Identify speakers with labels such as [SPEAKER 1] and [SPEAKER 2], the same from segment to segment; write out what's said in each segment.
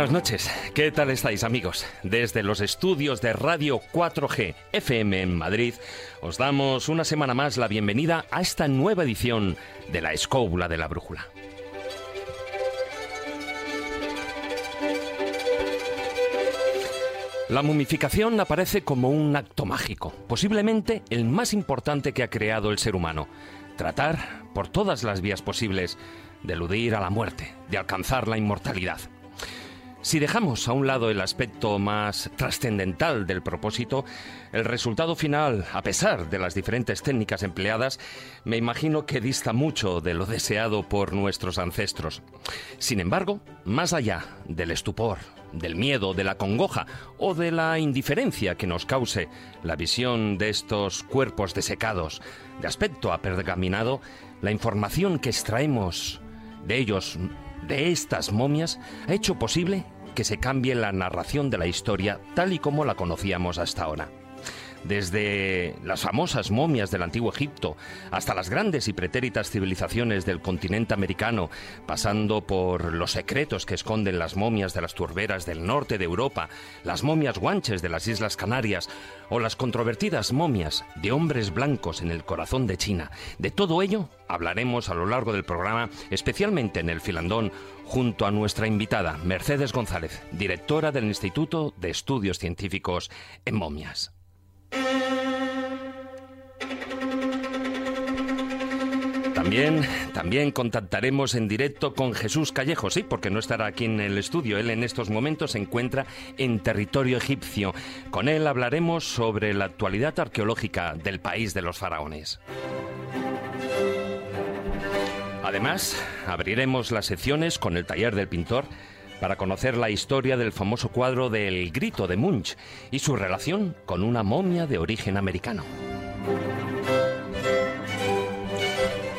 [SPEAKER 1] Buenas noches, ¿qué tal estáis amigos? Desde los estudios de Radio 4G FM en Madrid, os damos una semana más la bienvenida a esta nueva edición de La Escóbula de la Brújula. La momificación aparece como un acto mágico, posiblemente el más importante que ha creado el ser humano. Tratar, por todas las vías posibles, de eludir a la muerte, de alcanzar la inmortalidad. Si dejamos a un lado el aspecto más trascendental del propósito, el resultado final, a pesar de las diferentes técnicas empleadas, me imagino que dista mucho de lo deseado por nuestros ancestros. Sin embargo, más allá del estupor, del miedo, de la congoja o de la indiferencia que nos cause la visión de estos cuerpos desecados, de aspecto apergaminado, la información que extraemos de ellos de estas momias ha hecho posible que se cambie la narración de la historia tal y como la conocíamos hasta ahora. Desde las famosas momias del antiguo Egipto hasta las grandes y pretéritas civilizaciones del continente americano, pasando por los secretos que esconden las momias de las turberas del norte de Europa, las momias guanches de las Islas Canarias o las controvertidas momias de hombres blancos en el corazón de China. De todo ello hablaremos a lo largo del programa, especialmente en el filandón, junto a nuestra invitada Mercedes González, directora del Instituto de Estudios Científicos en Momias. También, también contactaremos en directo con Jesús Callejo, sí, porque no estará aquí en el estudio. Él en estos momentos se encuentra en territorio egipcio. Con él hablaremos sobre la actualidad arqueológica del país de los faraones. Además, abriremos las secciones con el taller del pintor para conocer la historia del famoso cuadro del Grito de Munch y su relación con una momia de origen americano.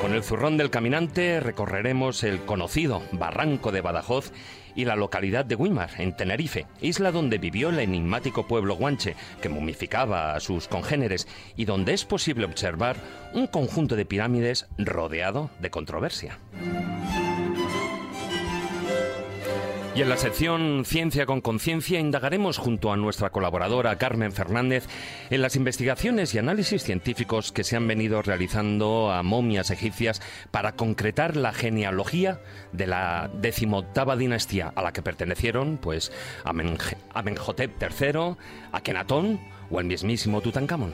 [SPEAKER 1] Con el zurrón del caminante recorreremos el conocido Barranco de Badajoz y la localidad de Guimar, en Tenerife, isla donde vivió el enigmático pueblo guanche, que momificaba a sus congéneres y donde es posible observar un conjunto de pirámides rodeado de controversia. Y en la sección Ciencia con Conciencia indagaremos junto a nuestra colaboradora Carmen Fernández en las investigaciones y análisis científicos que se han venido realizando a momias egipcias para concretar la genealogía de la decimoctava dinastía a la que pertenecieron pues Amenhotep III, Akenatón o el mismísimo Tutankamón.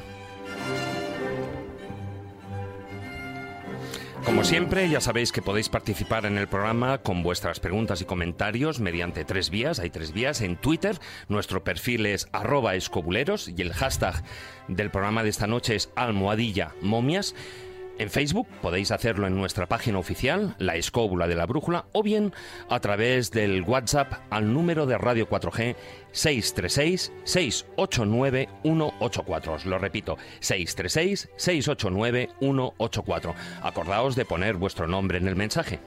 [SPEAKER 1] Como siempre, ya sabéis que podéis participar en el programa con vuestras preguntas y comentarios mediante tres vías. Hay tres vías en Twitter. Nuestro perfil es arroba escobuleros y el hashtag del programa de esta noche es almohadilla momias. En Facebook podéis hacerlo en nuestra página oficial, La Escóbula de la Brújula, o bien a través del WhatsApp al número de Radio 4G 636-689-184. Os lo repito, 636-689-184. Acordaos de poner vuestro nombre en el mensaje.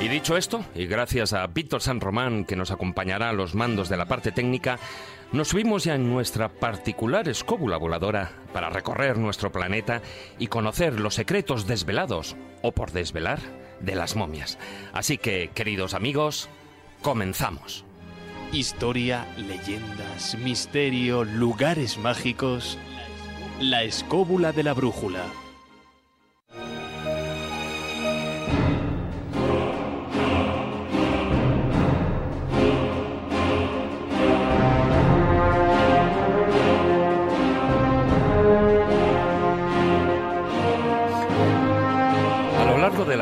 [SPEAKER 1] Y dicho esto, y gracias a Víctor San Román que nos acompañará a los mandos de la parte técnica, nos subimos ya en nuestra particular escóbula voladora para recorrer nuestro planeta y conocer los secretos desvelados, o por desvelar, de las momias. Así que, queridos amigos, comenzamos.
[SPEAKER 2] Historia, leyendas, misterio, lugares mágicos. La escóbula de la brújula.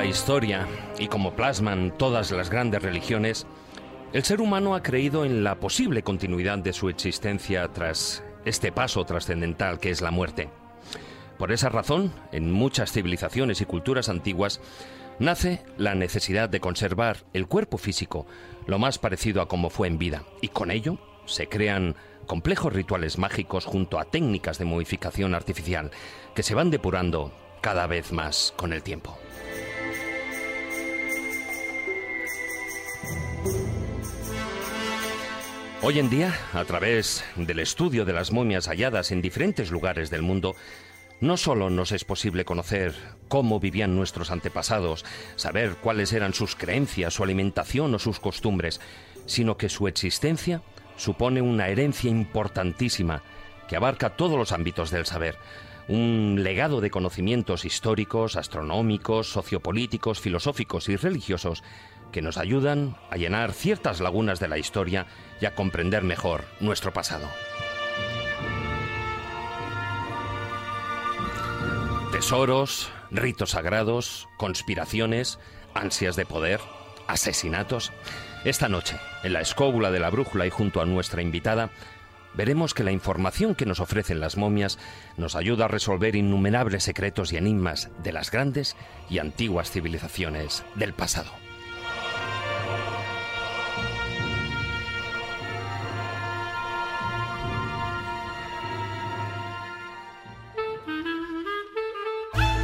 [SPEAKER 1] Historia y como plasman todas las grandes religiones, el ser humano ha creído en la posible continuidad de su existencia tras este paso trascendental que es la muerte. Por esa razón, en muchas civilizaciones y culturas antiguas, nace la necesidad de conservar el cuerpo físico lo más parecido a como fue en vida, y con ello se crean complejos rituales mágicos junto a técnicas de modificación artificial que se van depurando cada vez más con el tiempo. Hoy en día, a través del estudio de las momias halladas en diferentes lugares del mundo, no solo nos es posible conocer cómo vivían nuestros antepasados, saber cuáles eran sus creencias, su alimentación o sus costumbres, sino que su existencia supone una herencia importantísima que abarca todos los ámbitos del saber, un legado de conocimientos históricos, astronómicos, sociopolíticos, filosóficos y religiosos que nos ayudan a llenar ciertas lagunas de la historia y a comprender mejor nuestro pasado. Tesoros, ritos sagrados, conspiraciones, ansias de poder, asesinatos. Esta noche, en la escóbula de la brújula y junto a nuestra invitada, veremos que la información que nos ofrecen las momias nos ayuda a resolver innumerables secretos y enigmas de las grandes y antiguas civilizaciones del pasado.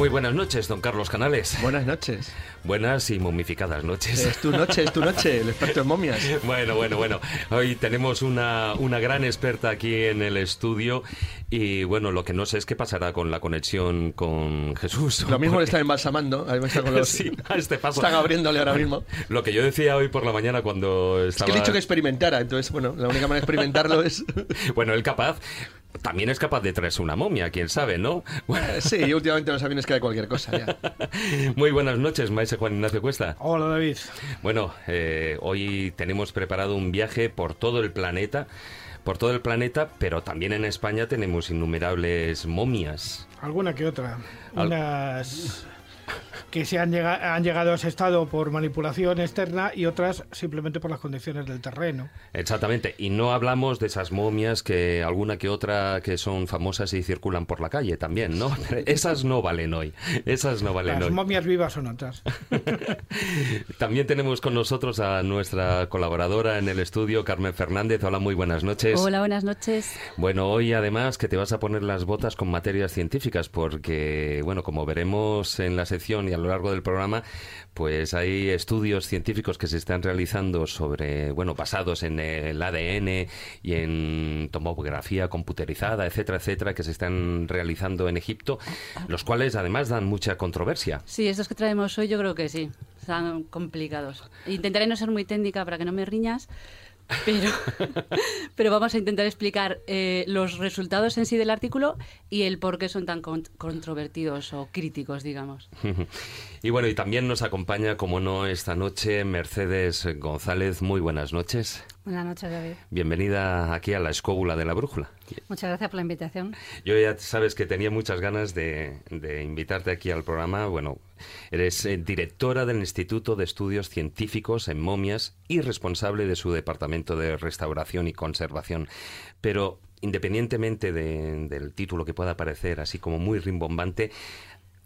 [SPEAKER 1] Muy buenas noches, don Carlos Canales.
[SPEAKER 3] Buenas noches.
[SPEAKER 1] Buenas y momificadas noches.
[SPEAKER 3] Es tu noche, es tu noche, el experto en momias.
[SPEAKER 1] Bueno, bueno, bueno. Hoy tenemos una, una gran experta aquí en el estudio y bueno, lo que no sé es qué pasará con la conexión con Jesús.
[SPEAKER 3] Lo mismo le están embalsamando, ahí está con los...
[SPEAKER 1] Sí, a este paso.
[SPEAKER 3] Están abriéndole ahora mismo.
[SPEAKER 1] Lo que yo decía hoy por la mañana cuando
[SPEAKER 3] Es
[SPEAKER 1] estaba...
[SPEAKER 3] que he dicho que experimentara, entonces, bueno, la única manera de experimentarlo es...
[SPEAKER 1] Bueno, él capaz... También es capaz de traerse una momia, quién sabe, ¿no?
[SPEAKER 3] Sí, últimamente los aviones cae cualquier cosa ya.
[SPEAKER 1] Muy buenas noches, maestro Juan Ignacio Cuesta.
[SPEAKER 4] Hola David.
[SPEAKER 1] Bueno, eh, hoy tenemos preparado un viaje por todo el planeta, por todo el planeta, pero también en España tenemos innumerables momias.
[SPEAKER 4] Alguna que otra.
[SPEAKER 1] Al-
[SPEAKER 4] Unas que se han, llega- han llegado a ese estado por manipulación externa y otras simplemente por las condiciones del terreno.
[SPEAKER 1] Exactamente, y no hablamos de esas momias que alguna que otra que son famosas y circulan por la calle también, ¿no? Esas no valen hoy, esas no valen
[SPEAKER 4] Las
[SPEAKER 1] hoy.
[SPEAKER 4] momias vivas son otras.
[SPEAKER 1] También tenemos con nosotros a nuestra colaboradora en el estudio, Carmen Fernández. Hola, muy buenas noches.
[SPEAKER 5] Hola, buenas noches.
[SPEAKER 1] Bueno, hoy además que te vas a poner las botas con materias científicas porque, bueno, como veremos en la sección y a lo largo del programa, pues hay estudios científicos que se están realizando sobre, bueno, basados en el ADN y en tomografía computerizada, etcétera, etcétera, que se están realizando en Egipto, los cuales además dan mucha controversia.
[SPEAKER 5] Sí, estos que traemos hoy yo creo que sí, están complicados. Intentaré no ser muy técnica para que no me riñas, pero, pero vamos a intentar explicar eh, los resultados en sí del artículo y el por qué son tan con- controvertidos o críticos, digamos.
[SPEAKER 1] Y bueno, y también nos acompaña, como no, esta noche Mercedes González. Muy buenas noches.
[SPEAKER 6] Buenas noches, David.
[SPEAKER 1] Bienvenida aquí a la escóbula de la brújula.
[SPEAKER 6] Muchas gracias por la invitación.
[SPEAKER 1] Yo ya sabes que tenía muchas ganas de, de invitarte aquí al programa. Bueno, eres eh, directora del Instituto de Estudios Científicos en Momias y responsable de su departamento de restauración y conservación. Pero independientemente de- del título que pueda parecer así como muy rimbombante,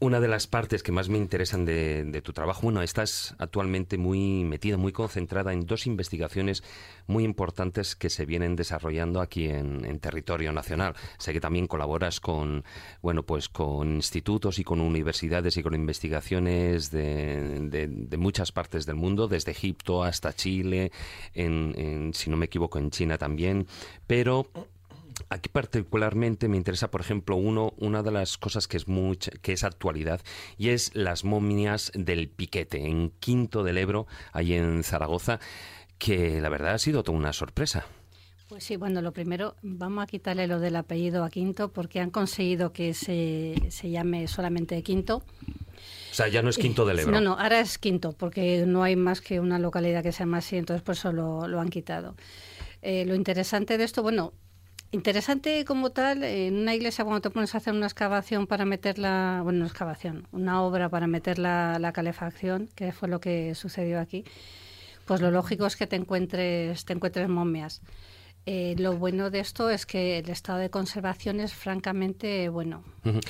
[SPEAKER 1] una de las partes que más me interesan de, tu trabajo, bueno, estás actualmente muy metida, muy concentrada en dos investigaciones muy importantes que se vienen desarrollando aquí en, territorio nacional. Sé que también colaboras con, bueno, pues con institutos y con universidades y con investigaciones de, muchas partes del mundo, desde Egipto hasta Chile, en, si no me equivoco, en China también, pero Aquí particularmente me interesa, por ejemplo, uno, una de las cosas que es mucha, que es actualidad y es las momias del Piquete en Quinto del Ebro, ahí en Zaragoza, que la verdad ha sido toda una sorpresa.
[SPEAKER 6] Pues sí, bueno, lo primero, vamos a quitarle lo del apellido a Quinto porque han conseguido que se, se llame solamente Quinto.
[SPEAKER 1] O sea, ya no es Quinto del Ebro.
[SPEAKER 6] No, no, ahora es Quinto porque no hay más que una localidad que se llama así, entonces por eso lo, lo han quitado. Eh, lo interesante de esto, bueno, interesante como tal, en una iglesia cuando te pones a hacer una excavación para meter la, bueno, no excavación, una obra para meter la, la calefacción, que fue lo que sucedió aquí, pues lo lógico es que te encuentres, te encuentres momias. Eh, lo bueno de esto es que el estado de conservación es francamente bueno.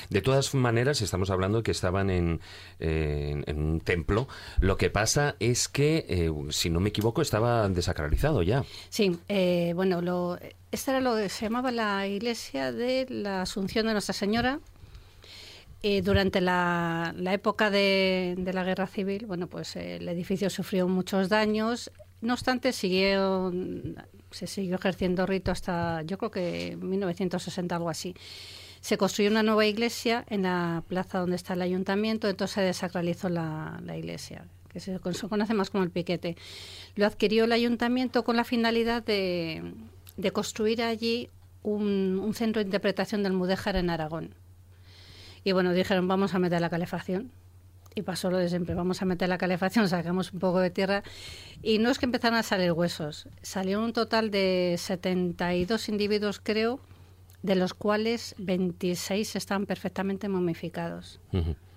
[SPEAKER 1] De todas maneras, estamos hablando que estaban en, eh, en- en un templo. Lo que pasa es que, eh, si no me equivoco, estaba desacralizado ya.
[SPEAKER 6] Sí, eh, bueno, lo, esta era lo que se llamaba la iglesia de la Asunción de Nuestra Señora. Eh, durante la, época de, la Guerra Civil, bueno, pues eh, el edificio sufrió muchos daños. No obstante, siguió, se siguió ejerciendo rito hasta, yo creo que 1960, algo así. Se construyó una nueva iglesia en la plaza donde está el ayuntamiento, entonces se desacralizó la, iglesia, que se conoce más como el piquete. Lo adquirió el ayuntamiento con la finalidad de, de construir allí un, un centro de interpretación del Mudéjar en Aragón. Y bueno, dijeron, vamos a meter la calefacción. Y pasó lo de siempre, vamos a meter la calefacción, sacamos un poco de tierra. Y no es que empezaron a salir huesos, salió un total de 72 individuos, creo, de los cuales 26 están perfectamente momificados,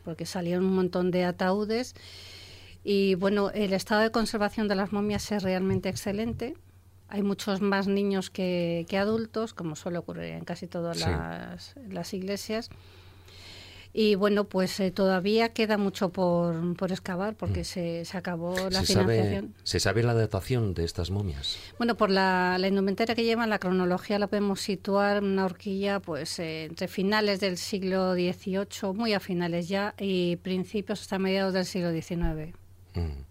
[SPEAKER 6] porque salieron un montón de ataúdes. Y bueno, el estado de conservación de las momias es realmente excelente. Hay muchos más niños que, que adultos, como suele ocurrir en casi todas
[SPEAKER 1] Sí.
[SPEAKER 6] las, las iglesias. Y bueno, pues eh, todavía queda mucho por, por excavar porque se, se acabó la
[SPEAKER 1] Mm. ¿Se sabe,
[SPEAKER 6] financiación.
[SPEAKER 1] ¿Se sabe la datación de estas momias?
[SPEAKER 6] Bueno, por la, la indumentaria que llevan, la cronología la podemos situar una horquilla pues eh, entre finales del siglo XVIII, muy a finales ya, y principios hasta mediados del siglo XIX.
[SPEAKER 1] Mm.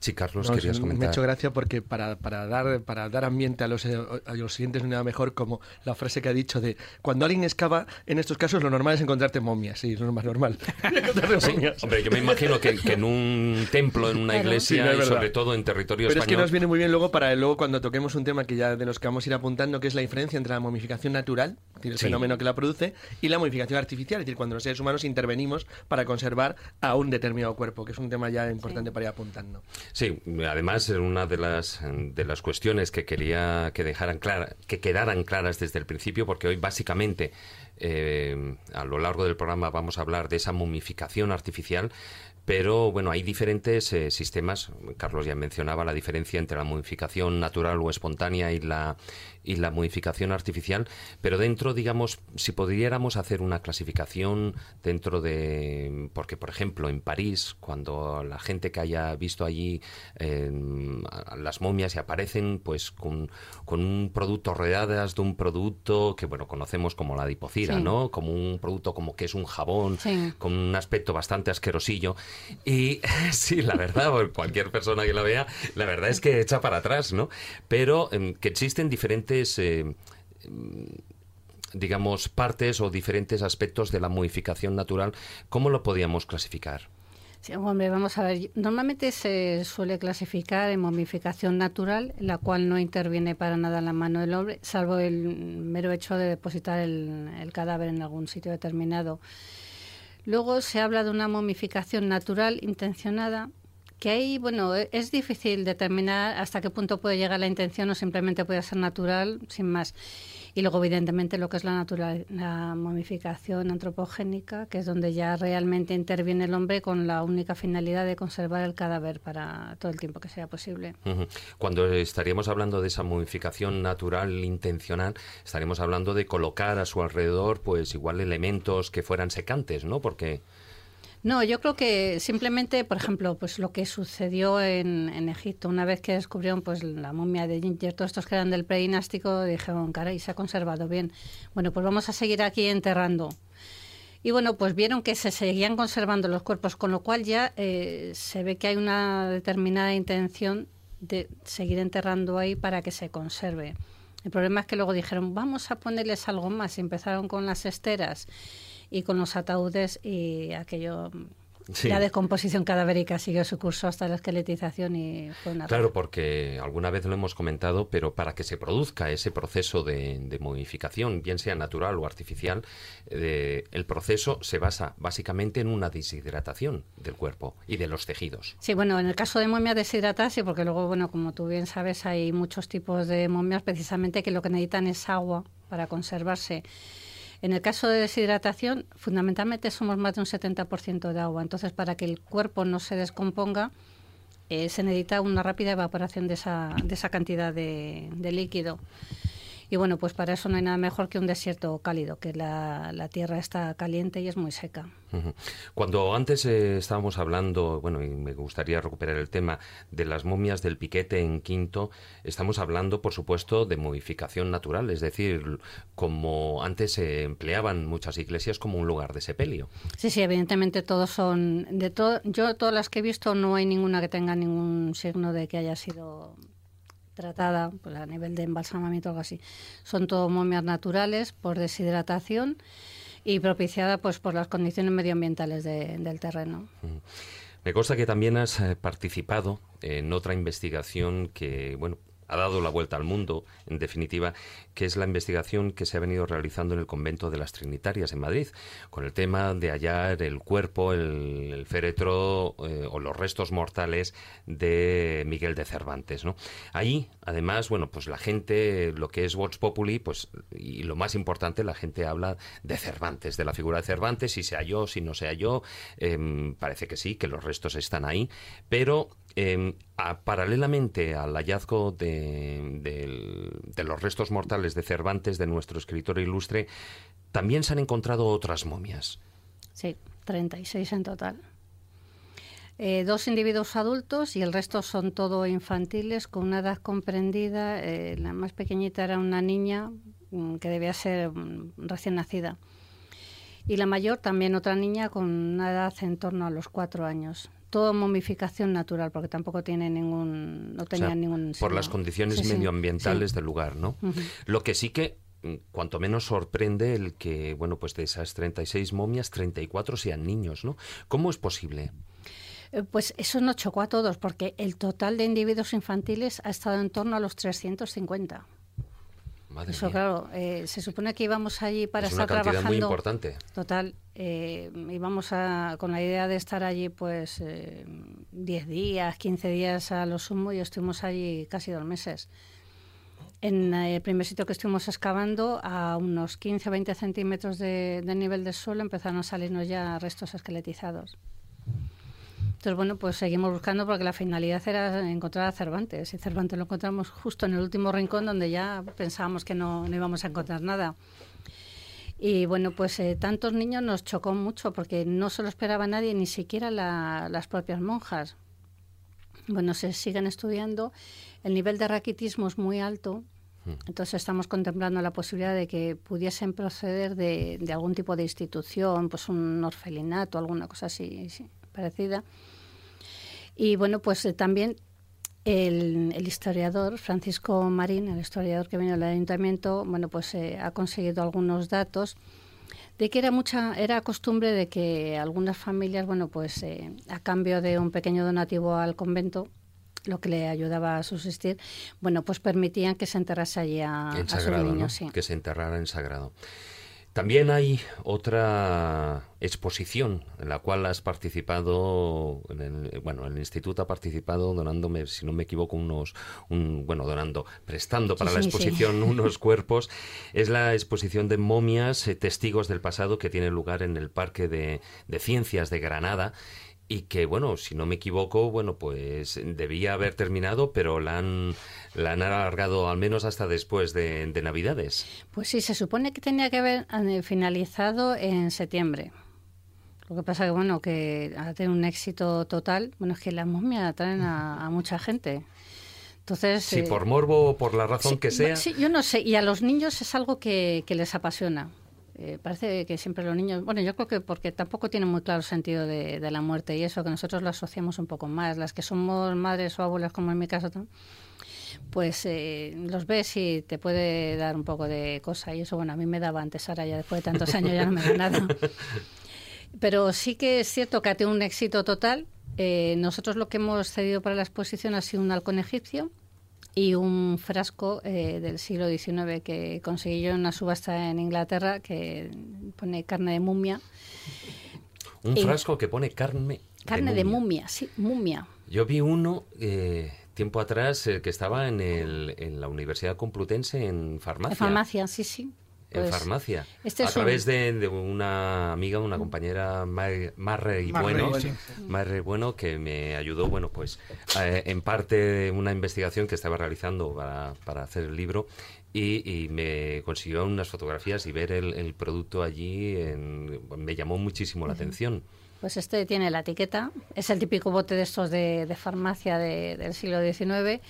[SPEAKER 1] Sí, Carlos,
[SPEAKER 3] No,
[SPEAKER 1] querías
[SPEAKER 3] sí,
[SPEAKER 1] comentar.
[SPEAKER 3] Me ha hecho gracia porque para, para, dar, para dar ambiente a los, eh, a los siguientes no nada mejor como la frase que ha dicho de cuando alguien excava, en estos casos lo normal es encontrarte momias. Sí, es lo más normal. Encontrarte
[SPEAKER 1] Sí,
[SPEAKER 3] momias.
[SPEAKER 1] hombre, yo me imagino que, que en un templo, en una iglesia
[SPEAKER 3] Sí, no, es
[SPEAKER 1] y sobre todo en territorio
[SPEAKER 3] Pero es que
[SPEAKER 1] español.
[SPEAKER 3] nos viene muy bien luego para luego cuando toquemos un tema que ya de los que vamos a ir apuntando, que es la diferencia entre la momificación natural, es decir, el
[SPEAKER 1] Sí.
[SPEAKER 3] fenómeno que la produce, y la momificación artificial, es decir, cuando los seres humanos intervenimos para conservar a un determinado cuerpo, que es un tema ya importante para ir apuntando.
[SPEAKER 1] Sí, además una de las de las cuestiones que quería que dejaran clara, que quedaran claras desde el principio, porque hoy básicamente eh, a lo largo del programa vamos a hablar de esa momificación artificial. Pero bueno, hay diferentes eh, sistemas. Carlos ya mencionaba la diferencia entre la momificación natural o espontánea y la, y la modificación artificial. Pero dentro, digamos, si pudiéramos hacer una clasificación dentro de. Porque, por ejemplo, en París, cuando la gente que haya visto allí eh, las momias y aparecen pues con, con un producto rodeadas de un producto que, bueno, conocemos como la adipocira,
[SPEAKER 6] Sí.
[SPEAKER 1] ¿no? Como un producto como que es un jabón
[SPEAKER 6] Sí.
[SPEAKER 1] con un aspecto bastante asquerosillo. Y sí, la verdad, cualquier persona que la vea, la verdad es que echa para atrás, ¿no? Pero em, que existen diferentes... eh, em, digamos, partes o diferentes aspectos de la modificación natural, ¿cómo lo podíamos clasificar?
[SPEAKER 6] Hombre, vamos a ver. Normalmente se suele clasificar en momificación natural, en la cual no interviene para nada la mano del hombre, salvo el mero hecho de depositar el cadáver en algún sitio determinado. Luego se habla de una momificación natural intencionada, que ahí, bueno, e- es difícil determinar hasta qué punto puede llegar la intención o simplemente puede ser natural, sin más. Y luego, evidentemente, lo que es la, natural, la momificación antropogénica, que es donde ya realmente interviene el hombre con la única finalidad de conservar el cadáver para todo el tiempo que sea posible.
[SPEAKER 1] Cuando estaríamos hablando de esa modificación natural intencional, estaríamos hablando de colocar a su alrededor, pues igual elementos que fueran secantes, ¿no? Porque
[SPEAKER 6] No, yo creo que simplemente, por ejemplo, pues lo que sucedió en, en Egipto, una vez que descubrieron pues la momia de Ginger, todos estos que eran del predinástico, dijeron, caray, se ha conservado bien. Bueno, pues vamos a seguir aquí enterrando. Y bueno, pues vieron que se seguían conservando los cuerpos, con lo cual ya eh, se ve que hay una determinada intención de seguir enterrando ahí para que se conserve. El problema es que luego dijeron, vamos a ponerles algo más. Y empezaron con las esteras y con los ataúdes y aquello
[SPEAKER 1] Sí.
[SPEAKER 6] La descomposición cadavérica siguió su curso hasta la esqueletización y fue una
[SPEAKER 1] Claro, porque alguna vez lo hemos comentado, pero para que se produzca ese proceso de, de momificación, bien sea natural o artificial, eh, el proceso se basa básicamente en una deshidratación del cuerpo y de los tejidos.
[SPEAKER 6] Sí, bueno, en el caso de momias deshidratadas, sí, porque luego, bueno, como tú bien sabes, hay muchos tipos de momias precisamente que lo que necesitan es agua para conservarse. En el caso de deshidratación, fundamentalmente somos más de un 70% de agua. Entonces, para que el cuerpo no se descomponga, eh, se necesita una rápida evaporación de esa, de esa cantidad de, de líquido. Y bueno, pues para eso no hay nada mejor que un desierto cálido, que la, la tierra está caliente y es muy seca.
[SPEAKER 1] Cuando antes eh, estábamos hablando, bueno, y me gustaría recuperar el tema de las momias del piquete en Quinto, estamos hablando, por supuesto, de momificación natural, es decir, como antes se empleaban muchas iglesias como un lugar de sepelio.
[SPEAKER 6] Sí, sí, evidentemente todos son de todo. Yo todas las que he visto no hay ninguna que tenga ningún signo de que haya sido tratada pues, a nivel de embalsamamiento algo así. Son todo momias naturales por deshidratación y propiciada pues por las condiciones medioambientales de- del terreno.
[SPEAKER 1] Me consta que también has eh, participado en otra investigación que, bueno, ha dado la vuelta al mundo, en definitiva, que es la investigación que se ha venido realizando en el convento de las Trinitarias en Madrid, con el tema de hallar el cuerpo, el, féretro eh, o los restos mortales de Miguel de Cervantes. ¿no? Ahí, además, bueno, pues la gente, lo que es Vox Populi, pues, y lo más importante, la gente habla de Cervantes, de la figura de Cervantes, si se halló, si no se halló, em, parece que sí, que los restos están ahí, pero em, paralelamente al hallazgo de los restos mortales de Cervantes, de nuestro escritor ilustre, también se han encontrado otras momias.
[SPEAKER 6] Sí, 36 en total. Eh, dos individuos adultos y el resto son todo infantiles con una edad comprendida. eh, la más pequeñita era una niña mm, que debía ser mm, recién nacida. Y la mayor también otra niña con una edad en torno a los cuatro años. Todo momificación natural, porque tampoco tiene ningún, no
[SPEAKER 1] O
[SPEAKER 6] tenía
[SPEAKER 1] sea,
[SPEAKER 6] ningún
[SPEAKER 1] por las condiciones
[SPEAKER 6] Sí,
[SPEAKER 1] medioambientales
[SPEAKER 6] sí.
[SPEAKER 1] del lugar, ¿no? Lo que sí que mm, cuanto menos sorprende el que, bueno, pues de esas 36 momias, 34 sean niños, ¿no? ¿Cómo es posible?
[SPEAKER 6] Eh, Pues eso nos chocó a todos, porque el total de individuos infantiles ha estado en torno a los 350.
[SPEAKER 1] Madre
[SPEAKER 6] Eso,
[SPEAKER 1] mía.
[SPEAKER 6] claro, eh, se supone que íbamos allí para
[SPEAKER 1] es una
[SPEAKER 6] estar
[SPEAKER 1] cantidad
[SPEAKER 6] trabajando.
[SPEAKER 1] muy importante.
[SPEAKER 6] Total, eh, íbamos a, con la idea de estar allí pues eh, 10 días, 15 días a lo sumo y estuvimos allí casi dos meses. En eh, el primer sitio que estuvimos excavando, a unos 15 o 20 centímetros de, del nivel del suelo, empezaron a salirnos ya restos esqueletizados. Entonces, bueno, pues seguimos buscando porque la finalidad era encontrar a Cervantes. Y Cervantes lo encontramos justo en el último rincón donde ya pensábamos que no, no íbamos a encontrar nada. Y bueno, pues eh, tantos niños nos chocó mucho porque no se lo esperaba nadie, ni siquiera la- las propias monjas. Bueno, se siguen estudiando. El nivel de raquitismo es muy alto. Entonces estamos contemplando la posibilidad de que pudiesen proceder de, de algún tipo de institución, pues un orfelinato, alguna cosa así sí, parecida. Y bueno, pues eh, también el, el historiador Francisco Marín, el historiador que vino del ayuntamiento, bueno, pues eh, ha conseguido algunos datos de que era mucha era costumbre de que algunas familias, bueno, pues eh, a cambio de un pequeño donativo al convento, lo que le ayudaba a subsistir, bueno, pues permitían que se enterrase allí a,
[SPEAKER 1] en
[SPEAKER 6] a
[SPEAKER 1] sagrado, ¿no?
[SPEAKER 6] sí.
[SPEAKER 1] Que se enterrara en sagrado. También hay otra exposición en la cual has participado, en el, bueno, el instituto ha participado donándome, si no me equivoco, unos, un, bueno, donando, prestando para
[SPEAKER 6] Sí,
[SPEAKER 1] la
[SPEAKER 6] sí, sí.
[SPEAKER 1] exposición unos cuerpos. Es la exposición de momias, eh, testigos del pasado, que tiene lugar en el Parque de, de Ciencias de Granada y que, bueno, si no me equivoco, bueno, pues debía haber terminado, pero la han, la han alargado al menos hasta después de, de Navidades.
[SPEAKER 6] Pues sí, se supone que tenía que haber eh, finalizado en septiembre. Lo que pasa que, bueno, que ha tenido un éxito total. Bueno, es que las momias atraen a, a mucha gente. Entonces...
[SPEAKER 1] Si
[SPEAKER 6] eh,
[SPEAKER 1] por morbo o por la razón
[SPEAKER 6] sí,
[SPEAKER 1] que sea.
[SPEAKER 6] Sí, yo no sé. Y a los niños es algo que, que les apasiona. Eh, parece que siempre los niños, bueno, yo creo que porque tampoco tienen muy claro el sentido de, de la muerte y eso, que nosotros lo asociamos un poco más. Las que somos madres o abuelas, como en mi caso, pues eh, los ves y te puede dar un poco de cosa. Y eso, bueno, a mí me daba antes, ahora ya después de tantos años ya no me da nada. Pero sí que es cierto que ha tenido un éxito total. Eh, nosotros lo que hemos cedido para la exposición ha sido un halcón egipcio y un frasco eh, del siglo XIX que conseguí yo en una subasta en Inglaterra que pone carne de mumia.
[SPEAKER 1] Un
[SPEAKER 6] Y-
[SPEAKER 1] frasco que pone carne.
[SPEAKER 6] Carne de mumia, sí, mumia.
[SPEAKER 1] Yo vi uno eh, tiempo atrás eh, que estaba en, el, en la Universidad Complutense en farmacia.
[SPEAKER 6] De farmacia, sí, sí.
[SPEAKER 1] En
[SPEAKER 6] Pues,
[SPEAKER 1] farmacia.
[SPEAKER 6] este
[SPEAKER 1] a
[SPEAKER 6] un-
[SPEAKER 1] través de, de una amiga, una compañera, Mar- Marre y Bueno,
[SPEAKER 4] sí.
[SPEAKER 1] Marre Bueno, que me ayudó, bueno, pues eh, en parte de una investigación que estaba realizando para, para hacer el libro y, y me consiguió unas fotografías y ver el, el producto allí en- me llamó muchísimo la atención.
[SPEAKER 6] Pues este tiene la etiqueta, es el típico bote de estos de, de farmacia de- del siglo XIX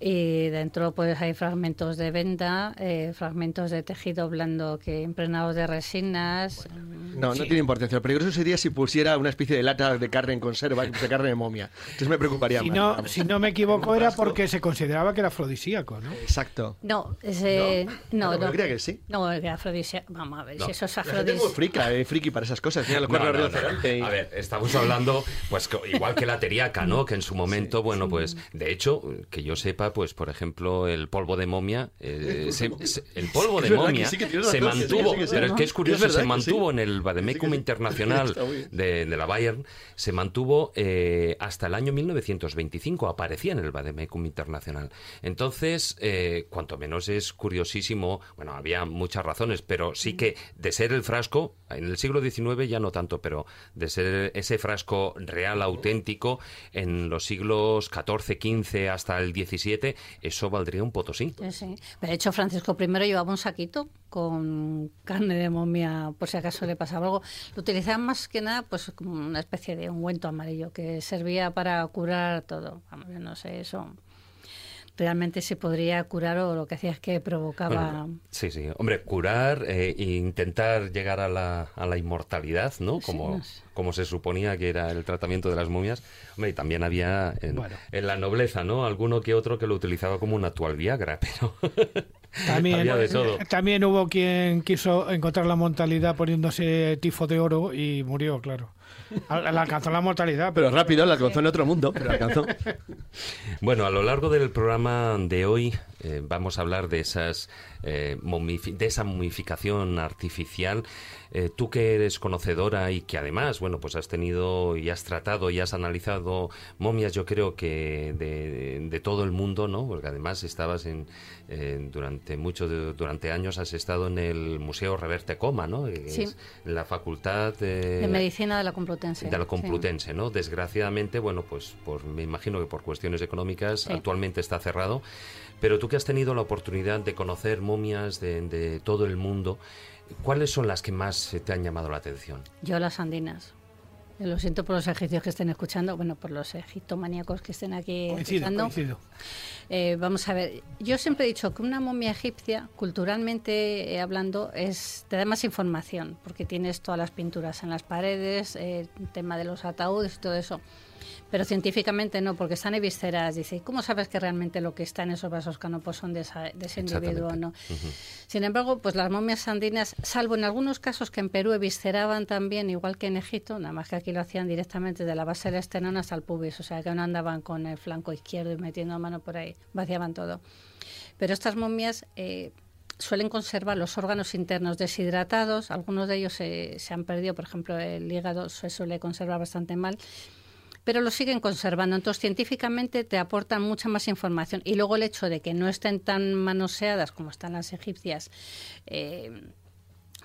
[SPEAKER 6] y dentro pues hay fragmentos de venda, eh, fragmentos de tejido blando que impregnados de resinas.
[SPEAKER 3] No, no tiene importancia. Lo peligroso sería si pusiera una especie de lata de carne en conserva, de carne de momia. Entonces me preocuparía
[SPEAKER 4] Si
[SPEAKER 3] más.
[SPEAKER 4] no, si no me equivoco, era porque se consideraba que era afrodisíaco, ¿no?
[SPEAKER 3] Exacto.
[SPEAKER 6] No, ese, no,
[SPEAKER 3] Claro,
[SPEAKER 6] no,
[SPEAKER 3] yo creía que sí.
[SPEAKER 6] no, el afrodisíaco. Vamos a ver, si eso es afrodisíaco.
[SPEAKER 3] frica, eh, friki para esas cosas. Mira,
[SPEAKER 1] No, no, no.
[SPEAKER 3] rinoceronte y-
[SPEAKER 1] A ver, estamos hablando, pues igual que la teriaca, ¿no? Que en su momento, bueno, pues, de hecho, que yo sepa, pues, por ejemplo, el polvo de momia, eh, se- se- el polvo de momia
[SPEAKER 3] sí,
[SPEAKER 1] se mantuvo,
[SPEAKER 3] sí, que sí.
[SPEAKER 1] pero es que es curioso, se mantuvo en el
[SPEAKER 3] sí.
[SPEAKER 1] Internacional de, de la Bayern, se mantuvo eh, hasta el año 1925, aparecía en el Vademecum Internacional. Entonces, eh, cuanto menos es curiosísimo, bueno, había muchas razones, pero sí que de ser el frasco, en el siglo XIX ya no tanto, pero de ser ese frasco real, auténtico, en los siglos XIV, XV hasta el XVII, eso valdría un potosí.
[SPEAKER 6] Sí, sí. De hecho, Francisco I llevaba un saquito con carne de momia por si acaso le pasaba algo. Lo utilizaban más que nada pues como una especie de ungüento amarillo que servía para curar todo. Vamos, no sé, eso realmente se podría curar o lo que hacía es que provocaba...
[SPEAKER 1] Bueno, sí, sí. Hombre, curar e intentar llegar a la, a la inmortalidad, ¿no?
[SPEAKER 6] Sí,
[SPEAKER 1] Como,
[SPEAKER 6] no sé.
[SPEAKER 1] como se suponía que era el tratamiento de las momias. Hombre, y también había en,
[SPEAKER 4] Bueno.
[SPEAKER 1] en la nobleza, ¿no? Alguno que otro que lo utilizaba como un actual Viagra, pero
[SPEAKER 4] También,
[SPEAKER 1] había de todo.
[SPEAKER 4] también hubo quien quiso encontrar la mortalidad poniéndose tifo de oro y murió, claro. Al- al- alcanzó la mortalidad, pero
[SPEAKER 3] Pero rápido, la alcanzó en otro mundo, pero alcanzó.
[SPEAKER 1] Bueno, a lo largo del programa de hoy eh, vamos a hablar de esas eh, de esa momificación artificial. Eh, tú que eres conocedora y que además, bueno, pues has tenido y has tratado y has analizado momias, yo creo que de, de todo el mundo, ¿no? Porque además estabas en durante mucho de- durante años has estado en el Museo Reverte Coma, ¿no? Que
[SPEAKER 6] Sí.
[SPEAKER 1] es la Facultad de,
[SPEAKER 6] medicina de la Complutense.
[SPEAKER 1] de la
[SPEAKER 6] sí.
[SPEAKER 1] Complutense, ¿no? Desgraciadamente, bueno, pues por, me imagino que por cuestiones económicas
[SPEAKER 6] Sí.
[SPEAKER 1] actualmente está cerrado. Pero tú que has tenido la oportunidad de conocer momias de, de todo el mundo, ¿cuáles son las que más eh, te han llamado la atención?
[SPEAKER 6] Yo las andinas. Yo Lo siento por los egipcios que estén escuchando, bueno, por los egiptomaníacos que estén aquí
[SPEAKER 4] coincido,
[SPEAKER 6] escuchando.
[SPEAKER 4] coincido.
[SPEAKER 6] Eh, vamos a ver, yo siempre he dicho que una momia egipcia, culturalmente eh, hablando, es te da más información, porque tienes todas las pinturas en las paredes, eh, el tema de los ataúdes y todo eso. Pero científicamente no, porque están en vísceras. Dice, ¿cómo sabes que realmente lo que está en esos vasos canopos son de, esa- de ese individuo o no? Sin embargo, pues las momias andinas, salvo en algunos casos que en Perú evisceraban también, igual que en Egipto, nada más que aquí lo hacían directamente de la base del esternón hasta el pubis, o sea que no andaban con el flanco izquierdo y metiendo mano por ahí, vaciaban todo. Pero estas momias eh, suelen conservar los órganos internos deshidratados, algunos de ellos se, se han perdido, por ejemplo, el hígado se suele conservar bastante mal, pero lo siguen conservando. Entonces, científicamente te aportan mucha más información. Y luego el hecho de que no estén tan manoseadas como están las egipcias, eh,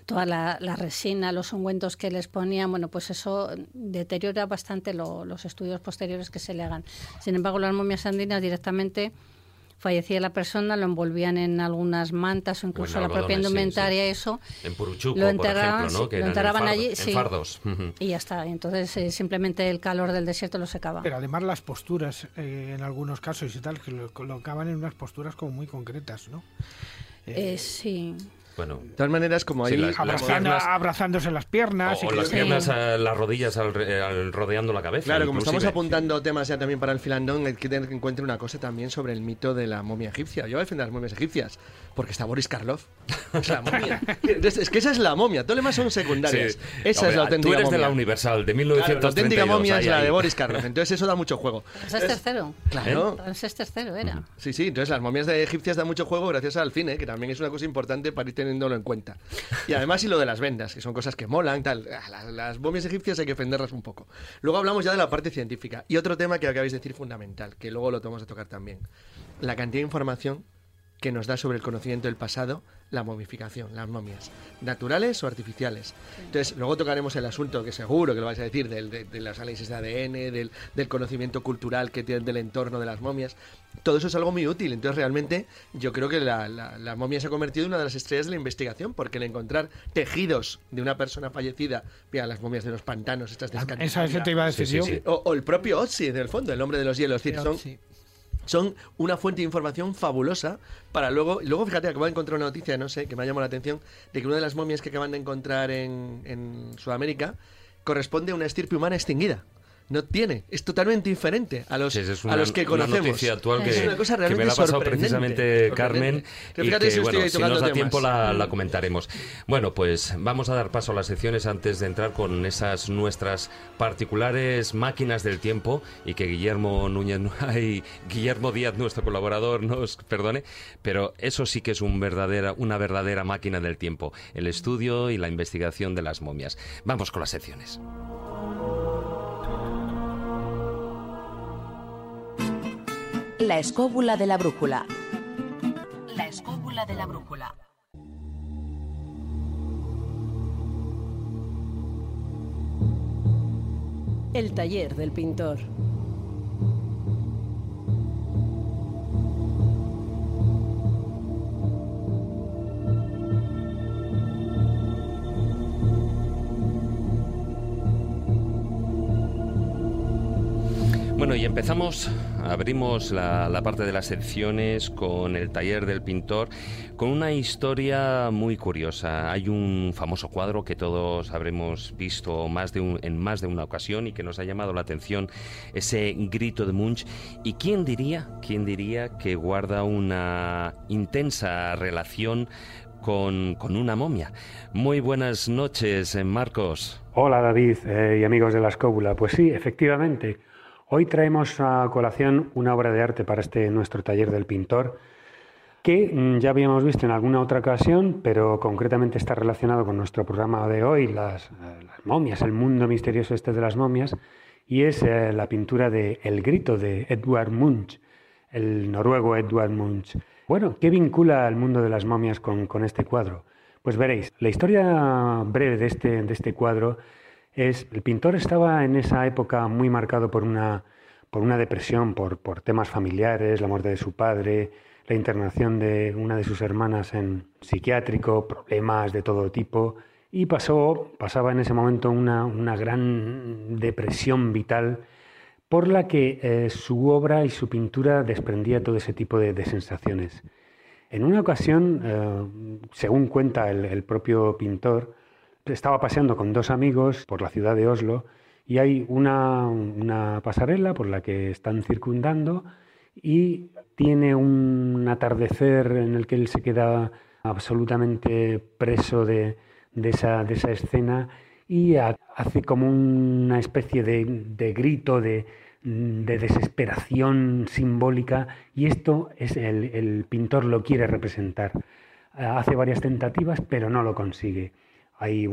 [SPEAKER 6] toda la, resina, los ungüentos que les ponían, bueno, pues eso deteriora bastante lo- los estudios posteriores que se le hagan. Sin embargo, las momias andinas directamente fallecía la persona, lo envolvían en algunas mantas o incluso la propia
[SPEAKER 1] algodones, sí,
[SPEAKER 6] indumentaria, eso,
[SPEAKER 1] En Puruchuco,
[SPEAKER 6] Lo
[SPEAKER 1] por
[SPEAKER 6] enterraban,
[SPEAKER 1] ejemplo, ¿no?
[SPEAKER 6] sí,
[SPEAKER 1] Que
[SPEAKER 6] lo
[SPEAKER 1] eran en fardo-
[SPEAKER 6] allí,
[SPEAKER 1] en
[SPEAKER 6] sí.
[SPEAKER 1] fardos.
[SPEAKER 6] Y ya está. Entonces, eh, simplemente el calor del desierto lo secaba.
[SPEAKER 4] Pero además las posturas, eh, en algunos casos y tal, que lo colocaban en unas posturas como muy concretas, ¿no?
[SPEAKER 6] Eh, sí.
[SPEAKER 1] Bueno,
[SPEAKER 3] De todas maneras, como
[SPEAKER 1] Sí,
[SPEAKER 3] ahí...
[SPEAKER 1] las- las
[SPEAKER 4] Abrazando-
[SPEAKER 1] piernas-
[SPEAKER 4] abrazándose las piernas.
[SPEAKER 1] o,
[SPEAKER 4] y
[SPEAKER 1] o las
[SPEAKER 6] Sí.
[SPEAKER 1] piernas, a las rodillas al al- rodeando la cabeza.
[SPEAKER 3] Claro, como estamos apuntando temas ya también para el filandón, hay que tener en cuenta una cosa también sobre el mito de la momia egipcia. Yo voy a defender las momias egipcias, porque está Boris Karloff. Es la momia. Es que esa es la momia, todo lo demás son secundarias.
[SPEAKER 1] Sí.
[SPEAKER 3] Esa
[SPEAKER 1] Hombre,
[SPEAKER 3] es la auténtica
[SPEAKER 1] Tú eres
[SPEAKER 3] momia.
[SPEAKER 1] de la Universal, de
[SPEAKER 3] Claro,
[SPEAKER 1] 1932.
[SPEAKER 3] la auténtica momia es
[SPEAKER 1] ahí,
[SPEAKER 3] la
[SPEAKER 1] ahí.
[SPEAKER 3] de Boris Karloff, entonces eso da mucho juego.
[SPEAKER 6] Ramsés tercero.
[SPEAKER 3] Claro.
[SPEAKER 6] Ramsés tercero era.
[SPEAKER 3] Sí, sí, entonces las momias de egipcias dan mucho juego gracias al cine, que también es una cosa importante para ir teniéndolo en cuenta. Y además y lo de las vendas, que son cosas que molan, tal. Ah, Las, las momias egipcias hay que defenderlas un poco. Luego hablamos ya de la parte científica. Y otro tema que acabáis de decir fundamental, que luego lo vamos a tocar también. La cantidad de información que nos da sobre el conocimiento del pasado la momificación, las momias, naturales o artificiales. Entonces, luego tocaremos el asunto que seguro que lo vais a decir, del- de, de los análisis de ADN, del, del conocimiento cultural que tienen del entorno de las momias. Todo eso es algo muy útil. Entonces, realmente, yo creo que la, la- la momia se ha convertido en una de las estrellas de la investigación, porque el encontrar tejidos de una persona fallecida, mira, las momias de los pantanos, estas de
[SPEAKER 4] Esa
[SPEAKER 3] Escandinavia,
[SPEAKER 4] eso te iba a decir
[SPEAKER 1] Sí, sí, sí.
[SPEAKER 3] o, o el propio Otzi, en el fondo, el hombre de los hielos. Son,
[SPEAKER 4] Sí.
[SPEAKER 3] Son una fuente de información fabulosa para luego. Luego, fíjate, acabo de encontrar una noticia, no sé, que me ha llamado la atención, de que una de las momias que acaban de encontrar en, en Sudamérica corresponde a una estirpe humana extinguida. No tiene, es totalmente diferente a los,
[SPEAKER 1] Sí,
[SPEAKER 3] a los que conocemos.
[SPEAKER 1] noticia actual que,
[SPEAKER 3] es una cosa
[SPEAKER 1] que me
[SPEAKER 3] realmente
[SPEAKER 1] la ha pasado precisamente Carmen y que,
[SPEAKER 3] si
[SPEAKER 1] bueno, si nos da
[SPEAKER 3] temas.
[SPEAKER 1] tiempo la, la comentaremos. Bueno, pues vamos a dar paso a las secciones antes de entrar con esas nuestras particulares máquinas del tiempo y que Guillermo Núñez y Guillermo Díaz, nuestro colaborador, nos perdone, pero eso sí que es un verdadera, una verdadera máquina del tiempo, el estudio y la investigación de las momias. Vamos con las secciones.
[SPEAKER 7] La escóbula de la brújula. La escóbula de la brújula.
[SPEAKER 8] El taller del pintor.
[SPEAKER 1] Bueno, y empezamos, abrimos la, parte de las secciones con el taller del pintor, con una historia muy curiosa. Hay un famoso cuadro que todos habremos visto más de un- en más de una ocasión y que nos ha llamado la atención, ese grito de Munch. ¿Y quién diría, quién diría que guarda una intensa relación con, con una momia? Muy buenas noches, eh, Marcos.
[SPEAKER 9] Hola David eh, y amigos de la escóbula. Pues sí, efectivamente. Hoy traemos a colación una obra de arte para este nuestro taller del pintor que mm, ya habíamos visto en alguna otra ocasión, pero concretamente está relacionado con nuestro programa de hoy, las, eh, momias, el mundo misterioso este de las momias, y es eh, la pintura de El grito de Edvard Munch, el noruego Edvard Munch. Bueno, ¿qué vincula al mundo de las momias con, con este cuadro? Pues veréis, la historia breve de este, de este cuadro el pintor estaba en esa época muy marcado por una, por una depresión, por, por temas familiares, la muerte de su padre, la internación de una de sus hermanas en psiquiátrico, problemas de todo tipo, y pasó, pasaba en ese momento una, una gran depresión vital por la que eh, su obra y su pintura desprendía todo ese tipo de, sensaciones. En una ocasión, eh, según cuenta el propio pintor, estaba paseando con dos amigos por la ciudad de Oslo y hay una, una pasarela por la que están circundando y tiene un atardecer en el que él se queda absolutamente preso de, de esa, de esa escena y ha- hace como una especie de, de grito de, de desesperación simbólica y esto es el, el pintor lo quiere representar. Hace varias tentativas pero no lo consigue. Hay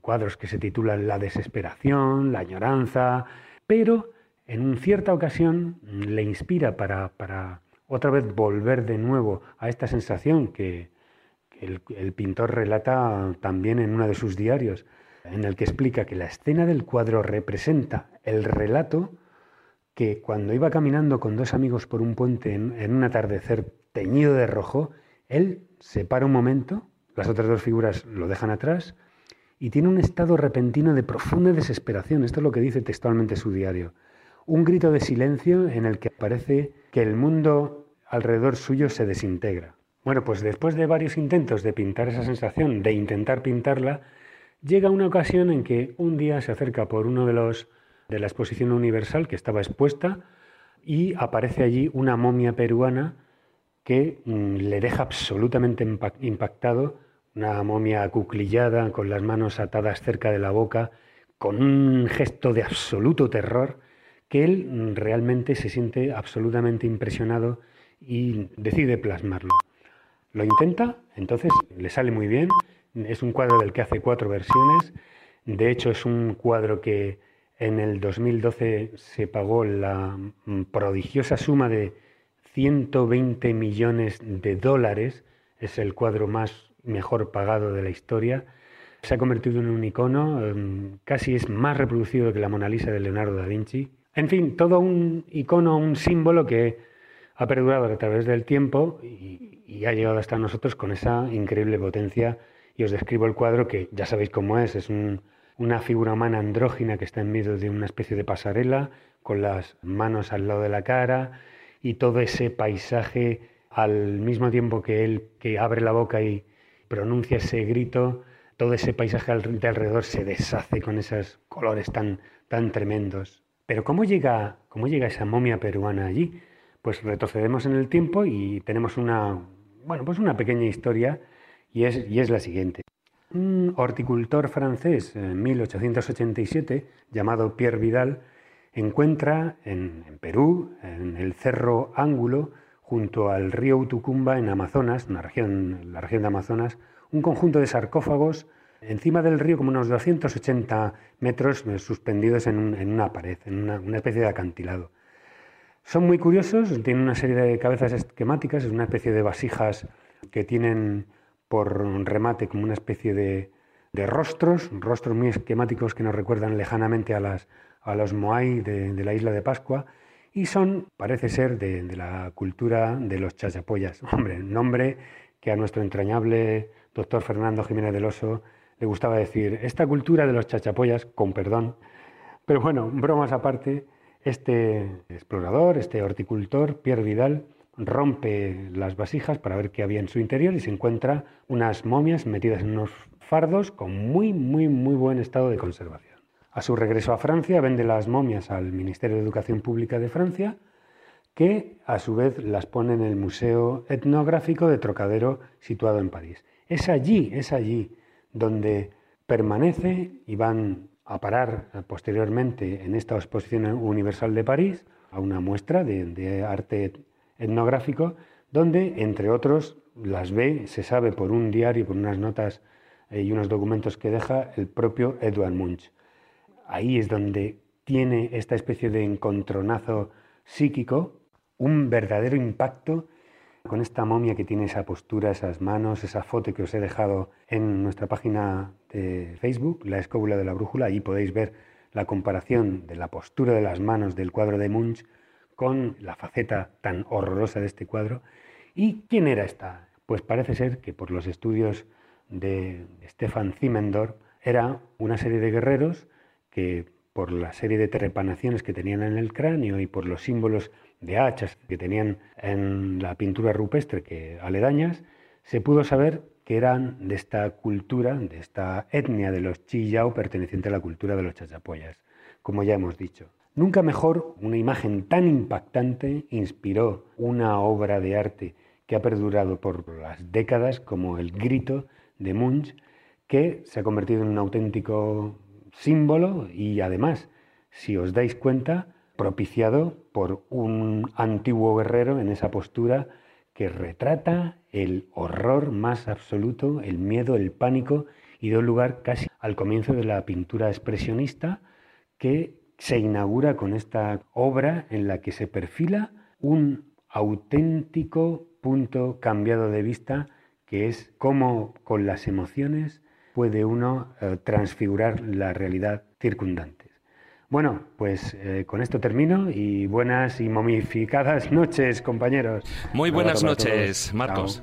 [SPEAKER 9] cuadros que se titulan La desesperación, la añoranza, pero en cierta ocasión le inspira para, para otra vez volver de nuevo a esta sensación que, el pintor relata también en uno de sus diarios, en el que explica que la escena del cuadro representa el relato que cuando iba caminando con dos amigos por un puente en, en un atardecer teñido de rojo, él se para un momento, las otras dos figuras lo dejan atrás y tiene un estado repentino de profunda desesperación. Esto es lo que dice textualmente su diario. Un grito de silencio en el que parece que el mundo alrededor suyo se desintegra. Bueno, pues después de varios intentos de pintar esa sensación, de intentar pintarla, llega una ocasión en que un día se acerca por uno de los de la exposición universal que estaba expuesta y aparece allí una momia peruana que mm, le deja absolutamente impactado, una momia acuclillada, con las manos atadas cerca de la boca, con un gesto de absoluto terror, que él realmente se siente absolutamente impresionado y decide plasmarlo. Lo intenta, entonces le sale muy bien, es un cuadro del que hace cuatro versiones, de hecho es un cuadro que en el 2012 se pagó la prodigiosa suma de 120 millones de dólares, es el cuadro más mejor pagado de la historia. Se ha convertido en un icono, em, casi es más reproducido que la Mona Lisa de Leonardo da Vinci. En fin, todo un icono, un símbolo que ha perdurado a través del tiempo y, ha llegado hasta nosotros con esa increíble potencia. Y os describo el cuadro que ya sabéis cómo es, es una figura humana andrógina que está en medio de una especie de pasarela, con las manos al lado de la cara, y todo ese paisaje al mismo tiempo que él que abre la boca y pronuncia ese grito, todo ese paisaje de alrededor se deshace con esos colores tan, tan tremendos. Pero ¿cómo llega, ¿cómo llega esa momia peruana allí? Pues retrocedemos en el tiempo y tenemos una, bueno, pues una pequeña historia y es, y es la siguiente. Un horticultor francés en 1887 llamado Pierre Vidal encuentra en, Perú, en el Cerro Ángulo, junto al río Utucumba, en Amazonas, una región, la región de Amazonas, un conjunto de sarcófagos encima del río, como unos 280 metros eh, suspendidos en, una pared, en una, especie de acantilado. Son muy curiosos, tienen una serie de cabezas esquemáticas, es una especie de vasijas que tienen por remate como una especie de, rostros, rostros muy esquemáticos que nos recuerdan lejanamente a los Moai de, la isla de Pascua y son, parece ser, de, la cultura de los chachapoyas. Hombre, nombre que a nuestro entrañable doctor Fernando Jiménez del Oso le gustaba decir, esta cultura de los chachapoyas, con perdón. Pero bueno, bromas aparte, este explorador, este horticultor, Pierre Vidal, rompe las vasijas para ver qué había en su interior y se encuentra unas momias metidas en unos fardos con muy, muy, muy buen estado de conservación. A su regreso a Francia vende las momias al Ministerio de Educación Pública de Francia, que a su vez las pone en el Museo Etnográfico de Trocadero situado en París. Es allí, es allí donde permanece y van a parar posteriormente en esta exposición universal de París a una muestra de, arte etnográfico donde, entre otros, las ve, se sabe por un diario, por unas notas eh, y unos documentos que deja el propio Edouard Munch ahí es donde tiene esta especie de encontronazo psíquico, un verdadero impacto con esta momia que tiene esa postura, esas manos, esa foto que os he dejado en nuestra página de Facebook, La Escóbula de la Brújula. Ahí podéis ver la comparación de la postura de las manos del cuadro de Munch con la faceta tan horrorosa de este cuadro. ¿Y quién era esta? Pues parece ser que por los estudios de Stefan Zimmendorf era una serie de guerreros que por la serie de trepanaciones que tenían en el cráneo y por los símbolos de hachas que tenían en la pintura rupestre que aledañas, se pudo saber que eran de esta cultura, de esta etnia de los Chillao perteneciente a la cultura de los chachapoyas, como ya hemos dicho. Nunca mejor una imagen tan impactante inspiró una obra de arte que ha perdurado por las décadas como el grito de Munch, que se ha convertido en un auténtico símbolo y además, si os dais cuenta, propiciado por un antiguo guerrero en esa postura que retrata el horror más absoluto, el miedo, el pánico y dio lugar casi al comienzo de la pintura expresionista que se inaugura con esta obra en la que se perfila un auténtico punto cambiado de vista que es cómo con las emociones puede uno eh, transfigurar la realidad circundante. Bueno, pues eh, con esto termino y buenas y momificadas noches, compañeros.
[SPEAKER 1] Muy buenas noches, Marcos.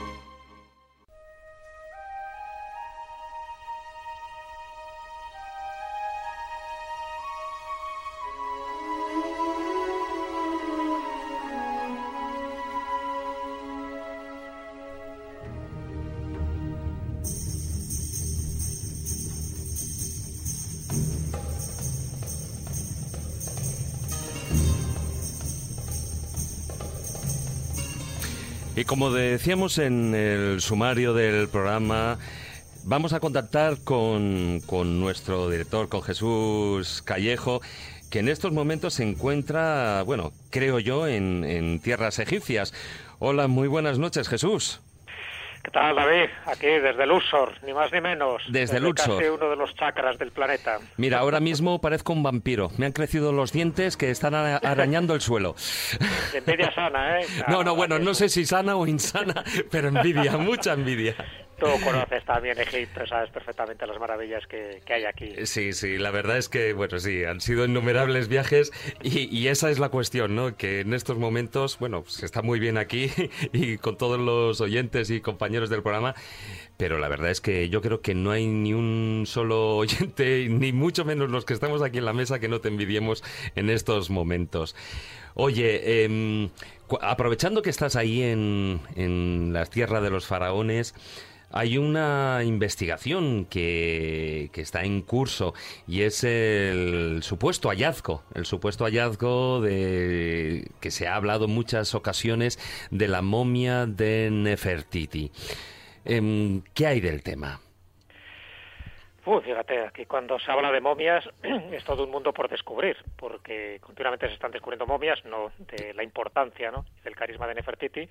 [SPEAKER 1] Como decíamos en el sumario del programa, vamos a contactar con, con nuestro director, con Jesús Callejo, que en estos momentos se encuentra, bueno, creo yo, en, en tierras egipcias. Hola, muy buenas noches, Jesús.
[SPEAKER 10] ¿Qué tal, David? Aquí desde Luxor, ni más ni menos.
[SPEAKER 1] Desde Luxor.
[SPEAKER 10] Casi uno de los chakras del planeta.
[SPEAKER 1] Mira, ahora mismo parezco un vampiro. Me han crecido los dientes que están ara- arañando el suelo.
[SPEAKER 10] De envidia sana, ¿eh?
[SPEAKER 1] No, no, bueno, no sé si sana o insana, pero envidia, mucha envidia.
[SPEAKER 10] Tú conoces también Egipto, sabes perfectamente las maravillas que, que hay aquí.
[SPEAKER 1] Sí, sí, la verdad es que, bueno, sí, han sido innumerables viajes y, y esa es la cuestión, ¿no? Que en estos momentos, bueno, se está muy bien aquí y con todos los oyentes y compañeros del programa, pero la verdad es que yo creo que no hay ni un solo oyente, ni mucho menos los que estamos aquí en la mesa, que no te envidiemos en estos momentos. Oye, em, aprovechando que estás ahí en, en las tierras de los faraones, hay una investigación que, que está en curso y es el supuesto hallazgo, el supuesto hallazgo de que se ha hablado en muchas ocasiones de la momia de Nefertiti. Em, ¿Qué hay del tema?
[SPEAKER 10] Fíjate, aquí cuando se habla de momias es todo un mundo por descubrir, porque continuamente se están descubriendo momias, no de la importancia ¿no? del carisma de Nefertiti,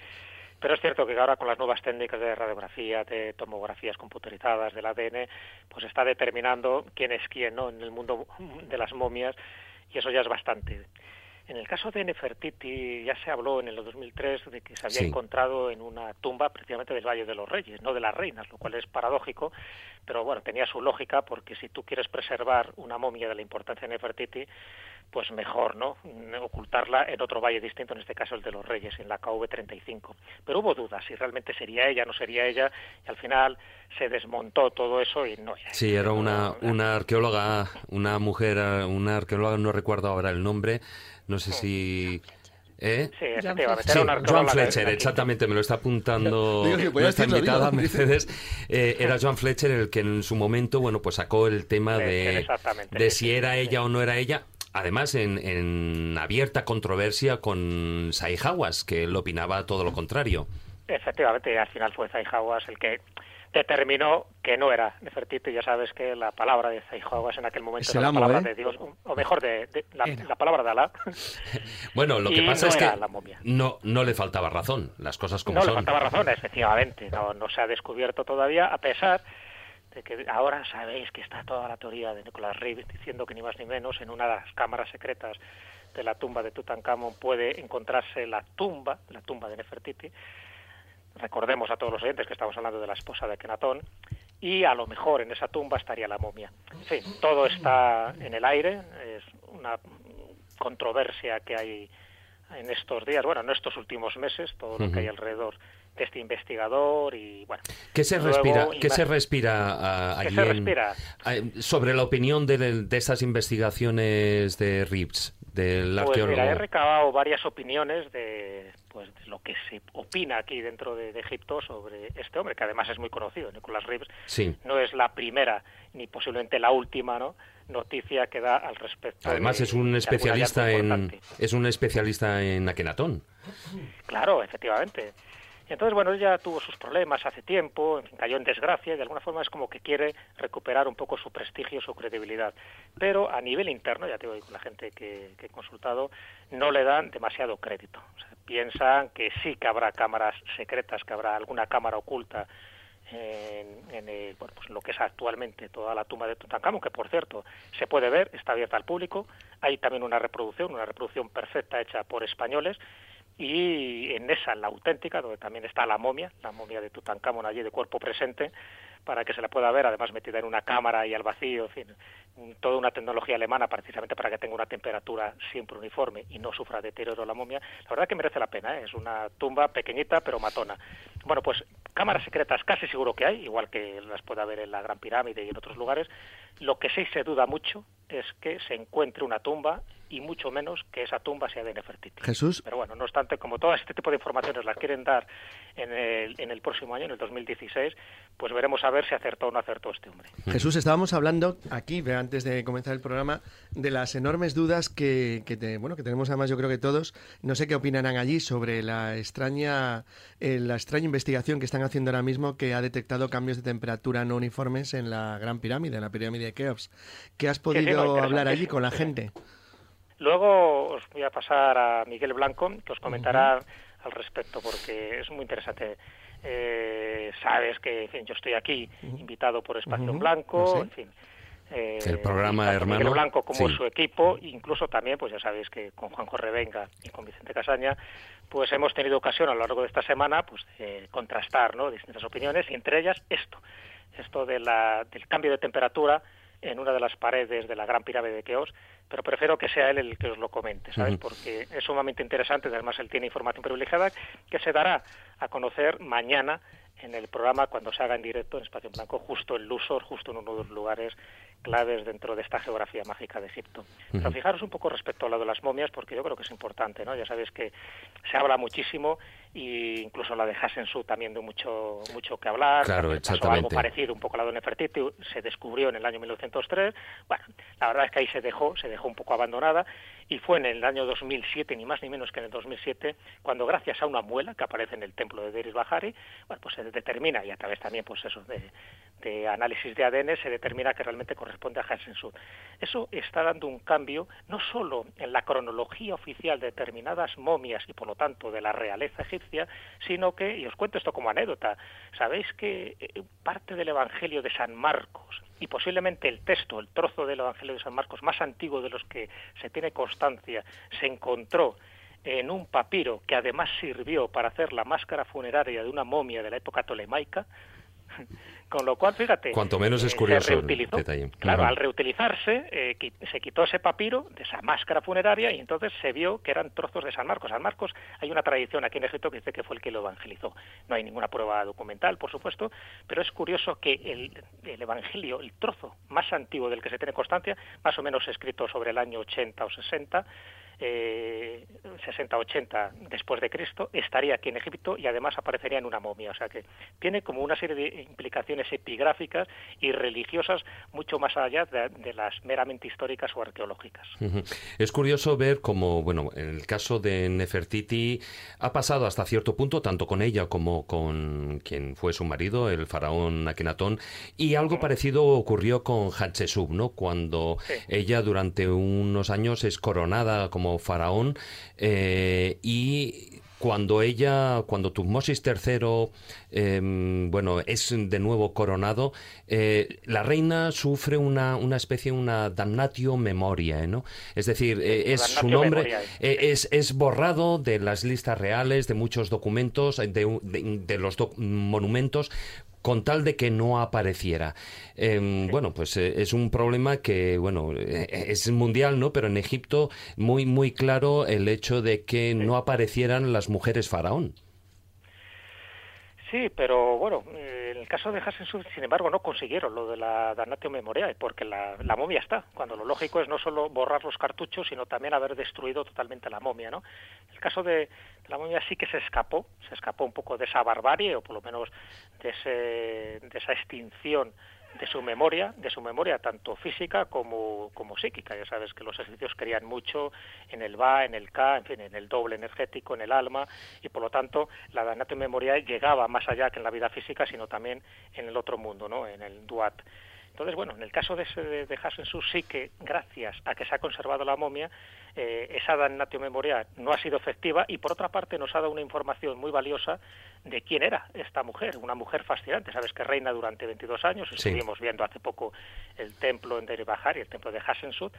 [SPEAKER 10] pero es cierto que ahora con las nuevas técnicas de radiografía, de tomografías computarizadas, del ADN, pues está determinando quién es quién ¿no? en el mundo de las momias y eso ya es bastante. En el caso de Nefertiti ya se habló en el 2003 de que se había
[SPEAKER 1] Sí.
[SPEAKER 10] encontrado en una tumba precisamente del Valle de los Reyes, no de las reinas, lo cual es paradójico, pero bueno, tenía su lógica porque si tú quieres preservar una momia de la importancia de Nefertiti, pues mejor, ¿no? Ocultarla en otro valle distinto, en este caso el de los Reyes, en la KV35. Pero hubo dudas si realmente sería ella, no sería ella, y al final se desmontó todo eso y no era
[SPEAKER 1] Sí, era una, una arqueóloga, una mujer, eh, una arqueóloga, no recuerdo ahora el nombre, no sé si... ¿Eh?
[SPEAKER 10] Sí, una
[SPEAKER 1] Joan Fletcher, exactamente, me lo está apuntando
[SPEAKER 3] Digo,
[SPEAKER 1] nuestra invitada. Mercedes. Eh, era Joan Fletcher el que en su momento, bueno, pues sacó el tema
[SPEAKER 10] Fletcher,
[SPEAKER 1] de, de si era ella o no era ella. Además, en, en abierta controversia con Sai Hawass, que él opinaba todo lo contrario.
[SPEAKER 10] Efectivamente, al final fue Zaihawas el que determinó que no era Nefertiti. Ya sabes que la palabra de Zaihawas en aquel momento
[SPEAKER 3] Es
[SPEAKER 10] era la palabra
[SPEAKER 3] ¿eh?
[SPEAKER 10] de Dios, o mejor, de, de- la, la palabra de Alá.
[SPEAKER 1] Bueno, lo que
[SPEAKER 10] Y
[SPEAKER 1] pasa
[SPEAKER 10] no
[SPEAKER 1] es que
[SPEAKER 10] la momia.
[SPEAKER 1] no, no le faltaba razón, las cosas como
[SPEAKER 10] no le
[SPEAKER 1] son.
[SPEAKER 10] faltaba razón, efectivamente. No, no se ha descubierto todavía, a pesar de que ahora sabéis que está toda la teoría de Nicolás Reeves diciendo que ni más ni menos en una de las cámaras secretas de la tumba de Tutankamón puede encontrarse la tumba, la tumba de Nefertiti. Recordemos a todos los oyentes que estamos hablando de la esposa de Kenatón y a lo mejor en esa tumba estaría la momia. En fin, todo está en el aire, es una controversia que hay en estos días, bueno, en estos últimos meses, todo lo que hay alrededor este investigador y bueno.
[SPEAKER 1] ¿Qué se
[SPEAKER 10] luego,
[SPEAKER 1] respira, ¿qué se respira ah,
[SPEAKER 10] ¿Qué
[SPEAKER 1] allí
[SPEAKER 10] se
[SPEAKER 1] en-
[SPEAKER 10] respira?
[SPEAKER 1] ah, sobre la opinión de, de estas investigaciones de Reeves, del
[SPEAKER 10] Pues
[SPEAKER 1] arqueólogo?
[SPEAKER 10] mira, he recabado varias opiniones de, pues, de lo que se opina aquí dentro de, de Egipto sobre este hombre, que además es muy conocido, Nicolás Reeves.
[SPEAKER 1] Sí.
[SPEAKER 10] No es la primera ni posiblemente la última ¿no? noticia que da al respecto.
[SPEAKER 1] Además
[SPEAKER 10] de-
[SPEAKER 1] es un especialista en es un especialista en Akenatón.
[SPEAKER 10] Claro, efectivamente. Entonces, bueno, él ya tuvo sus problemas hace tiempo, en fin, cayó en desgracia y de alguna forma es como que quiere recuperar un poco su prestigio, su credibilidad. Pero a nivel interno, ya te digo, con la gente que, que he consultado, no le dan demasiado crédito. O sea, piensan que sí que habrá cámaras secretas, que habrá alguna cámara oculta en, en el- bueno, pues lo que es actualmente toda la tumba de Tutankamón, que por cierto se puede ver, está abierta al público. Hay también una reproducción, una reproducción perfecta hecha por españoles y en esa, la auténtica, donde también está la momia, la momia de Tutankamón allí de cuerpo presente, para que se la pueda ver, además metida en una cámara y al vacío, en fin, toda una tecnología alemana precisamente para que tenga una temperatura siempre uniforme y no sufra deterioro la momia, la verdad que merece la pena, ¿eh? es una tumba pequeñita pero matona. Bueno, pues cámaras secretas casi seguro que hay, igual que las puede haber en la Gran Pirámide y en otros lugares, lo que sí se duda mucho es que se encuentre una tumba y mucho menos que esa tumba sea de Nefertiti.
[SPEAKER 3] Jesús.
[SPEAKER 10] Pero bueno, no obstante, como todo este tipo de informaciones las quieren dar en el, en el próximo año, en el 2016, pues veremos a ver si acertó o no acertó este hombre.
[SPEAKER 3] Jesús, estábamos hablando aquí, antes de comenzar el programa, de las enormes dudas que, que bueno, que tenemos además yo creo que todos, no sé qué opinarán allí sobre la extraña, eh, la extraña investigación que están haciendo ahora mismo que ha detectado cambios de temperatura no uniformes en la Gran Pirámide, en la pirámide de Keops. ¿Qué has podido hablar allí con la gente?
[SPEAKER 10] Luego os voy a pasar a Miguel Blanco, que os comentará al respecto, porque es muy interesante. Eh, sabes que yo estoy aquí invitado por Espacio Blanco, en fin.
[SPEAKER 1] Eh, el programa hermano
[SPEAKER 10] Miguel Blanco como su equipo incluso también pues ya sabéis que con Juanjo Revenga y con Vicente Casaña pues hemos tenido ocasión a lo largo de esta semana pues de contrastar ¿no? distintas opiniones y entre ellas esto esto de la, del cambio de temperatura en una de las paredes de la gran pirámide de Keops pero prefiero que sea él el que os lo comente, ¿sabes? Porque es sumamente interesante, además él tiene información privilegiada que se dará a conocer mañana en el programa cuando se haga en directo en Espacio Blanco, justo en Lusor, justo en uno de los lugares claves dentro de esta geografía mágica de Egipto. Pero fijaros un poco respecto a lo de las momias, porque yo creo que es importante, ¿no? Ya sabéis que se habla muchísimo y incluso la de Hassensu también de mucho mucho que hablar.
[SPEAKER 1] Claro, exactamente.
[SPEAKER 10] algo parecido un poco a la de Nefertiti, se descubrió en el año 1903. Bueno, la verdad es que ahí se dejó, se dejó un poco abandonada y fue en el año 2007, ni más ni menos que en el 2007, cuando gracias a una muela que aparece en el templo de Deris Bahari, bueno, pues se determina, y a través también pues eso de, de análisis de ADN, se determina que realmente corresponde a Hansensud. Eso está dando un cambio no solo en la cronología oficial de determinadas momias y por lo tanto de la realeza egipcia, sino que, y os cuento esto como anécdota, sabéis que eh, parte del Evangelio de San Marcos y posiblemente el texto, el trozo del Evangelio de San Marcos más antiguo de los que se tiene constancia, se encontró en un papiro que además sirvió para hacer la máscara funeraria de una momia de la época tolemaica, con lo cual, fíjate,
[SPEAKER 1] cuanto menos es eh, curioso detalle.
[SPEAKER 10] Claro, al reutilizarse eh, se quitó ese papiro de esa máscara funeraria y entonces se vio que eran trozos de San Marcos. San Marcos hay una tradición aquí en Egipto que dice que fue el que lo evangelizó. No hay ninguna prueba documental, por supuesto, pero es curioso que el, el evangelio, el trozo más antiguo del que se tiene constancia, más o menos escrito sobre el año 80 o 60, eh, 60-80 después de Cristo, estaría aquí en Egipto y además aparecería en una momia. O sea que tiene como una serie de implicaciones epigráficas y religiosas mucho más allá de, las meramente históricas o arqueológicas.
[SPEAKER 1] Es curioso ver cómo, bueno, en el caso de Nefertiti ha pasado hasta cierto punto, tanto con ella como con quien fue su marido, el faraón Akenatón, y algo parecido ocurrió con Hatshepsut, ¿no? Cuando ella durante unos años es coronada como faraón eh, y cuando ella, cuando Tutmosis III, em, bueno, es de nuevo coronado, eh, la reina sufre una, una especie, una damnatio memoria, ¿no? Es decir, eh, es su nombre es, es, borrado de las listas reales, de muchos documentos, de, los monumentos, con tal de que no apareciera. Em, bueno, pues eh, es un problema que, bueno, eh, es mundial, ¿no? Pero en Egipto muy, muy claro el hecho de que no aparecieran las mujeres faraón.
[SPEAKER 10] Sí, pero bueno, en el caso de Hassensu, sin embargo, no consiguieron lo de la Damnatio Memoriae, porque la, momia está, cuando lo lógico es no solo borrar los cartuchos, sino también haber destruido totalmente la momia, ¿no? El caso de la momia sí que se escapó, se escapó un poco de esa barbarie, o por lo menos de, ese, de esa extinción de su memoria, de su memoria tanto física como, como psíquica. Ya sabes que los egipcios querían mucho en el Ba, en el Ka, en fin, en el doble energético, en el alma, y por lo tanto la Danate memoria llegaba más allá que en la vida física, sino también en el otro mundo, ¿no? en el Duat. Entonces, bueno, en el caso de, de, de sí que, gracias a que se ha conservado la momia, eh, esa damnatio memoria no ha sido efectiva y, por otra parte, nos ha dado una información muy valiosa de quién era esta mujer, una mujer fascinante. Sabes que reina durante 22 años, estuvimos viendo hace poco el templo en Deribahar y el templo de Hassensud,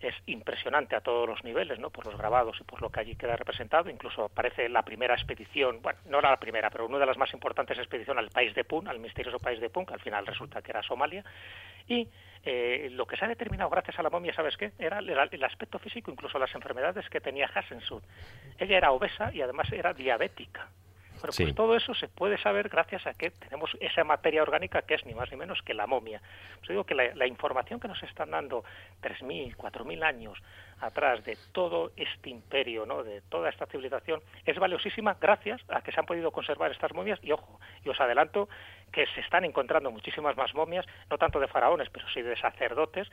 [SPEAKER 10] es impresionante a todos los niveles, ¿no? Por los grabados y por lo que allí queda representado. Incluso aparece la primera expedición, bueno, no era la primera, pero una de las más importantes expediciones al país de Pun, al misterioso país de Pun, que al final resulta que era Somalia. Y eh, lo que se ha determinado gracias a la momia, ¿sabes qué? Era el, aspecto físico, incluso las enfermedades que tenía Hassensud. Ella era obesa y además era diabética. Bueno, pues todo eso se puede saber gracias a que tenemos esa materia orgánica que es ni más ni menos que la momia. Os digo que la, la información que nos están dando 3.000, 4.000 años atrás de todo este imperio, ¿no? de toda esta civilización, es valiosísima gracias a que se han podido conservar estas momias y ojo, y os adelanto que se están encontrando muchísimas más momias, no tanto de faraones, pero sí de sacerdotes,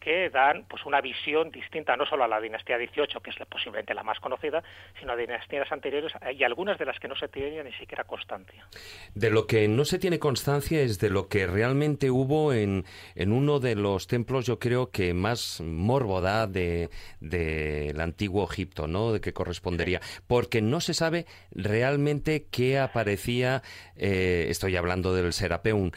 [SPEAKER 10] que dan pues una visión distinta no solo a la dinastía 18, que es posiblemente la más conocida, sino a dinastías anteriores y algunas de las que no se tiene ni siquiera constancia.
[SPEAKER 1] De lo que no se tiene constancia es de lo que realmente hubo en, en uno de los templos, yo creo que más morbo da del de, antiguo Egipto, ¿no? De que correspondería, porque no se sabe realmente qué aparecía, eh, estoy hablando del Serapeum,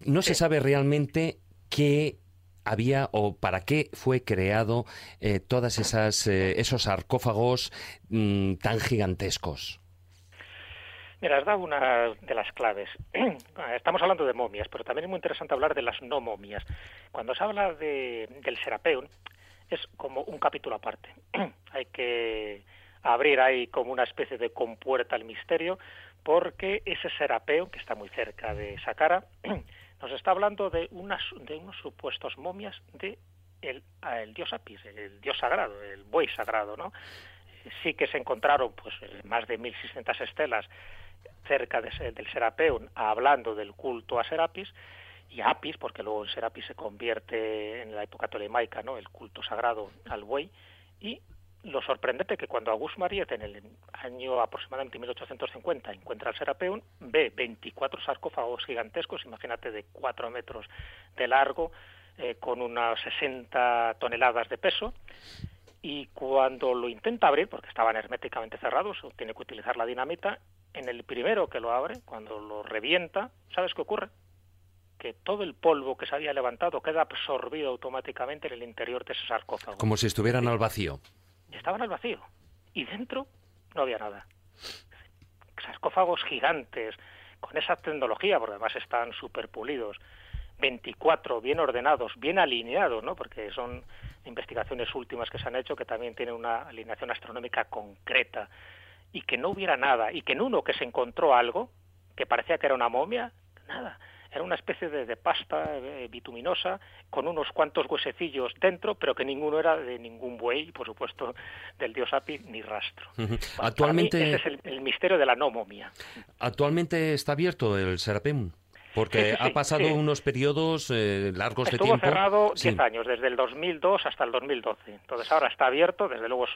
[SPEAKER 1] no se sabe realmente qué había o para qué fue creado eh, todas esas eh, esos sarcófagos mm, tan gigantescos.
[SPEAKER 10] Mira, has dado una de las claves. Estamos hablando de momias, pero también es muy interesante hablar de las no momias. Cuando se habla de, del Serapeum, es como un capítulo aparte. Hay que abrir ahí como una especie de compuerta al misterio, porque ese Serapeum, que está muy cerca de Saqqara, nos está hablando de, unas, de unos supuestos momias de el, el, dios Apis, el dios sagrado, el buey sagrado, ¿no? Sí que se encontraron pues más de 1.600 estelas cerca de, del Serapeum hablando del culto a Serapis y a Apis, porque luego el Serapis se convierte en la época tolemaica, ¿no? El culto sagrado al buey y lo sorprendente que cuando Auguste Mariette en el año aproximadamente 1850 encuentra el Serapeum, ve 24 sarcófagos gigantescos, imagínate de 4 metros de largo, eh, con unas 60 toneladas de peso, y cuando lo intenta abrir, porque estaban herméticamente cerrados, tiene que utilizar la dinamita, en el primero que lo abre, cuando lo revienta, ¿sabes qué ocurre? Que todo el polvo que se había levantado queda absorbido automáticamente en el interior de ese sarcófago.
[SPEAKER 1] Como si estuvieran al vacío
[SPEAKER 10] estaban al vacío y dentro no había nada. Sarcófagos gigantes, con esa tecnología, porque además están súper pulidos, 24 bien ordenados, bien alineados, ¿no? porque son investigaciones últimas que se han hecho que también tienen una alineación astronómica concreta, y que no hubiera nada, y que en uno que se encontró algo, que parecía que era una momia, nada, era una especie de, pasta eh, bituminosa con unos cuantos huesecillos dentro, pero que ninguno era de ningún buey, por supuesto, del dios Api ni rastro.
[SPEAKER 1] Actualmente
[SPEAKER 10] ese es el, misterio de la no momia.
[SPEAKER 1] Actualmente está abierto el Serapem. Porque ha pasado unos periodos eh, largos
[SPEAKER 10] de
[SPEAKER 1] tiempo.
[SPEAKER 10] Estuvo cerrado 10 años, desde el 2002 hasta el 2012. Entonces ahora está abierto, desde luego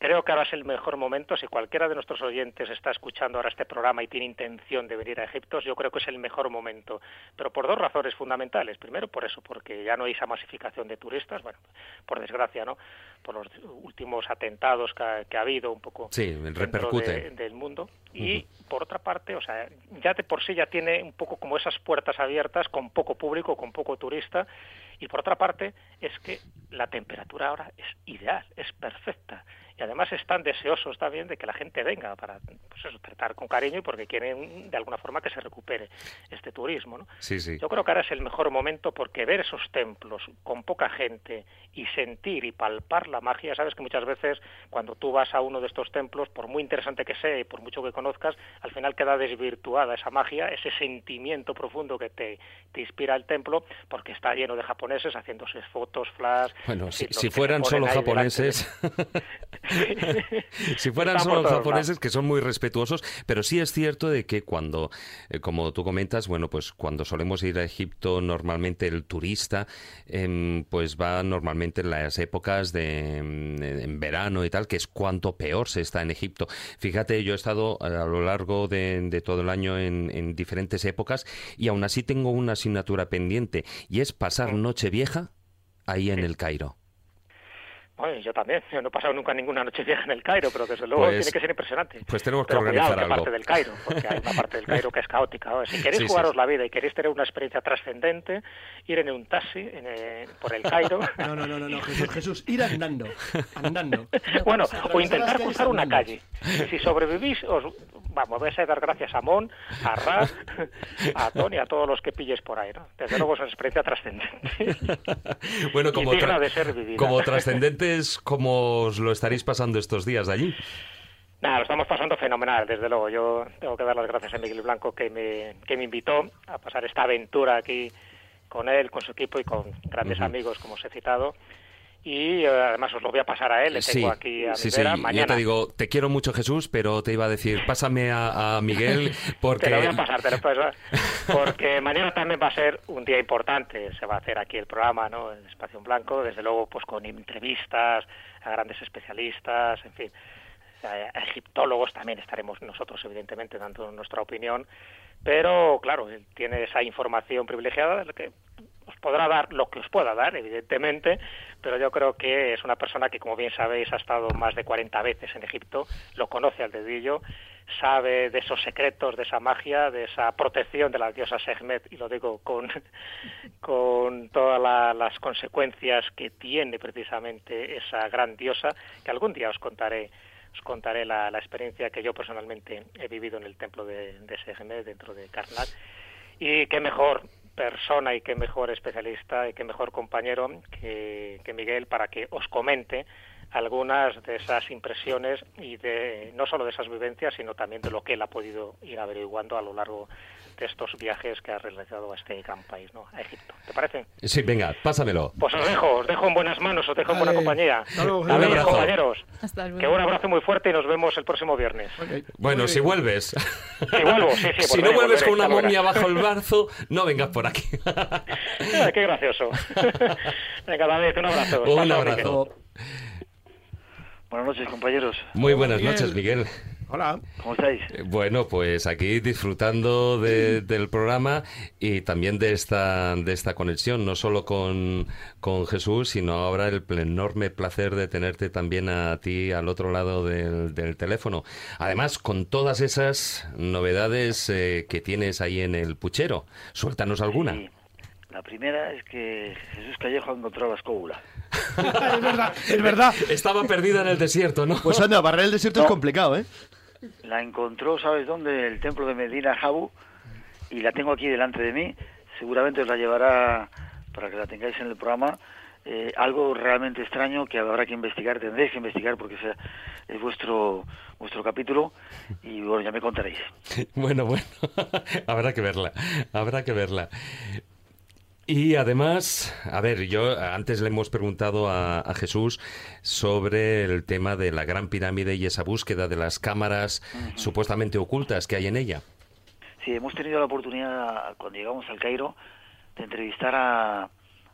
[SPEAKER 10] Creo que ahora es el mejor momento, si cualquiera de nuestros oyentes está escuchando ahora este programa y tiene intención de venir a Egipto, yo creo que es el mejor momento, pero por dos razones fundamentales. Primero, por eso, porque ya no hay esa masificación de turistas, bueno, por desgracia, ¿no? Por los últimos atentados que ha, habido un poco
[SPEAKER 1] sí, repercute.
[SPEAKER 10] del mundo. Y por otra parte, o sea, ya de por sí ya tiene un poco como esas puertas abiertas con poco público, con poco turista, y por otra parte es que la temperatura ahora es ideal, es perfecta y además están deseosos también de que la gente venga para pues eso, tratar con cariño y porque quieren de alguna forma que se recupere este turismo. ¿no?
[SPEAKER 1] Sí, sí.
[SPEAKER 10] Yo creo que ahora es el mejor momento porque ver esos templos con poca gente y sentir y palpar la magia, sabes que muchas veces cuando tú vas a uno de estos templos, por muy interesante que sea y por mucho que conozcas, al final queda desvirtuada esa magia, ese sentimiento profundo que te, te inspira el templo porque está lleno de japoneses haciéndose fotos, flash.
[SPEAKER 1] Bueno, si, si fueran solo japoneses. si fueran solo japoneses, que son muy respetuosos, pero sí es cierto de que cuando, eh, como tú comentas, bueno, pues cuando solemos ir a Egipto, normalmente el turista, em, pues va normalmente en las épocas de em, en verano y tal, que es cuanto peor se está en Egipto. Fíjate, yo he estado a lo largo de, todo el año en, en diferentes épocas y aún así tengo una asignatura pendiente y es pasar Nochevieja ahí en el Cairo.
[SPEAKER 10] Yo también. Yo no he pasado nunca ninguna noche vieja en el Cairo, pero desde luego
[SPEAKER 1] Pues-
[SPEAKER 10] tiene que ser impresionante.
[SPEAKER 1] pues tenemos que
[SPEAKER 10] Pero
[SPEAKER 1] organizar
[SPEAKER 10] cuidado, que
[SPEAKER 1] algo.
[SPEAKER 10] parte del Cairo, porque hay una parte del Cairo que es caótica. ¿no? Si queréis
[SPEAKER 1] Sí, sí.
[SPEAKER 10] jugaros la vida y queréis tener una experiencia trascendente, ir en un taxi en, eh, por el Cairo.
[SPEAKER 3] No, no, no, no, no, Jesús, Jesús, ir andando, andando.
[SPEAKER 10] Bueno, o intentar cruzar una
[SPEAKER 3] andando.
[SPEAKER 10] calle. Y si sobrevivís, os vamos, vais a dar gracias a Mon, a Raz, a Tony, a todos los que pilles por ahí. ¿no? Desde luego es una experiencia trascendente.
[SPEAKER 1] Bueno,
[SPEAKER 10] Y
[SPEAKER 1] como,
[SPEAKER 10] digna de ser vivida.
[SPEAKER 1] como trascendentes, ¿cómo os lo estaréis pasando estos días de allí?
[SPEAKER 10] Nada, lo estamos pasando fenomenal, desde luego. Yo tengo que dar las gracias a Miguel Blanco que me, que me invitó a pasar esta aventura aquí con él, con su equipo y con grandes amigos, como os he citado. Y eh, además os lo voy a pasar a él, le tengo aquí a
[SPEAKER 1] sí, sí.
[SPEAKER 10] vera
[SPEAKER 1] Yo
[SPEAKER 10] mañana.
[SPEAKER 1] te digo, te quiero mucho Jesús, pero te iba a decir, pásame a, a Miguel porque...
[SPEAKER 10] Te lo voy a pasar, te lo porque mañana también va a ser un día importante. Se va a hacer aquí el programa, ¿no? El Espacio en Blanco, desde luego, pues con entrevistas a grandes especialistas, en fin, a, egiptólogos también estaremos nosotros, evidentemente, dando nuestra opinión. Pero, claro, él tiene esa información privilegiada de la que podrá dar lo que os pueda dar, evidentemente, pero yo creo que es una persona que, como bien sabéis, ha estado más de 40 veces en Egipto, lo conoce al dedillo, sabe de esos secretos, de esa magia, de esa protección de la diosa Sekhmet, y lo digo con, con todas la- las consecuencias que tiene precisamente esa gran diosa, que algún día os contaré os contaré la, la experiencia que yo personalmente he vivido en el templo de, de dentro de Karnak y qué mejor persona y qué mejor especialista y qué mejor compañero que, que Miguel para que os comente algunas de esas impresiones y de no solo de esas vivencias sino también de lo que él ha podido ir averiguando a lo largo de estos viajes que ha realizado a este gran país, ¿no? A Egipto. ¿Te parece?
[SPEAKER 1] Sí, venga, pásamelo.
[SPEAKER 10] Pues os dejo, os dejo en buenas manos, os dejo en buena compañía.
[SPEAKER 4] Hasta luego,
[SPEAKER 1] abrazo.
[SPEAKER 10] compañeros.
[SPEAKER 5] Hasta luego.
[SPEAKER 10] Que un abrazo muy fuerte y nos vemos el próximo viernes.
[SPEAKER 1] Bueno, si vuelves.
[SPEAKER 10] Si vuelvo, sí, sí.
[SPEAKER 1] si no vuelves con una momia bajo el brazo, no vengas por aquí.
[SPEAKER 10] Ay, qué gracioso. Venga, David, un abrazo.
[SPEAKER 1] Un abrazo.
[SPEAKER 11] Buenas noches, compañeros.
[SPEAKER 1] Muy buenas
[SPEAKER 4] Miguel.
[SPEAKER 1] noches, Miguel.
[SPEAKER 3] Hola.
[SPEAKER 11] ¿Cómo estáis?
[SPEAKER 1] Eh, Bueno, pues aquí disfrutando de- del programa y también de esta, de esta conexión, no solo con, con Jesús, sino ahora el enorme placer de tenerte también a ti al otro lado del, del teléfono. Además, con todas esas novedades eh, que tienes ahí en el puchero, suéltanos alguna.
[SPEAKER 11] Sí. La primera es que Jesús Callejo ha encontrado la escóbula.
[SPEAKER 4] es verdad, es verdad.
[SPEAKER 1] Estaba perdida en el desierto, ¿no?
[SPEAKER 3] Pues anda, barrer el desierto es complicado, ¿eh?
[SPEAKER 11] La encontró, ¿sabes dónde? En el templo de Medina Jabu. Y la tengo aquí delante de mí. Seguramente os la llevará para que la tengáis en el programa. Eh, algo realmente extraño que habrá que investigar, tendréis que investigar porque ese es vuestro vuestro capítulo y bueno, ya me contaréis.
[SPEAKER 1] Bueno, bueno, habrá que verla, habrá que verla. Y además, a ver, yo antes le hemos preguntado a, a Jesús sobre el tema de la Gran Pirámide y esa búsqueda de las cámaras supuestamente ocultas que hay en ella.
[SPEAKER 11] Sí, hemos tenido la oportunidad, cuando llegamos al Cairo, de entrevistar a,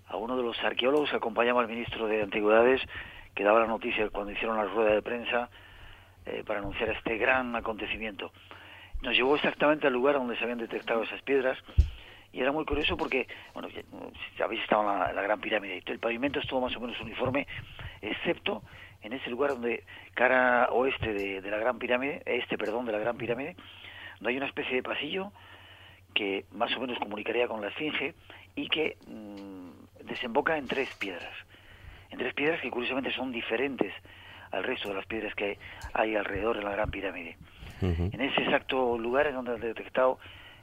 [SPEAKER 11] a uno de los arqueólogos que acompañaba al ministro de Antigüedades, que daba la noticia cuando hicieron la rueda de prensa eh, para anunciar este gran acontecimiento. Nos llevó exactamente al lugar donde se habían detectado esas piedras y era muy curioso porque, bueno, ya- habéis estado en la, Gran Pirámide, el pavimento es todo más o menos uniforme, excepto en ese lugar donde, cara oeste de, de la Gran Pirámide, este, perdón, de la Gran Pirámide, donde hay una especie de pasillo que más o menos comunicaría con la Esfinge y que mm, desemboca en tres piedras. En tres piedras que curiosamente son diferentes al resto de las piedras que hay alrededor de la Gran Pirámide. En ese exacto lugar es donde han detectado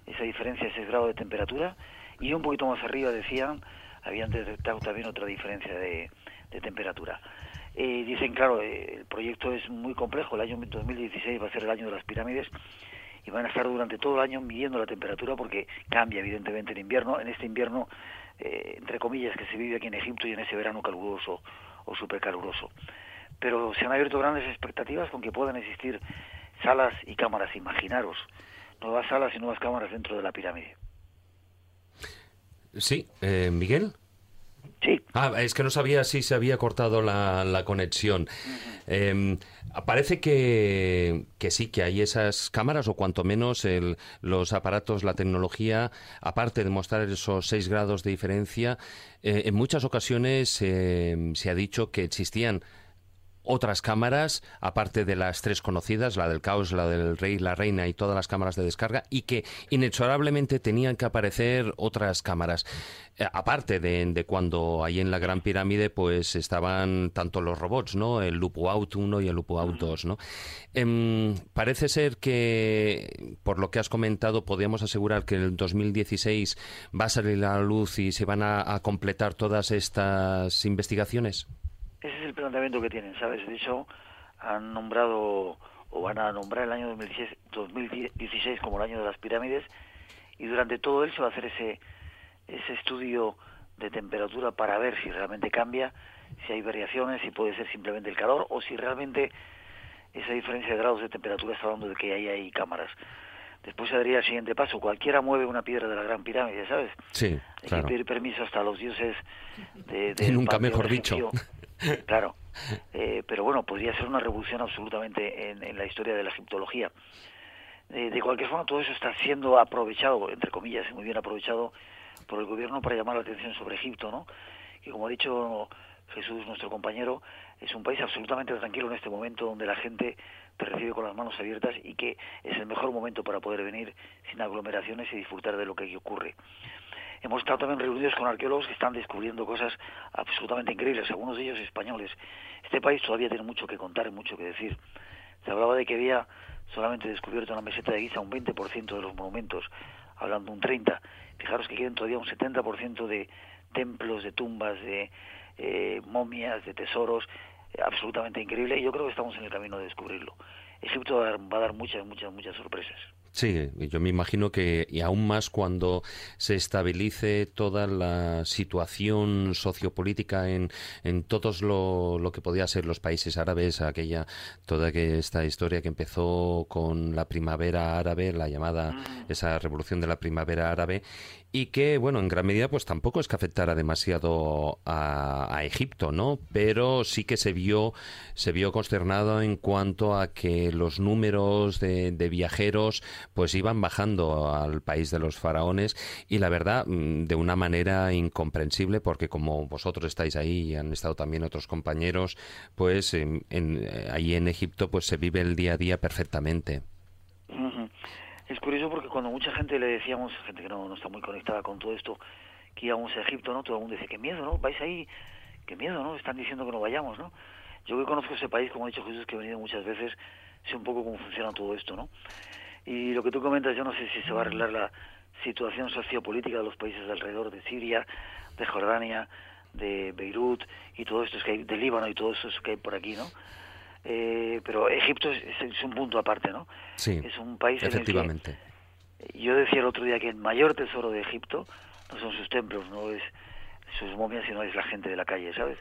[SPEAKER 11] esa diferencia, ese grado de temperatura, y un poquito más arriba decían, habían detectado también otra diferencia de, de temperatura. Eh, dicen, claro, eh, el proyecto es muy complejo, el año 2016 va a ser el año de las pirámides, y van a estar durante todo el año midiendo la temperatura porque cambia evidentemente en invierno, en este invierno, eh, entre comillas, que se vive aquí en Egipto y en ese verano caluroso o supercaluroso. Pero se han abierto grandes expectativas con que puedan existir salas y cámaras, imaginaros, nuevas salas y nuevas cámaras dentro de la pirámide.
[SPEAKER 1] Sí, eh, Miguel.
[SPEAKER 11] Sí.
[SPEAKER 1] Ah, es que no sabía si se había cortado la, la conexión. Eh, parece que, que, sí, que hay esas cámaras, o cuanto menos el, los aparatos, la tecnología, aparte de mostrar esos seis grados de diferencia, eh, en muchas ocasiones eh, se ha dicho que existían otras cámaras, aparte de las tres conocidas, la del caos, la del rey, la reina y todas las cámaras de descarga, y que inexorablemente tenían que aparecer otras cámaras. Eh, aparte de, de, cuando ahí en la Gran Pirámide pues estaban tanto los robots, ¿no? El Lupo Out 1 y el Lupo Out 2, ¿no? Eh, parece ser que, por lo que has comentado, podríamos asegurar que en el 2016 va a salir la luz y se van a, a completar todas estas investigaciones.
[SPEAKER 11] Ese es el planteamiento que tienen, ¿sabes? De hecho, han nombrado o van a nombrar el año 2016, 2016 como el año de las pirámides y durante todo él se va a hacer ese, ese estudio de temperatura para ver si realmente cambia, si hay variaciones, si puede ser simplemente el calor o si realmente esa diferencia de grados de temperatura está hablando de que ahí hay cámaras. Después se daría el siguiente paso. Cualquiera mueve una piedra de la Gran Pirámide, ¿sabes?
[SPEAKER 1] Sí,
[SPEAKER 11] Hay
[SPEAKER 1] claro.
[SPEAKER 11] que pedir permiso hasta a los dioses de, de
[SPEAKER 1] Nunca mejor dicho.
[SPEAKER 11] Claro. Eh, pero bueno, podría ser una revolución absolutamente en, la historia de la egiptología. Eh, de cualquier forma, todo eso está siendo aprovechado, entre comillas, muy bien aprovechado por el gobierno para llamar la atención sobre Egipto, ¿no? Que como ha dicho Jesús, nuestro compañero, es un país absolutamente tranquilo en este momento donde la gente te recibe con las manos abiertas y que es el mejor momento para poder venir sin aglomeraciones y disfrutar de lo que aquí ocurre. Hemos estado también reunidos con arqueólogos que están descubriendo cosas absolutamente increíbles, algunos de ellos españoles. Este país todavía tiene mucho que contar y mucho que decir. Se hablaba de que había solamente descubierto en la meseta de Giza un 20% de los monumentos, hablando un 30%. Fijaros que quedan todavía un 70% de templos, de tumbas, de eh, momias, de tesoros, eh, absolutamente increíble. Y yo creo que estamos en el camino de descubrirlo. Egipto va va a dar muchas, muchas, muchas sorpresas.
[SPEAKER 1] Sí, yo me imagino que, y aún más cuando se estabilice toda la situación sociopolítica en, en todos lo, lo que podía ser los países árabes, aquella, toda que esta historia que empezó con la primavera árabe, la llamada, esa revolución de la primavera árabe, y que, bueno, en gran medida, pues tampoco es que afectara demasiado a, Egipto, ¿no? Pero sí que se vio, se vio consternado en cuanto a que los números de, de viajeros, pues iban bajando al país de los faraones y la verdad, mm, de una manera incomprensible, porque como vosotros estáis ahí y han estado también otros compañeros, pues en, en, ahí en Egipto, pues se vive el día a día perfectamente.
[SPEAKER 11] Uh. Es curioso porque cuando mucha gente le decíamos, gente que no, no, está muy conectada con todo esto, que íbamos a Egipto, ¿no? Todo el mundo dice, qué miedo, ¿no? Vais ahí, qué miedo, ¿no? Están diciendo que no vayamos, ¿no? Yo que conozco ese país, como ha dicho Jesús, que he venido muchas veces, sé un poco cómo funciona todo esto, ¿no? Y lo que tú comentas, yo no sé si se va a arreglar la situación sociopolítica de los países de alrededor, de Siria, de Jordania, de Beirut y todo esto que hay, de Líbano y todo eso que hay por aquí, ¿no? Eh, pero Egipto es, es, un punto aparte, ¿no?
[SPEAKER 1] Sí,
[SPEAKER 11] es un país
[SPEAKER 1] efectivamente.
[SPEAKER 11] En el que, yo decía el otro día que el mayor tesoro de Egipto no son sus templos, no es sus momias, sino es la gente de la calle, ¿sabes?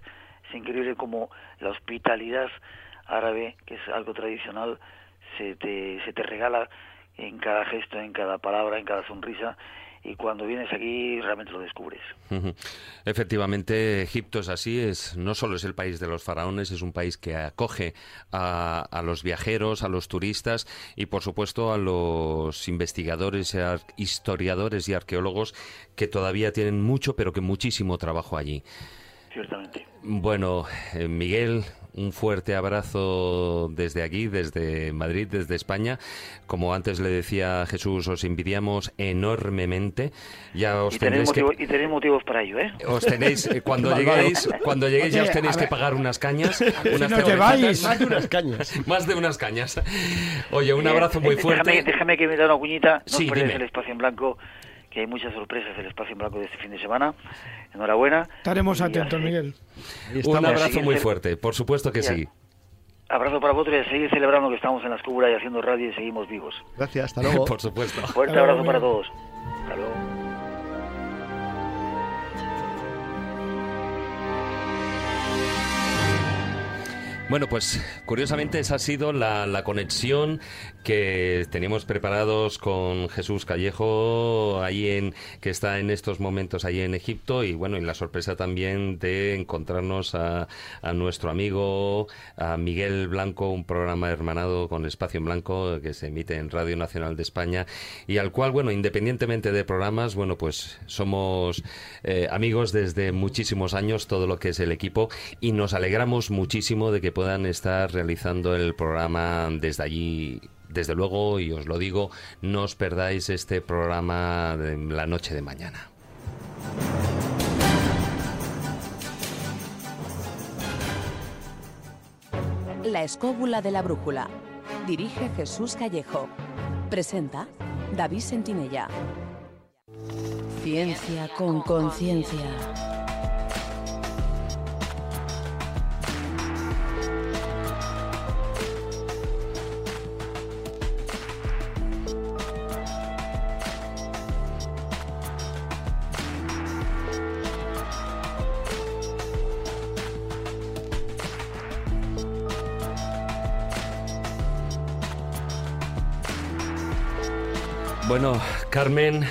[SPEAKER 11] Es increíble como la hospitalidad árabe, que es algo tradicional, se te, se te regala en cada gesto, en cada palabra, en cada sonrisa, y cuando vienes aquí realmente lo descubres.
[SPEAKER 1] Efectivamente, Egipto es así, es no solo es el país de los faraones, es un país que acoge a, a los viajeros, a los turistas y por supuesto a los investigadores, historiadores y arqueólogos que todavía tienen mucho, pero que muchísimo trabajo allí.
[SPEAKER 11] Ciertamente.
[SPEAKER 1] Bueno, eh, Miguel, un fuerte abrazo desde aquí, desde Madrid, desde España. Como antes le decía Jesús, os envidiamos enormemente. Ya os
[SPEAKER 11] y, tenéis motivo,
[SPEAKER 1] que...
[SPEAKER 11] y tenéis motivos para ello, ¿eh?
[SPEAKER 1] Os tenéis, cuando lleguéis, cuando lleguéis ya os tenéis que pagar unas cañas. Unas
[SPEAKER 4] si.
[SPEAKER 3] Más de unas cañas.
[SPEAKER 1] Más de unas cañas. Oye, un abrazo muy fuerte.
[SPEAKER 11] Déjame, déjame que me dé una cuñita. No
[SPEAKER 1] sí,
[SPEAKER 11] el espacio en blanco que hay muchas sorpresas del espacio en blanco de este fin de semana. Enhorabuena.
[SPEAKER 4] Estaremos atentos, Miguel.
[SPEAKER 1] Un abrazo muy fuerte, por supuesto que sí.
[SPEAKER 11] Abrazo para vosotros y a seguir celebrando que estamos en la escúbula y haciendo radio y seguimos vivos.
[SPEAKER 3] Gracias, hasta luego.
[SPEAKER 1] por supuesto.
[SPEAKER 11] Fuerte abrazo para todos. Hasta luego.
[SPEAKER 1] Bueno, pues curiosamente esa ha sido la, la conexión que teníamos preparados con Jesús Callejo ahí en que está en estos momentos ahí en Egipto y bueno y la sorpresa también de encontrarnos a, a nuestro amigo a Miguel Blanco un programa hermanado con Espacio en Blanco que se emite en Radio Nacional de España y al cual bueno independientemente de programas bueno pues somos eh, amigos desde muchísimos años todo lo que es el equipo y nos alegramos muchísimo de que puedan estar realizando el programa desde allí desde luego, y os lo digo, no os perdáis este programa de la noche de mañana.
[SPEAKER 7] La escóbula de la brújula. Dirige Jesús Callejo. Presenta David Sentinella. Ciencia con conciencia.
[SPEAKER 1] Bueno, Carmen,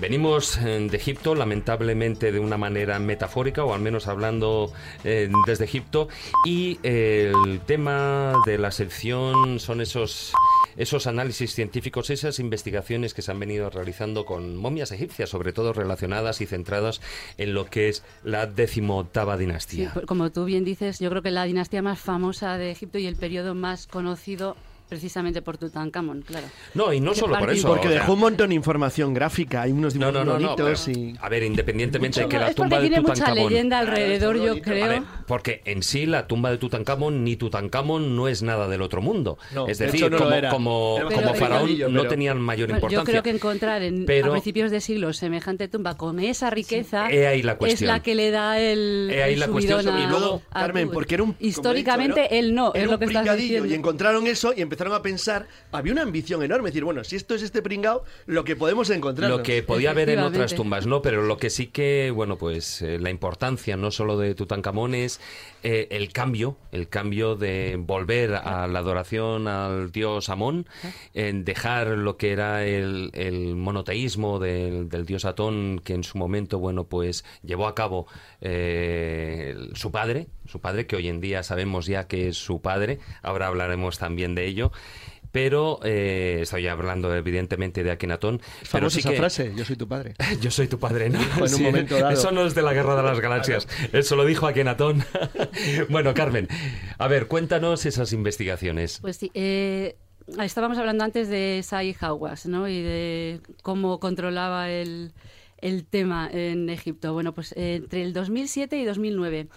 [SPEAKER 1] venimos eh, de Egipto, lamentablemente de una manera metafórica, o al menos hablando eh, desde Egipto, y el tema de la sección son esos esos análisis científicos, esas investigaciones que se han venido realizando con momias egipcias, sobre todo relacionadas y centradas en lo que es la decimoctava dinastía.
[SPEAKER 5] Sí, como tú bien dices, yo creo que la dinastía más famosa de Egipto y el periodo más conocido precisamente por Tutankamón, claro.
[SPEAKER 1] No, y no solo por eso.
[SPEAKER 3] Porque dejó un montón de información gráfica, hay unos dibujos bonitos y...
[SPEAKER 1] A ver, independientemente de que la tumba de
[SPEAKER 5] tiene mucha
[SPEAKER 1] Tutankamón...
[SPEAKER 5] leyenda alrededor, yo creo.
[SPEAKER 1] A ver, porque en sí la tumba de Tutankamón ni Tutankamón no es nada del otro mundo.
[SPEAKER 3] No,
[SPEAKER 1] es
[SPEAKER 3] de
[SPEAKER 1] decir,
[SPEAKER 3] no lo
[SPEAKER 1] como, como,
[SPEAKER 3] Era
[SPEAKER 1] como
[SPEAKER 5] Pero-
[SPEAKER 1] faraón
[SPEAKER 3] pero-
[SPEAKER 1] no tenían mayor importancia.
[SPEAKER 5] Yo creo que encontrar en,
[SPEAKER 1] Pero-
[SPEAKER 5] a principios de siglo semejante tumba con esa riqueza
[SPEAKER 1] He ahí la
[SPEAKER 5] es la que le da el,
[SPEAKER 1] He ahí
[SPEAKER 5] el
[SPEAKER 1] la cuestión.
[SPEAKER 5] a-
[SPEAKER 3] Y luego, Carmen, porque era un...
[SPEAKER 5] Históricamente
[SPEAKER 3] dicho, era-
[SPEAKER 5] él no,
[SPEAKER 3] era
[SPEAKER 5] es lo
[SPEAKER 3] un
[SPEAKER 5] que estás diciendo.
[SPEAKER 3] Y encontraron eso y empezaron a pensar, había una ambición enorme, decir, bueno, si esto es este pringao, lo que podemos encontrar.
[SPEAKER 1] Lo que podía haber en otras tumbas, no, pero lo que sí que, bueno, pues eh, la importancia no solo de Tutankamón es eh, el cambio, el cambio de volver a la adoración al dios Amón, en dejar lo que era el, el monoteísmo del, del dios Atón, que en su momento, bueno, pues llevó a cabo eh, su padre, su padre, que hoy en día sabemos ya que es su padre, ahora hablaremos también de ello. Pero eh, estoy hablando evidentemente de Akenatón.
[SPEAKER 3] Es
[SPEAKER 1] pero
[SPEAKER 3] famosa
[SPEAKER 1] sí
[SPEAKER 3] esa
[SPEAKER 1] que,
[SPEAKER 3] frase, yo soy tu padre.
[SPEAKER 1] yo soy tu padre, ¿no?
[SPEAKER 3] En un momento dado.
[SPEAKER 1] Eso no es de la Guerra de las Galaxias. Eso lo dijo Akenatón. bueno, Carmen, a ver, cuéntanos esas investigaciones.
[SPEAKER 5] Pues sí, eh, estábamos hablando antes de Sai Hawass, ¿no? Y de cómo controlaba el, el tema en Egipto. Bueno, pues eh, entre el 2007 y 2009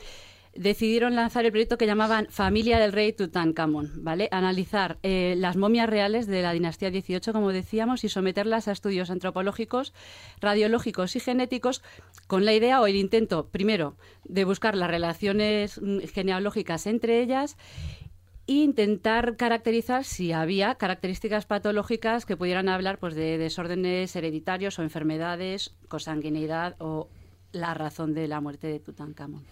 [SPEAKER 5] decidieron lanzar el proyecto que llamaban Familia del Rey Tutankamón, ¿vale? Analizar eh, las momias reales de la dinastía 18, como decíamos, y someterlas a estudios antropológicos, radiológicos y genéticos con la idea o el intento, primero, de buscar las relaciones mm, genealógicas entre ellas e intentar caracterizar si había características patológicas que pudieran hablar pues, de desórdenes hereditarios o enfermedades, consanguinidad o la razón de la muerte de Tutankamón.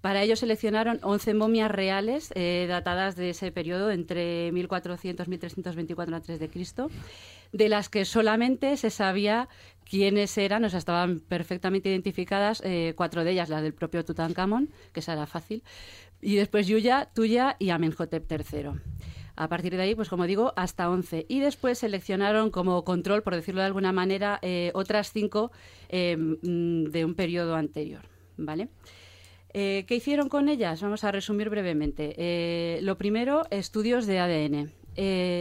[SPEAKER 5] Para ello seleccionaron 11 momias reales eh, datadas de ese periodo entre 1400 1324 a.C., de las que solamente se sabía quiénes eran, o sea, estaban perfectamente identificadas, eh, cuatro de ellas, las del propio Tutankamón, que esa era fácil, y después Yuya, Tuya y Amenhotep III. A partir de ahí, pues como digo, hasta 11. Y después seleccionaron como control, por decirlo de alguna manera, eh, otras cinco eh, mm, de un periodo anterior. ¿Vale? Eh, ¿Qué hicieron con ellas? Vamos a resumir brevemente. Eh, lo primero, estudios de ADN.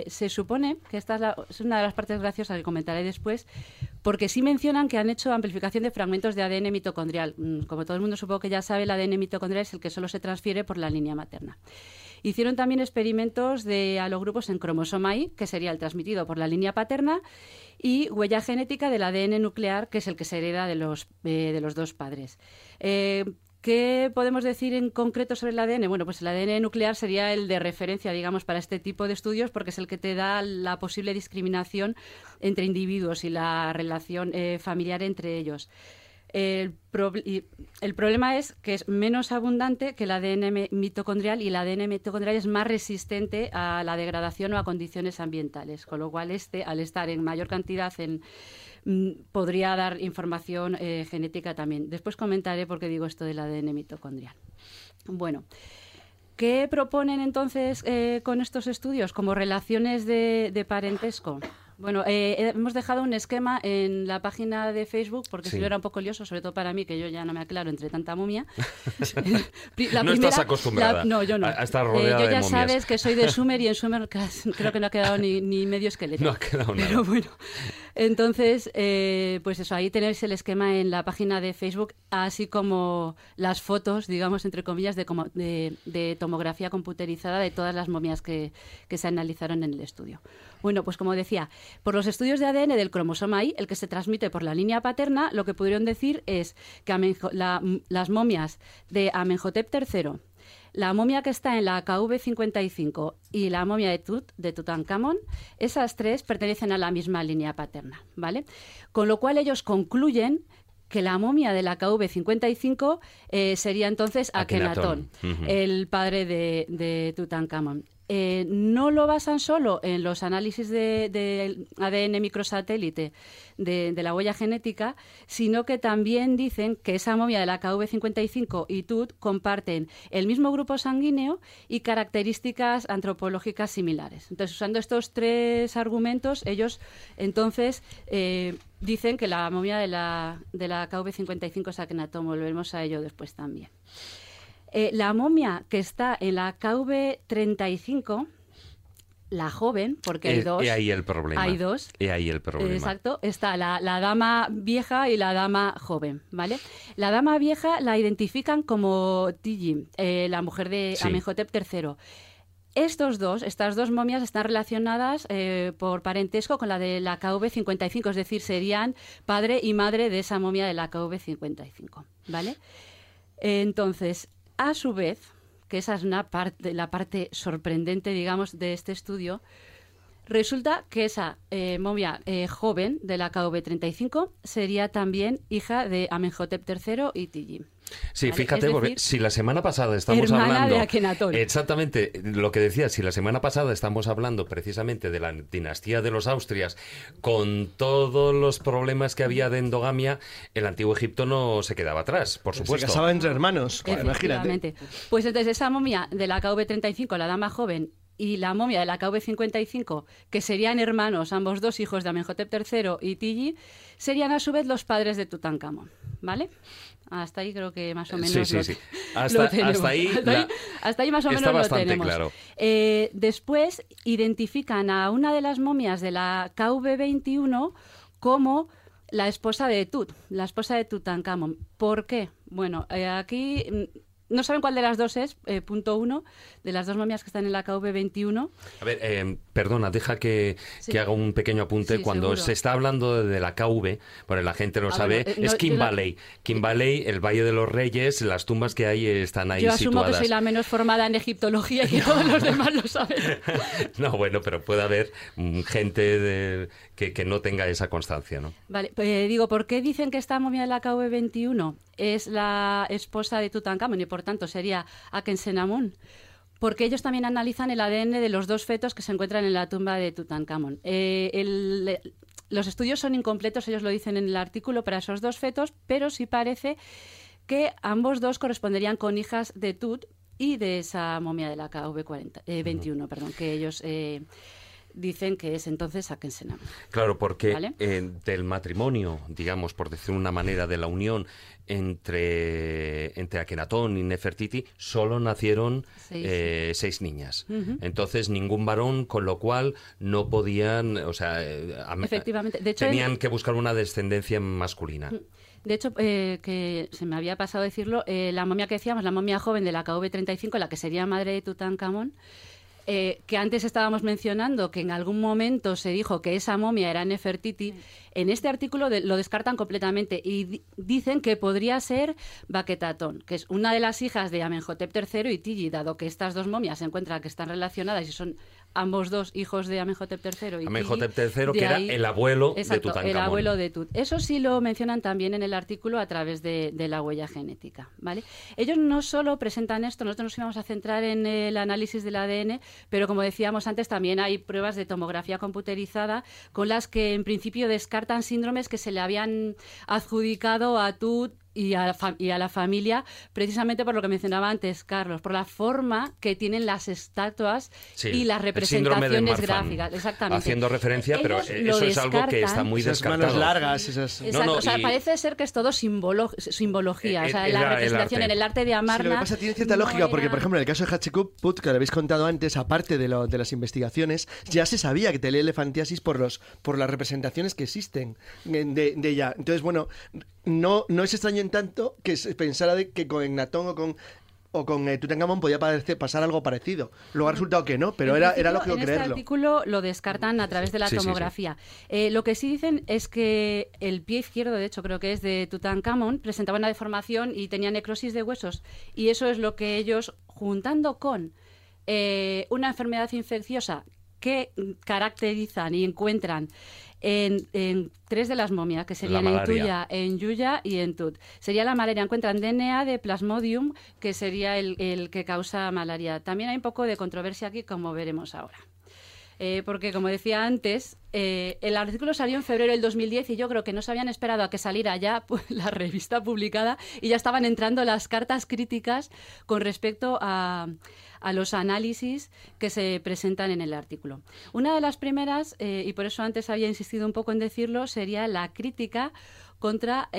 [SPEAKER 5] Se supone que esta es, la- es una de las partes graciosas que comentaré después, porque sí mencionan que han hecho amplificación de fragmentos de ADN mitocondrial. Mm, Como todo el mundo supongo que ya sabe, el ADN mitocondrial es el que solo se transfiere por la línea materna. Hicieron también experimentos de alogrupos en cromosoma Y, que sería el transmitido por la línea paterna, y huella genética del ADN nuclear, que es el que se hereda de los, eh, de los dos padres. Eh, ¿Qué podemos decir en concreto sobre el ADN? Bueno, pues el ADN nuclear sería el de referencia, digamos, para este tipo de estudios, porque es el que te da la posible discriminación entre individuos y la relación eh, familiar entre ellos. El, el, problema es que es menos abundante que el ADN mitocondrial y el ADN mitocondrial es más resistente a la degradación o a condiciones ambientales, con lo cual este, al estar en mayor cantidad en, podría dar información eh, genética también. Después comentaré por qué digo esto del ADN mitocondrial. Bueno. ¿Qué proponen entonces eh, con estos estudios como relaciones de parentesco? Bueno, eh, hemos dejado un esquema en la página de Facebook, porque si no era un poco lioso, sobre todo para mí, que yo ya no me aclaro entre tanta momia.
[SPEAKER 1] no estás acostumbrada no, yo no. a, estar eh, rodeada
[SPEAKER 5] Yo
[SPEAKER 1] ya
[SPEAKER 5] sabes que soy de Sumer y en Sumer creo que no ha quedado ni, ni medio esqueleto.
[SPEAKER 1] No ha quedado nada.
[SPEAKER 5] Pero bueno, entonces, eh, pues eso, ahí tenéis el esquema en la página de Facebook, así como las fotos, digamos, entre comillas, de, de, tomografía computerizada de todas las momias que, que se analizaron en el estudio. Bueno, pues como decía, por los estudios de ADN del cromosoma Y, el que se transmite por la línea paterna, lo que pudieron decir es que las momias de Amenhotep III, la momia que está en la KV55 y la momia de Tut, de Tutankamón, esas tres pertenecen a la misma línea paterna, ¿vale? Con lo cual ellos concluyen que la momia de la KV55 eh, sería entonces Akenatón, el padre de, de Tutankamón. Eh, no lo basan solo en los análisis de, ADN microsatélite de, la huella genética, sino que también dicen que esa momia de la KV55 y TUT comparten el mismo grupo sanguíneo y características antropológicas similares. Entonces, usando estos tres argumentos, ellos entonces eh, dicen que la momia de la, de la KV55 es Akhenaton. Volveremos a ello después también. Eh, la momia que está en la KV35, la joven, porque hay dos.
[SPEAKER 1] Y ahí el problema.
[SPEAKER 5] Hay dos.
[SPEAKER 1] Y ahí el problema.
[SPEAKER 5] Exacto. Está la, dama vieja y la dama joven, ¿vale? La dama vieja la identifican como Tiji, eh, la mujer de Amenhotep III. Estos dos, estas dos momias están relacionadas eh, por parentesco con la de la KV55, es decir, serían padre y madre de esa momia de la KV55, ¿vale? Entonces, a su vez, que esa es una parte, la parte sorprendente, digamos, de este estudio, resulta que esa eh, momia eh, joven de la KV35 sería también hija de Amenhotep III y Tiji.
[SPEAKER 1] Sí, fíjate, porque si la semana pasada estamos hablando.
[SPEAKER 5] De
[SPEAKER 1] exactamente, lo que decía, si la semana pasada estamos hablando precisamente de la dinastía de los Austrias, con todos los problemas que había de endogamia, el antiguo Egipto no se quedaba atrás, por supuesto.
[SPEAKER 3] Se casaba entre hermanos, imagínate.
[SPEAKER 5] Pues entonces esa momia de la KV35, la dama joven, y la momia de la KV55, que serían hermanos, ambos dos hijos de Amenhotep III y Tiji, serían a su vez los padres de Tutankamón, ¿vale? Hasta ahí creo que más o menos.
[SPEAKER 1] Sí, sí, sí. Hasta, ahí,
[SPEAKER 5] hasta, ahí, más o menos lo tenemos.
[SPEAKER 1] Claro.
[SPEAKER 5] Eh, después identifican a una de las momias de la KV21 como la esposa de Tut, la esposa de Tutankamón. ¿Por qué? Bueno, eh, aquí no saben cuál de las dos es, eh, punto uno, de las dos momias que están en la KV21.
[SPEAKER 1] A ver, eh, perdona, deja que, haga un pequeño apunte. Cuando se está hablando de la KV, bueno, la gente lo sabe, eh, es Kim Valley. Kim Valley, el Valle de los Reyes, las tumbas que hay están ahí situadas.
[SPEAKER 5] Yo asumo que soy la menos formada en egiptología y que todos los demás lo saben.
[SPEAKER 1] no, bueno, pero puede haber mm, gente que, no tenga esa constancia, ¿no?
[SPEAKER 5] Vale, pues, digo, ¿por qué dicen que esta momia de la KV21 es la esposa de Tutankamón y por tanto sería Akensenamun, porque ellos también analizan el ADN de los dos fetos que se encuentran en la tumba de Tutankamón. Eh, los estudios son incompletos, ellos lo dicen en el artículo, para esos dos fetos, pero sí parece que ambos dos corresponderían con hijas de Tut y de esa momia de la KV-21, eh, perdón, que ellos... Eh, dicen que es entonces Akensenamun.
[SPEAKER 1] Claro, porque del matrimonio, digamos, por decir una manera, de la unión entre, entre Akenatón y Nefertiti solo nacieron seis, eh, niñas. Entonces, ningún varón, con lo cual no podían, o sea, eh,
[SPEAKER 5] Efectivamente.
[SPEAKER 1] tenían que buscar una descendencia masculina.
[SPEAKER 5] De hecho, eh, que se me había pasado decirlo, la momia que decíamos, la momia joven de la KV-35, la que sería madre de Tutankamón, eh, que antes estábamos mencionando que en algún momento se dijo que esa momia era Nefertiti, en este artículo lo descartan completamente y dicen que podría ser Baquetatón, que es una de las hijas de Amenhotep III y Tiji, dado que estas dos momias se encuentran que están relacionadas y son ambos dos hijos de Amenhotep III. Y
[SPEAKER 1] Amenhotep III,
[SPEAKER 5] de
[SPEAKER 1] que era
[SPEAKER 5] ahí-
[SPEAKER 1] el abuelo de
[SPEAKER 5] Exacto,
[SPEAKER 1] Tutankamón.
[SPEAKER 5] el abuelo de Tut. Eso sí lo mencionan también en el artículo a través de, de la huella genética. ¿vale? Ellos no solo presentan esto, nosotros nos íbamos a centrar en el análisis del ADN, pero como decíamos antes, también hay pruebas de tomografía computerizada con las que en principio descartan síndromes que se le habían adjudicado a Tut y a, la y a la familia, precisamente por lo que mencionaba antes Carlos, por la forma que tienen las estatuas
[SPEAKER 1] Sí,
[SPEAKER 5] y las
[SPEAKER 1] el
[SPEAKER 5] representaciones gráficas. Exactamente.
[SPEAKER 1] Haciendo referencia, pero
[SPEAKER 5] Ellos
[SPEAKER 1] eh,
[SPEAKER 5] lo
[SPEAKER 1] eso es algo que está muy
[SPEAKER 3] Esas
[SPEAKER 1] descartado.
[SPEAKER 3] manos largas, esas...
[SPEAKER 5] Exacto,
[SPEAKER 1] No, no,
[SPEAKER 5] o sea,
[SPEAKER 1] y-
[SPEAKER 5] parece ser que es todo simbolo- simbología.
[SPEAKER 1] Eh,
[SPEAKER 5] o sea,
[SPEAKER 1] era
[SPEAKER 5] la
[SPEAKER 1] el
[SPEAKER 5] representación
[SPEAKER 1] arte.
[SPEAKER 5] en el arte de
[SPEAKER 3] Sí,
[SPEAKER 5] Amarna.
[SPEAKER 3] lo que pasa tiene cierta
[SPEAKER 5] no
[SPEAKER 3] lógica, porque
[SPEAKER 5] era-
[SPEAKER 3] por ejemplo en el caso de Hatshepsut, que lo habéis contado antes, aparte de, lo, de las investigaciones, ya se sabía que tenía elefantiasis por los por las representaciones que existen de, de ella. Entonces, bueno, no, no es extraño en tanto que se pensara de que con Ennatón o con o con eh, Tutankamón podía parecer- pasar algo parecido. Luego ha resultado que no, pero
[SPEAKER 5] En
[SPEAKER 3] era, era lógico
[SPEAKER 5] en
[SPEAKER 3] creerlo.
[SPEAKER 5] Este artículo lo descartan a través de la
[SPEAKER 1] Sí, sí, sí.
[SPEAKER 5] tomografía. Eh, lo que sí dicen es que el pie izquierdo, de hecho, creo que es de Tutankamón, presentaba una deformación y tenía necrosis de huesos. Y eso es lo que ellos, juntando con eh, una enfermedad infecciosa que caracterizan y encuentran en, en tres de las momias, que serían en. Tuya, en Yuya y en Tut. Sería la malaria. Encuentran DNA de Plasmodium, que sería el, el que causa malaria. También hay un poco de controversia aquí, como veremos ahora. Eh, porque, como decía antes, eh, el artículo salió en febrero del 2010 y yo creo que no se habían esperado a que saliera ya pues, la revista publicada y ya estaban entrando las cartas críticas con respecto a, a los análisis que se presentan en el artículo. Una de las primeras, eh, y por eso antes había insistido un poco en decirlo, sería la crítica contra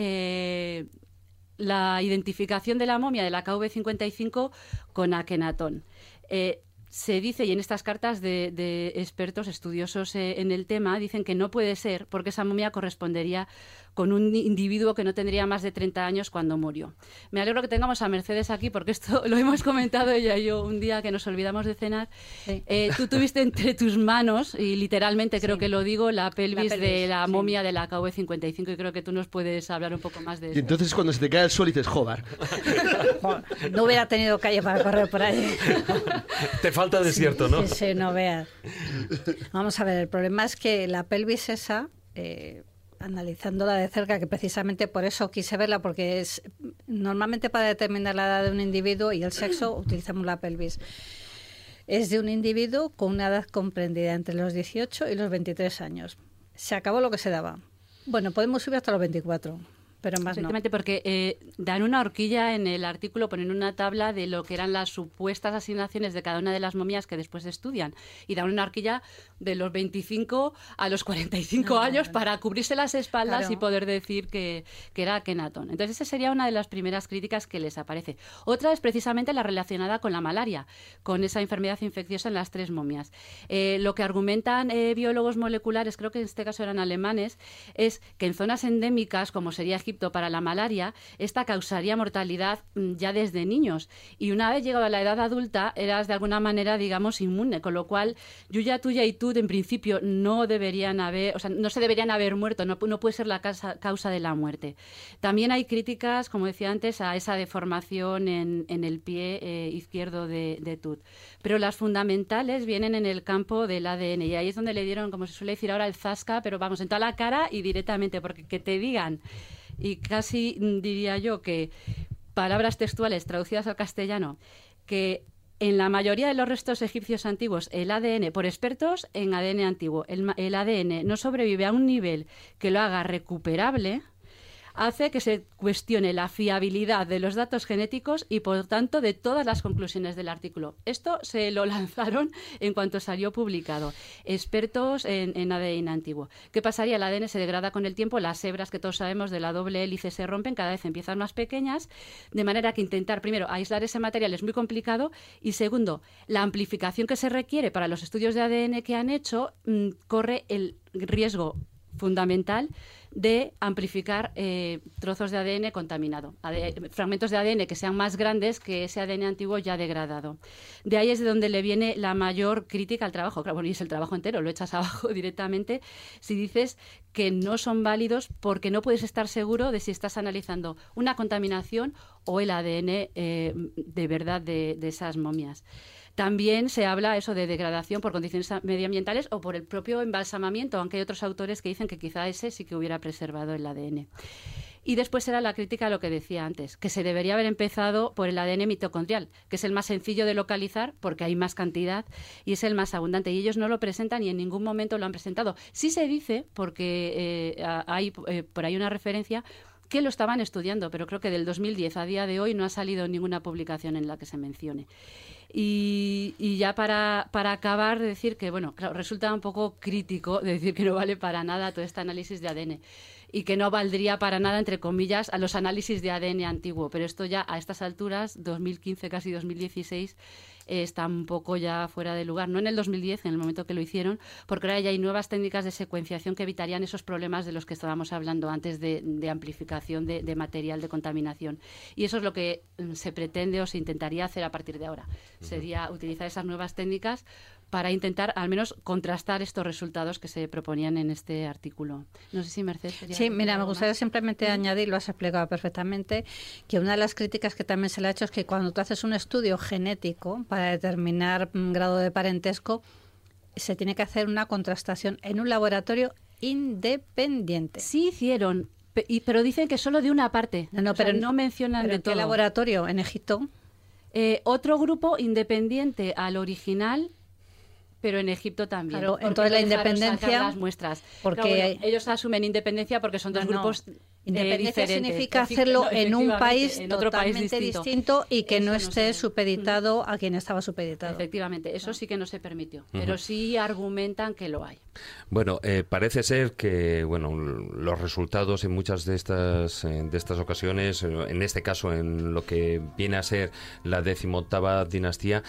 [SPEAKER 5] la identificación de la momia de la KV55 con Akenatón. Se dice, y en estas cartas de, de expertos estudiosos eh, en el tema, dicen que no puede ser porque esa momia correspondería con un individuo que no tendría más de 30 años cuando murió. Me alegro que tengamos a Mercedes aquí porque esto lo hemos comentado ella y yo un día que nos olvidamos de cenar.
[SPEAKER 6] Sí.
[SPEAKER 5] Eh, tú tuviste entre tus manos, y literalmente creo
[SPEAKER 6] Sí.
[SPEAKER 5] que lo digo, la pelvis,
[SPEAKER 6] pelvis,
[SPEAKER 5] de la
[SPEAKER 6] sí.
[SPEAKER 5] momia de la KV55 y creo que tú nos puedes hablar un poco más de
[SPEAKER 3] Y
[SPEAKER 5] eso.
[SPEAKER 3] entonces cuando se te cae el suelo dices, joder.
[SPEAKER 6] Jo, No hubiera tenido calle para correr por ahí.
[SPEAKER 1] Te falta desierto, ¿no?
[SPEAKER 6] Sí, sí, no veas. Vamos a ver, el problema es que la pelvis esa, eh, analizándola de cerca, que precisamente por eso quise verla, porque es normalmente para determinar la edad de un individuo y el sexo utilizamos la pelvis. Es de un individuo con una edad comprendida entre los 18 y los 23 años. Se acabó lo que se daba. Bueno, podemos subir hasta los 24, pero más no.
[SPEAKER 5] Efectivamente, porque eh, dan una horquilla en el artículo, ponen una tabla de lo que eran las supuestas asignaciones de cada una de las momias que después estudian. Y dan una horquilla de los 25 a los 45
[SPEAKER 6] No,
[SPEAKER 5] años
[SPEAKER 6] no.
[SPEAKER 5] para cubrirse las espaldas
[SPEAKER 6] Claro.
[SPEAKER 5] y poder decir que, que era Kenatón. Entonces, esa sería una de las primeras críticas que les aparece. Otra es precisamente la relacionada con la malaria, con esa enfermedad infecciosa en las tres momias. Eh, lo que argumentan eh, biólogos moleculares, creo que en este caso eran alemanes, es que en zonas endémicas, como sería Egipto para la malaria, esta causaría mortalidad mm, ya desde niños. Y una vez llegado a la edad adulta, eras de alguna manera, digamos, inmune, con lo cual Yuya, Tuya y Tud, en principio, no deberían haber, o sea, no se deberían haber muerto, no, pu- no puede ser la causa, de la muerte. También hay críticas, como decía antes, a esa deformación en, el pie eh, izquierdo de, de Tut. Pero las fundamentales vienen en el campo del ADN y ahí es donde le dieron, como se suele decir ahora, el zasca, pero vamos, en toda la cara y directamente, porque que te digan, y casi diría yo que palabras textuales traducidas al castellano, que en la mayoría de los restos egipcios antiguos, el ADN, por expertos en ADN antiguo, el, el ADN no sobrevive a un nivel que lo haga recuperable, hace que se cuestione la fiabilidad de los datos genéticos y, por tanto, de todas las conclusiones del artículo. Esto se lo lanzaron en cuanto salió publicado. Expertos en, ADN antiguo. ¿Qué pasaría? El ADN se degrada con el tiempo, las hebras que todos sabemos de la doble hélice se rompen, cada vez empiezan más pequeñas, de manera que intentar, primero, aislar ese material es muy complicado y, segundo, la amplificación que se requiere para los estudios de ADN que han hecho mm, corre el riesgo fundamental de amplificar eh, trozos de ADN contaminado, AD- fragmentos de ADN que sean más grandes que ese ADN antiguo ya degradado. De ahí es de donde le viene la mayor crítica al trabajo. Claro, bueno, y es el trabajo entero, lo echas abajo directamente si dices que no son válidos porque no puedes estar seguro de si estás analizando una contaminación o el ADN eh, de verdad de esas momias. También se habla eso de degradación por condiciones medioambientales o por el propio embalsamamiento, aunque hay otros autores que dicen que quizá ese sí que hubiera preservado el ADN. Y después era la crítica a lo que decía antes, que se debería haber empezado por el ADN mitocondrial, que es el más sencillo de localizar porque hay más cantidad y es el más abundante. Y ellos no lo presentan y en ningún momento lo han presentado. Sí se dice, porque eh, hay eh, por ahí una referencia, que lo estaban estudiando, pero creo que del 2010 a día de hoy no ha salido ninguna publicación en la que se mencione. Y, ya para, para acabar, decir que, bueno, claro, resulta un poco crítico decir que no vale para nada todo este análisis de ADN y que no valdría para nada, entre comillas, a los análisis de ADN antiguo. Pero esto ya a estas alturas, 2015, casi 2016, está un poco ya fuera de lugar. No en el 2010, en el momento que lo hicieron, porque ahora ya hay nuevas técnicas de secuenciación que evitarían esos problemas de los que estábamos hablando antes de, amplificación de, material de contaminación. Y eso es lo que mm, se pretende o se intentaría hacer a partir de ahora. Sería utilizar esas nuevas técnicas para intentar al menos contrastar estos resultados que se proponían en este artículo. No sé si Mercedes.
[SPEAKER 6] Sí, mira, me gustaría simplemente añadir, lo has explicado perfectamente, que una de las críticas que también se le ha hecho es que cuando tú haces un estudio genético para determinar un grado de parentesco, se tiene que hacer una contrastación en un laboratorio independiente.
[SPEAKER 5] Sí hicieron, pero dicen que solo de una parte. No, pero no mencionan de todo.
[SPEAKER 6] ¿Qué laboratorio? ¿En Egipto?
[SPEAKER 5] Eh, otro grupo independiente al original pero en Egipto también.
[SPEAKER 6] Claro, entonces la independencia.
[SPEAKER 5] Las muestras. Porque ellos asumen independencia porque son dos grupos.
[SPEAKER 6] Independencia significa hacerlo en un país en otro totalmente país distinto. y que no esté supeditado a quien estaba supeditado.
[SPEAKER 5] Efectivamente, eso sí que no se permitió, pero sí argumentan que lo hay.
[SPEAKER 1] Bueno, eh, parece ser que bueno los resultados en muchas de estas de estas ocasiones, en este caso en lo que viene a ser la decimoctava dinastía,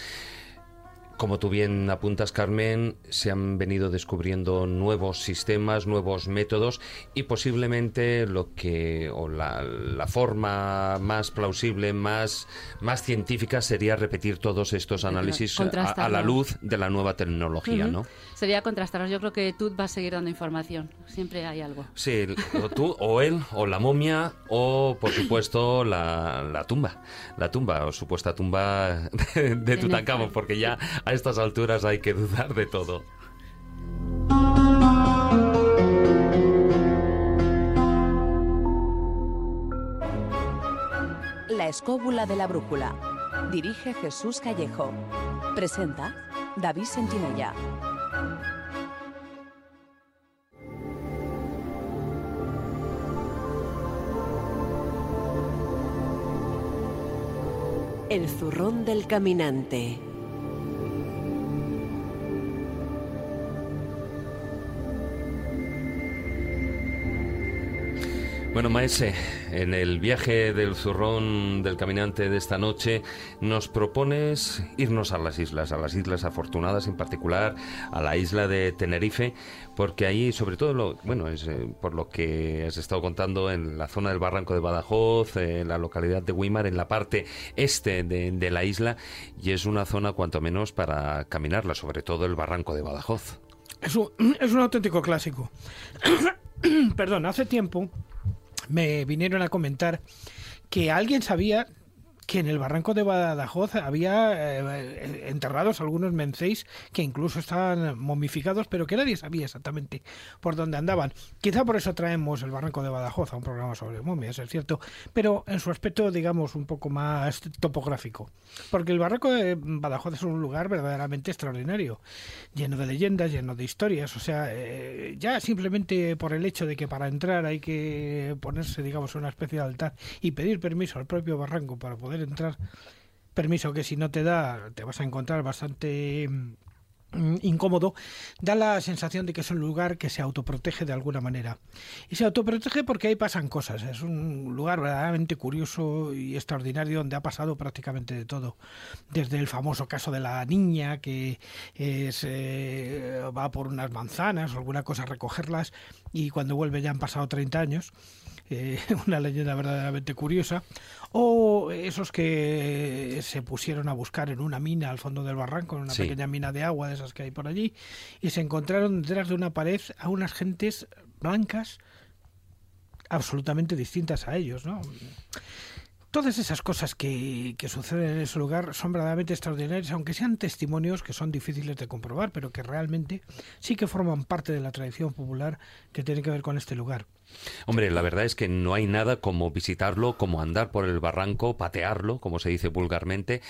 [SPEAKER 1] como tú bien apuntas, Carmen, se han venido descubriendo nuevos sistemas, nuevos métodos y posiblemente lo que o la, forma más plausible, más, más científica sería repetir todos estos análisis a, la luz de la nueva tecnología, ¿no?
[SPEAKER 5] Sería contrastarlos. Yo creo que tú vas a seguir dando información. Siempre hay algo.
[SPEAKER 1] Sí, o tú, o él, o la momia, o por supuesto la, la tumba. La tumba, o supuesta tumba de, de Tutankamón, porque ya a estas alturas hay que dudar de todo.
[SPEAKER 7] La escóbula de la brújula. Dirige Jesús Callejo. Presenta David Sentinella. El zurrón del caminante.
[SPEAKER 1] Bueno, Maese, en el viaje del zurrón del caminante de esta noche nos propones irnos a las islas, a las islas afortunadas en particular, a la isla de Tenerife, porque ahí, sobre todo, lo, bueno, es eh, por lo que has estado contando en la zona del barranco de Badajoz, en la localidad de Weimar, en la parte este de, de la isla, y es una zona cuanto menos para caminarla, sobre todo el barranco de Badajoz.
[SPEAKER 4] Es un, es un auténtico clásico. Perdón, hace tiempo me vinieron a comentar que alguien sabía que en el barranco de Badajoz había eh, enterrados algunos menceis que incluso estaban momificados, pero que nadie sabía exactamente por dónde andaban. Quizá por eso traemos el barranco de Badajoz a un programa sobre momias, es cierto, pero en su aspecto, digamos, un poco más topográfico. Porque el barranco de Badajoz es un lugar verdaderamente extraordinario, lleno de leyendas, lleno de historias. O sea, eh, ya simplemente por el hecho de que para entrar hay que ponerse, digamos, una especie de altar y pedir permiso al propio barranco para poder entrar, permiso que si no te da te vas a encontrar bastante mm, incómodo, da la sensación de que es un lugar que se autoprotege de alguna manera. Y se autoprotege porque ahí pasan cosas. Es un lugar verdaderamente curioso y extraordinario donde ha pasado prácticamente de todo. Desde el famoso caso de la niña que eh, va por unas manzanas o alguna cosa a recogerlas y cuando vuelve ya han pasado 30 años. Eh, una leyenda verdaderamente curiosa, o esos que se pusieron a buscar en una mina al fondo del barranco, en una pequeña mina de agua de esas que hay por allí, y se encontraron detrás de una pared a unas gentes blancas absolutamente distintas a ellos, ¿no? Todas esas cosas que, que, suceden en ese lugar son verdaderamente extraordinarias, aunque sean testimonios que son difíciles de comprobar, pero que realmente sí que forman parte de la tradición popular que tiene que ver con este lugar.
[SPEAKER 1] Hombre, la verdad es que no hay nada como visitarlo, como andar por el barranco, patearlo, como se dice vulgarmente,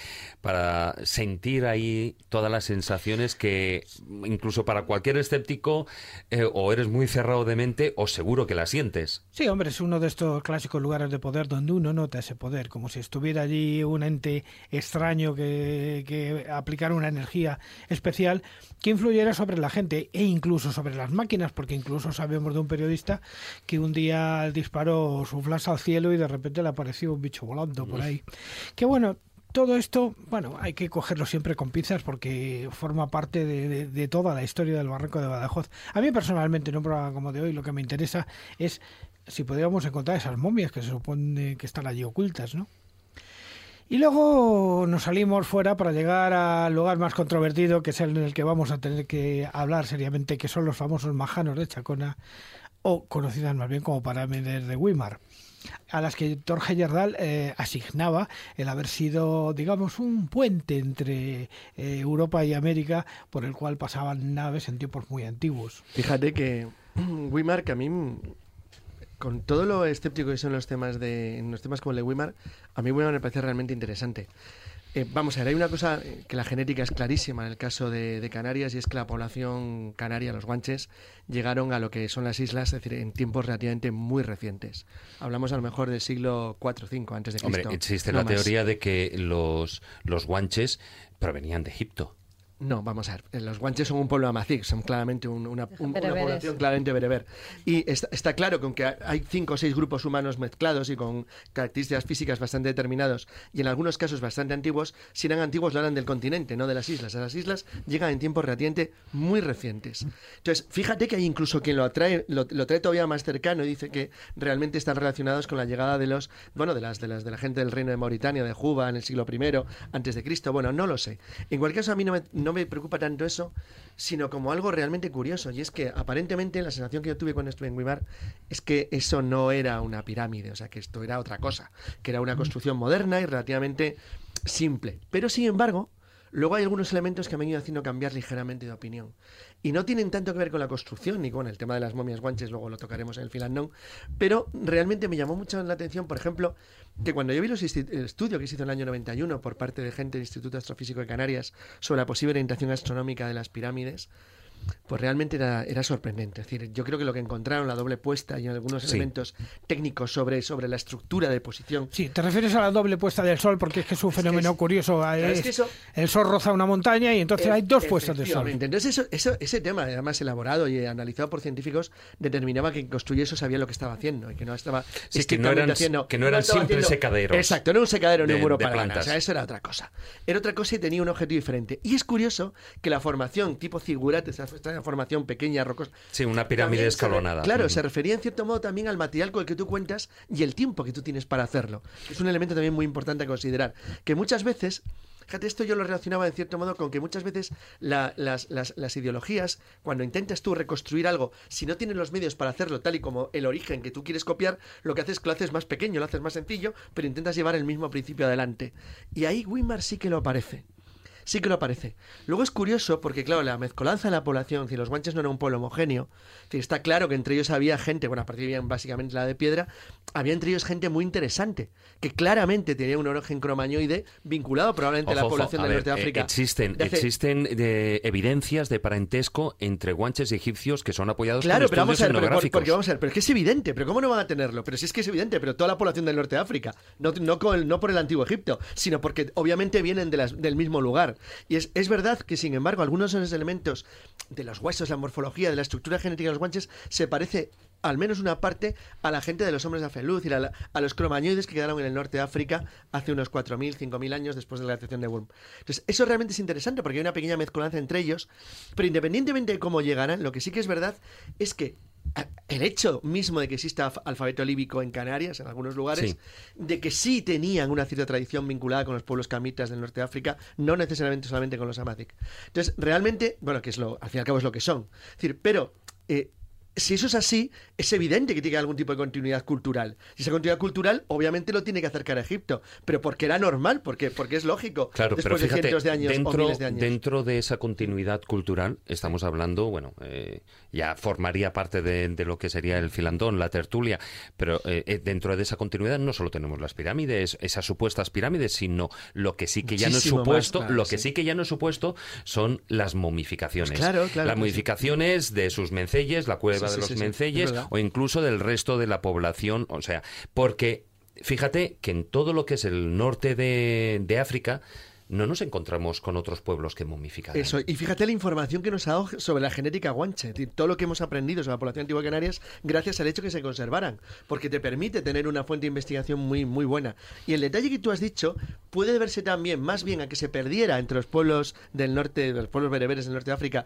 [SPEAKER 1] para sentir ahí todas las sensaciones que incluso para cualquier escéptico eh, o eres muy cerrado de mente o seguro que la sientes.
[SPEAKER 4] Sí, hombre, es uno de estos clásicos lugares de poder donde uno nota ese poder, como si estuviera allí un ente extraño que, que aplicara una energía especial que influyera sobre la gente e incluso sobre las máquinas, porque incluso sabemos de un periodista que un día disparó su flash al cielo y de repente le apareció un bicho volando por ahí. Que bueno, todo esto, bueno, hay que cogerlo siempre con pinzas porque forma parte de, toda la historia del barranco de Badajoz. A mí personalmente, en un programa como de hoy, lo que me interesa es si podríamos encontrar esas momias que se supone que están allí ocultas, ¿no? Y luego nos salimos fuera para llegar al lugar más controvertido, que es el en el que vamos a tener que hablar seriamente, que son los famosos majanos de Chacona, o conocidas más bien como parámetros de Weimar a las que Torge Heyerdahl eh, asignaba el haber sido, digamos, un puente entre eh, Europa y América por el cual pasaban naves en tiempos muy antiguos.
[SPEAKER 3] Fíjate que Weimar, que a mí, con todo lo escéptico que son los temas de los temas como el de Weimar, a mí Weimar me parece realmente interesante. Eh, vamos a ver, hay una cosa eh, que la genética es clarísima en el caso de, Canarias y es que la población canaria, los guanches, llegaron a lo que son las islas, es decir, en tiempos relativamente muy recientes. Hablamos a lo mejor del siglo IV o V antes de Cristo.
[SPEAKER 1] Hombre, existe la teoría de que los, los guanches provenían de Egipto.
[SPEAKER 3] No, vamos a ver. Eh, los guanches son un pueblo amazic, son claramente una, población claramente bereber. Y está, claro que aunque hay cinco o seis grupos humanos mezclados y con características físicas bastante determinados y en algunos casos bastante antiguos, si eran antiguos lo eran del continente, no de las islas. A las islas llegan en tiempos relativamente muy recientes. Entonces, fíjate que hay incluso quien lo atrae, lo, trae todavía más cercano y dice que realmente están relacionados con la llegada de los, bueno, de las de las de la gente del reino de Mauritania, de Juba en el siglo I antes de Cristo. Bueno, no lo sé. En cualquier caso, a mí no me no me preocupa tanto eso, sino como algo realmente curioso. Y es que aparentemente la sensación que yo tuve cuando estuve en Guimar es que eso no era una pirámide, o sea, que esto era otra cosa, que era una construcción moderna y relativamente simple. Pero sin embargo, Luego hay algunos elementos que me han ido haciendo cambiar ligeramente de opinión. Y no tienen tanto que ver con la construcción ni con el tema de las momias guanches, luego lo tocaremos en el filandón. Pero realmente me llamó mucho la atención, por ejemplo, que cuando yo vi el estudio que se hizo en el año 91 por parte de gente del Instituto Astrofísico de Canarias sobre la posible orientación astronómica de las pirámides, pues realmente era, era, sorprendente. Es decir, yo creo que lo que encontraron, la doble puesta y algunos elementos técnicos sobre, sobre la estructura de posición.
[SPEAKER 4] Sí, te refieres a la doble puesta del sol porque es que es un fenómeno curioso. el sol roza una montaña y entonces hay dos puestas de sol.
[SPEAKER 3] Entonces, eso, eso, ese tema, además elaborado y analizado por científicos, determinaba que quien construyó eso sabía lo que estaba haciendo y que no estaba
[SPEAKER 1] que no eran, haciendo, que no eran simples secaderos.
[SPEAKER 3] Exacto, no era un secadero ni un muro para plantas. O sea, eso era otra cosa. Era otra cosa y tenía un objetivo diferente. Y es curioso que la formación tipo figurate, esta formación pequeña, rocosa.
[SPEAKER 1] Sí, una pirámide escalonada.
[SPEAKER 3] claro, se refería en cierto modo también al material con el que tú cuentas y el tiempo que tú tienes para hacerlo. Es un elemento también muy importante a considerar. Que muchas veces Fíjate, esto yo lo relacionaba en cierto modo con que muchas veces las, las, ideologías, cuando intentas tú reconstruir algo, si no tienes los medios para hacerlo tal y como el origen que tú quieres copiar, lo que haces es que lo haces más pequeño, lo haces más sencillo, pero intentas llevar el mismo principio adelante. Y ahí Wimar sí que lo aparece sí que lo aparece. Luego es curioso porque, claro, la mezcolanza de la población, si los guanches no eran un pueblo homogéneo, está claro que entre ellos había gente, bueno, a partir de básicamente la de piedra, había entre ellos gente muy interesante, que claramente tenía un origen cromañoide vinculado probablemente a la población del norte de África.
[SPEAKER 1] existen existen de evidencias de parentesco entre guanches y egipcios que son apoyados
[SPEAKER 3] claro,
[SPEAKER 1] por pero vamos a ver,
[SPEAKER 3] porque vamos a ver, pero es que es evidente, pero ¿cómo no van a tenerlo? Pero si es que es evidente, pero toda la población del norte de África, no, no, no por el antiguo Egipto, sino porque obviamente vienen de las, del mismo lugar. Y es, es verdad que, sin embargo, algunos de los elementos de los huesos, la morfología, de la estructura genética de los guanches, se parece al menos una parte a la gente de los hombres de Afeluz y a, los cromañoides que quedaron en el norte de África hace unos 4.000, 5.000 años después de la recepción de Wurm. Entonces, eso realmente es interesante porque hay una pequeña mezcolanza entre ellos, pero independientemente de cómo llegaran, lo que sí que es verdad es que el hecho mismo de que exista alfabeto líbico en Canarias, en algunos lugares, de que sí tenían una cierta tradición vinculada con los pueblos camitas del norte de África, no necesariamente solamente con los amazic. Entonces, realmente, bueno, que es lo, al fin y al cabo es lo que son. Es decir, pero eh, si eso es así, es evidente que tiene algún tipo de continuidad cultural. Si esa continuidad cultural, obviamente lo tiene que acercar a Egipto, pero porque era normal, porque, porque es lógico.
[SPEAKER 1] Claro,
[SPEAKER 3] después
[SPEAKER 1] pero fíjate,
[SPEAKER 3] de cientos de años
[SPEAKER 1] dentro,
[SPEAKER 3] o miles de años.
[SPEAKER 1] dentro de esa continuidad cultural, estamos hablando, bueno, eh, ya formaría parte de, de lo que sería el filandón, la tertulia, pero eh, eh, dentro de esa continuidad no solo tenemos las pirámides, esas supuestas pirámides, sino lo que sí que ya no es
[SPEAKER 3] más,
[SPEAKER 1] supuesto,
[SPEAKER 3] claro,
[SPEAKER 1] lo que
[SPEAKER 3] sí.
[SPEAKER 1] sí que ya no es supuesto son las momificaciones.
[SPEAKER 3] Pues claro, claro
[SPEAKER 1] las
[SPEAKER 3] que sí.
[SPEAKER 1] modificaciones de sus mencelles, la cueva
[SPEAKER 3] Sí,
[SPEAKER 1] de los
[SPEAKER 3] sí, sí, es
[SPEAKER 1] mencelles,
[SPEAKER 3] verdad.
[SPEAKER 1] o incluso del resto de la población, o sea, porque fíjate que en todo lo que es el norte de, de África no nos encontramos con otros pueblos que momificaran.
[SPEAKER 3] Eso, y fíjate la información que nos ha dado sobre la genética guanche, todo lo que hemos aprendido sobre la población antigua de Canarias gracias al hecho que se conservaran, porque te permite tener una fuente de investigación muy, muy buena. Y el detalle que tú has dicho puede deberse también más bien a que se perdiera entre los pueblos del norte, los pueblos bereberes del norte de África,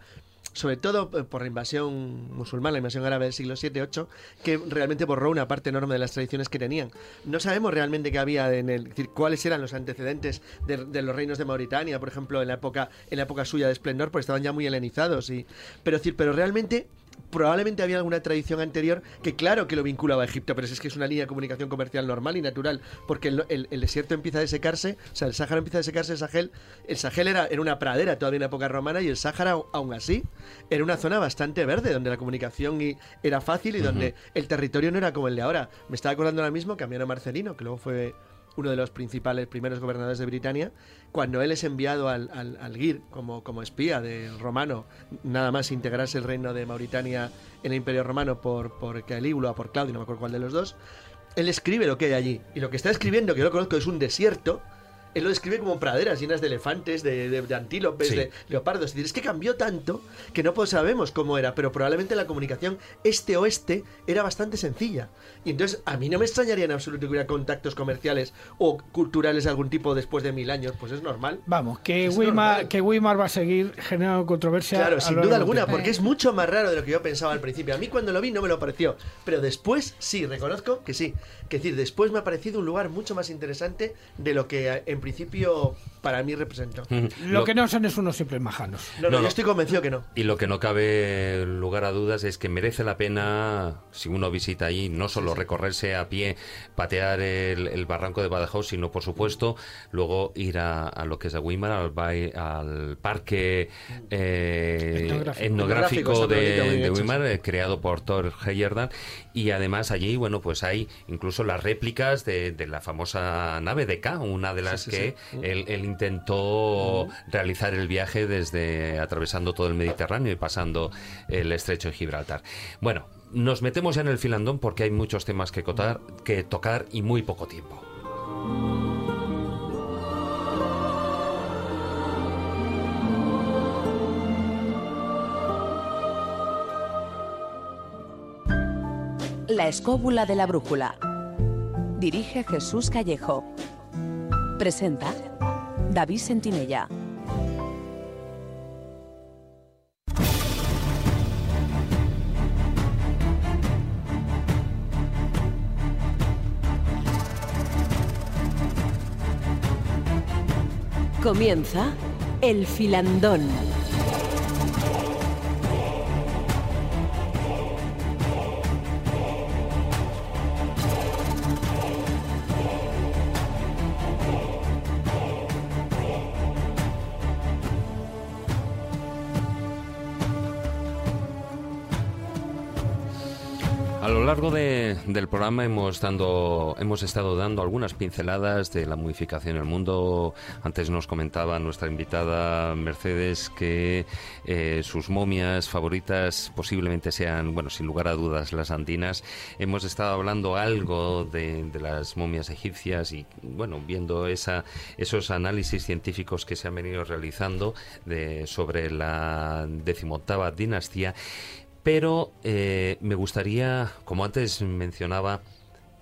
[SPEAKER 3] sobre todo eh, por la invasión musulmana, la invasión árabe del siglo VII-VIII, que realmente borró una parte enorme de las tradiciones que tenían. No sabemos realmente qué había en el, cuáles eran los antecedentes de, de los reinos de Mauritania, por ejemplo, en la época, en la época suya de esplendor, porque estaban ya muy helenizados. Y, pero, decir, pero realmente probablemente había alguna tradición anterior que claro que lo vinculaba a Egipto, pero es que es una línea de comunicación comercial normal y natural, porque el, el- el desierto empieza a desecarse, o sea, el Sáhara empieza a desecarse, el Sahel, el Sahel era, era una pradera todavía en la época romana y el Sáhara, aún así, era una zona bastante verde, donde la comunicación y- era fácil y donde el territorio no era como el de ahora. Me estaba acordando ahora mismo que Amiano Marcelino, que luego fue uno de los principales primeros gobernadores de Britania, cuando él es enviado al, al, al Gir como, como espía del romano, nada más integrarse el reino de Mauritania en el Imperio Romano por, por Calígula o por Claudio, no me acuerdo cuál de los dos, él escribe lo que hay allí. Y lo que está escribiendo, que yo lo conozco, es un desierto. Él lo describe como praderas llenas de elefantes, de, de- de antílopes,
[SPEAKER 1] Sí.
[SPEAKER 3] de leopardos. Es decir, es que cambió tanto que no sabemos cómo era, pero probablemente la comunicación este-oeste era bastante sencilla. Y entonces a mí no me extrañaría en absoluto que hubiera contactos comerciales o culturales de algún tipo después de mil años, pues es normal.
[SPEAKER 4] Vamos, que
[SPEAKER 3] Es
[SPEAKER 4] Weimar,
[SPEAKER 3] normal.
[SPEAKER 4] que Weimar va a seguir generando controversia.
[SPEAKER 3] Claro, sin duda alguna, porque es mucho más raro de lo que yo pensaba al principio. A mí cuando lo vi no me lo pareció, pero después sí, reconozco que sí. Que decir, después me ha parecido un lugar mucho más interesante de lo que eh, en principio para mí representó.
[SPEAKER 4] Lo, que no son es unos simples majanos.
[SPEAKER 3] No, no,
[SPEAKER 1] No,
[SPEAKER 3] yo estoy convencido que no.
[SPEAKER 1] Y lo que no cabe lugar a dudas es que merece la pena, si uno visita allí, no solo recorrerse a pie, patear el, el barranco de Badajoz, sino, por supuesto, luego ir a, a lo que es a Weimar, al, al parque eh,
[SPEAKER 4] Etnográfico.
[SPEAKER 1] etnográfico
[SPEAKER 3] Etnográfico, está
[SPEAKER 1] de, de Weimar, eh, creado por Thor Heyerdahl. Y además allí, bueno, pues hay incluso las réplicas de, de la famosa nave de K, una de las
[SPEAKER 3] sí,
[SPEAKER 1] que
[SPEAKER 3] sí.
[SPEAKER 1] él, él intentó realizar el viaje desde atravesando todo el Mediterráneo y pasando el estrecho de Gibraltar. Bueno, nos metemos ya en el filandón porque hay muchos temas que, cotar, que tocar y muy poco tiempo.
[SPEAKER 7] La escóbula de la brújula. Dirige Jesús Callejo. Presenta David Sentinella. Comienza El Filandón.
[SPEAKER 1] Largo de- del programa hemos, dando, hemos estado dando algunas pinceladas de la modificación en el mundo. Antes nos comentaba nuestra invitada Mercedes que eh, sus momias favoritas posiblemente sean, bueno, sin lugar a dudas, las andinas. Hemos estado hablando algo de, de las momias egipcias y, bueno, viendo esa, esos análisis científicos que se han venido realizando de, sobre la decimoctava dinastía. Pero eh, me gustaría, como antes mencionaba,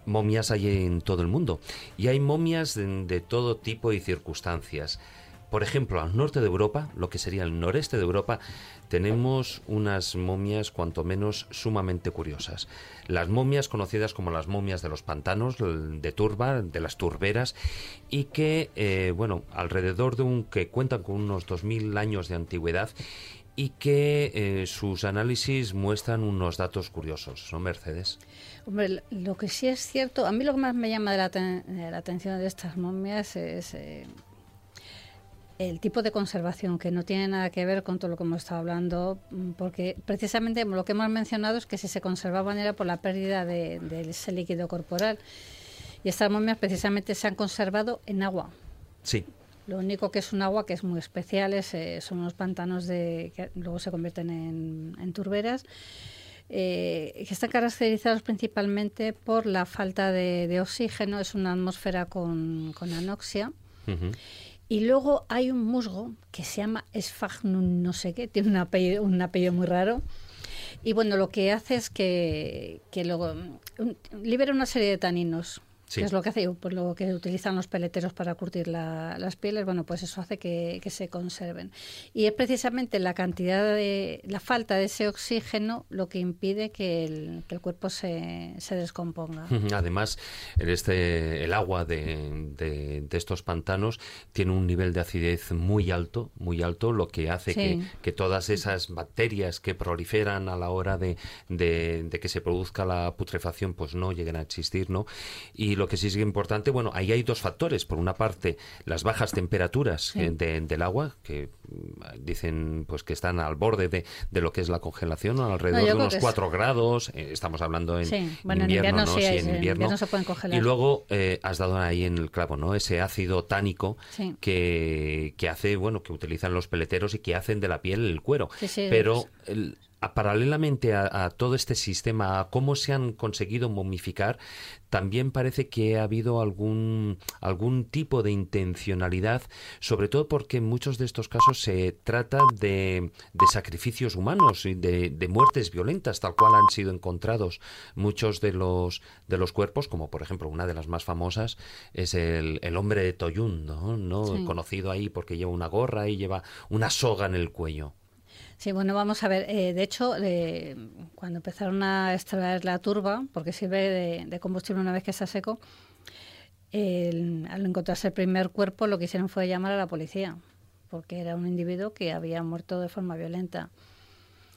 [SPEAKER 1] momias hay en todo el mundo. Y hay momias de, todo tipo y circunstancias. Por ejemplo, al norte de Europa, lo que sería el noreste de Europa, tenemos unas momias cuanto menos sumamente curiosas. Las momias conocidas como las momias de los pantanos, de turba, de las turberas, y que, eh, bueno, alrededor de un que cuentan con unos 2.000 años de antigüedad y que eh, sus análisis muestran unos datos curiosos, ¿no, Mercedes?
[SPEAKER 6] Hombre, lo que sí es cierto, a mí lo que más me llama de la, atención de estas momias es eh, el tipo de conservación, que no tiene nada que ver con todo lo que hemos estado hablando, mm, porque precisamente lo que hemos mencionado es que si se conservaban era por la pérdida de, ese líquido corporal. Y estas momias precisamente se han conservado en agua.
[SPEAKER 1] Sí.
[SPEAKER 6] Lo único que es un agua que es muy especial es, eh, son unos pantanos de, que luego se convierten en, turberas. Eh, que están caracterizados principalmente por la falta de, oxígeno, es una atmósfera con, anoxia. Y luego hay un musgo que se llama Sfagnum no sé qué, tiene un apellido, un apellido muy raro. Y bueno, lo que hace es que, que luego libera una serie de taninos es lo que hace, pues lo que utilizan los peleteros para curtir las pieles, bueno, pues eso hace que, se conserven. Y es precisamente la cantidad de, la falta de ese oxígeno lo que impide que el, cuerpo se, se, descomponga.
[SPEAKER 1] Además, el, este, el agua de, de, estos pantanos tiene un nivel de acidez muy alto, muy alto, lo que hace que, que, todas esas bacterias que proliferan a la hora de, de, que se produzca la putrefacción, pues no lleguen a existir, ¿no? Y lo que sí es importante, bueno, ahí hay dos factores. Por una parte, las bajas temperaturas del agua, que mm, dicen pues que están al borde de, de lo que es la congelación, alrededor de unos 4 grados. Eh, estamos hablando en, invierno, ¿no? en invierno,
[SPEAKER 6] se pueden congelar.
[SPEAKER 1] Y luego eh, has dado ahí en el clavo, ¿no? Ese ácido tánico que, que hace, bueno, que utilizan los peleteros y que hacen de la piel el cuero. Pero el, paralelamente a, todo este sistema, a cómo se han conseguido momificar, también parece que ha habido algún, algún tipo de intencionalidad, sobre todo porque en muchos de estos casos se trata de, de sacrificios humanos y de, de, muertes violentas, tal cual han sido encontrados muchos de los, de los cuerpos, como por ejemplo una de las más famosas es el, el hombre de Toyun, ¿no? ¿no? conocido ahí porque lleva una gorra y lleva una soga en el cuello.
[SPEAKER 6] Sí, bueno, vamos a ver. Eh, de hecho, eh, cuando empezaron a extraer la turba, porque sirve de, combustible una vez que está seco, al encontrarse el primer cuerpo, lo que hicieron fue llamar a la policía, porque era un individuo que había muerto de forma violenta.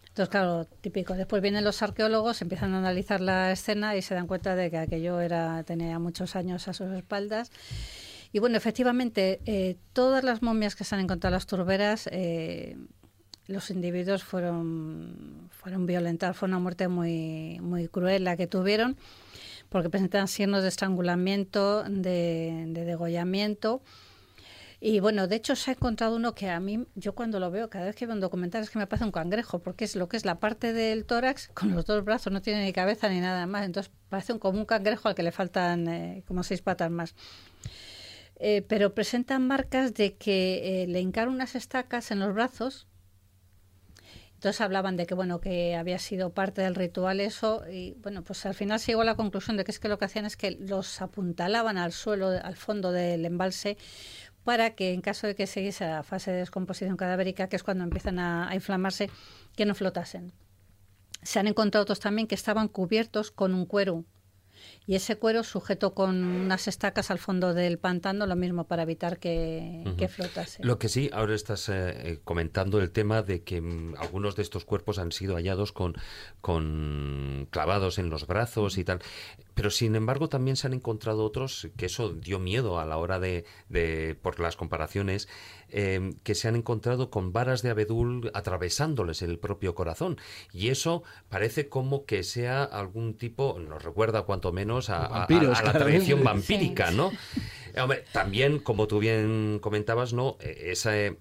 [SPEAKER 6] Entonces, claro, típico. Después vienen los arqueólogos, empiezan a analizar la escena y se dan cuenta de que aquello era tenía muchos años a sus espaldas. Y bueno, efectivamente, eh, todas las momias que se han encontrado en las turberas los individuos fueron, fueron violentados, fue una muerte muy, muy cruel la que tuvieron, porque presentan signos de estrangulamiento, de, degollamiento. Y bueno, de hecho se ha encontrado uno que a mí, yo cuando lo veo, cada vez que veo un documental es que me parece un cangrejo, porque es lo que es la parte del tórax con los dos brazos, no tiene ni cabeza ni nada más, entonces parece un, como un cangrejo al que le faltan eh, como seis patas más. Eh, pero presentan marcas de que eh, le hincaron unas estacas en los brazos entonces hablaban de que bueno que había sido parte del ritual eso y bueno pues al final se llegó a la conclusión de que es que lo que hacían es que los apuntalaban al suelo, al fondo del embalse para que en caso de que siguiese la fase de descomposición cadavérica, que es cuando empiezan a, a inflamarse, que no flotasen. Se han encontrado otros también que estaban cubiertos con un cuero y ese cuero sujeto con unas estacas al fondo del pantano, lo mismo para evitar que, flotase.
[SPEAKER 1] Lo que sí, ahora estás eh, eh, comentando el tema de que mm, algunos de estos cuerpos han sido hallados con, con clavados en los brazos y tal. Pero sin embargo también se han encontrado otros que eso dio miedo a la hora de, de por las comparaciones, eh, que se han encontrado con varas de abedul atravesándoles el propio corazón. Y eso parece como que sea algún tipo, nos recuerda cuanto menos a, la tradición vampírica, ¿no? también, como tú bien comentabas, ¿no? E, esa, eh,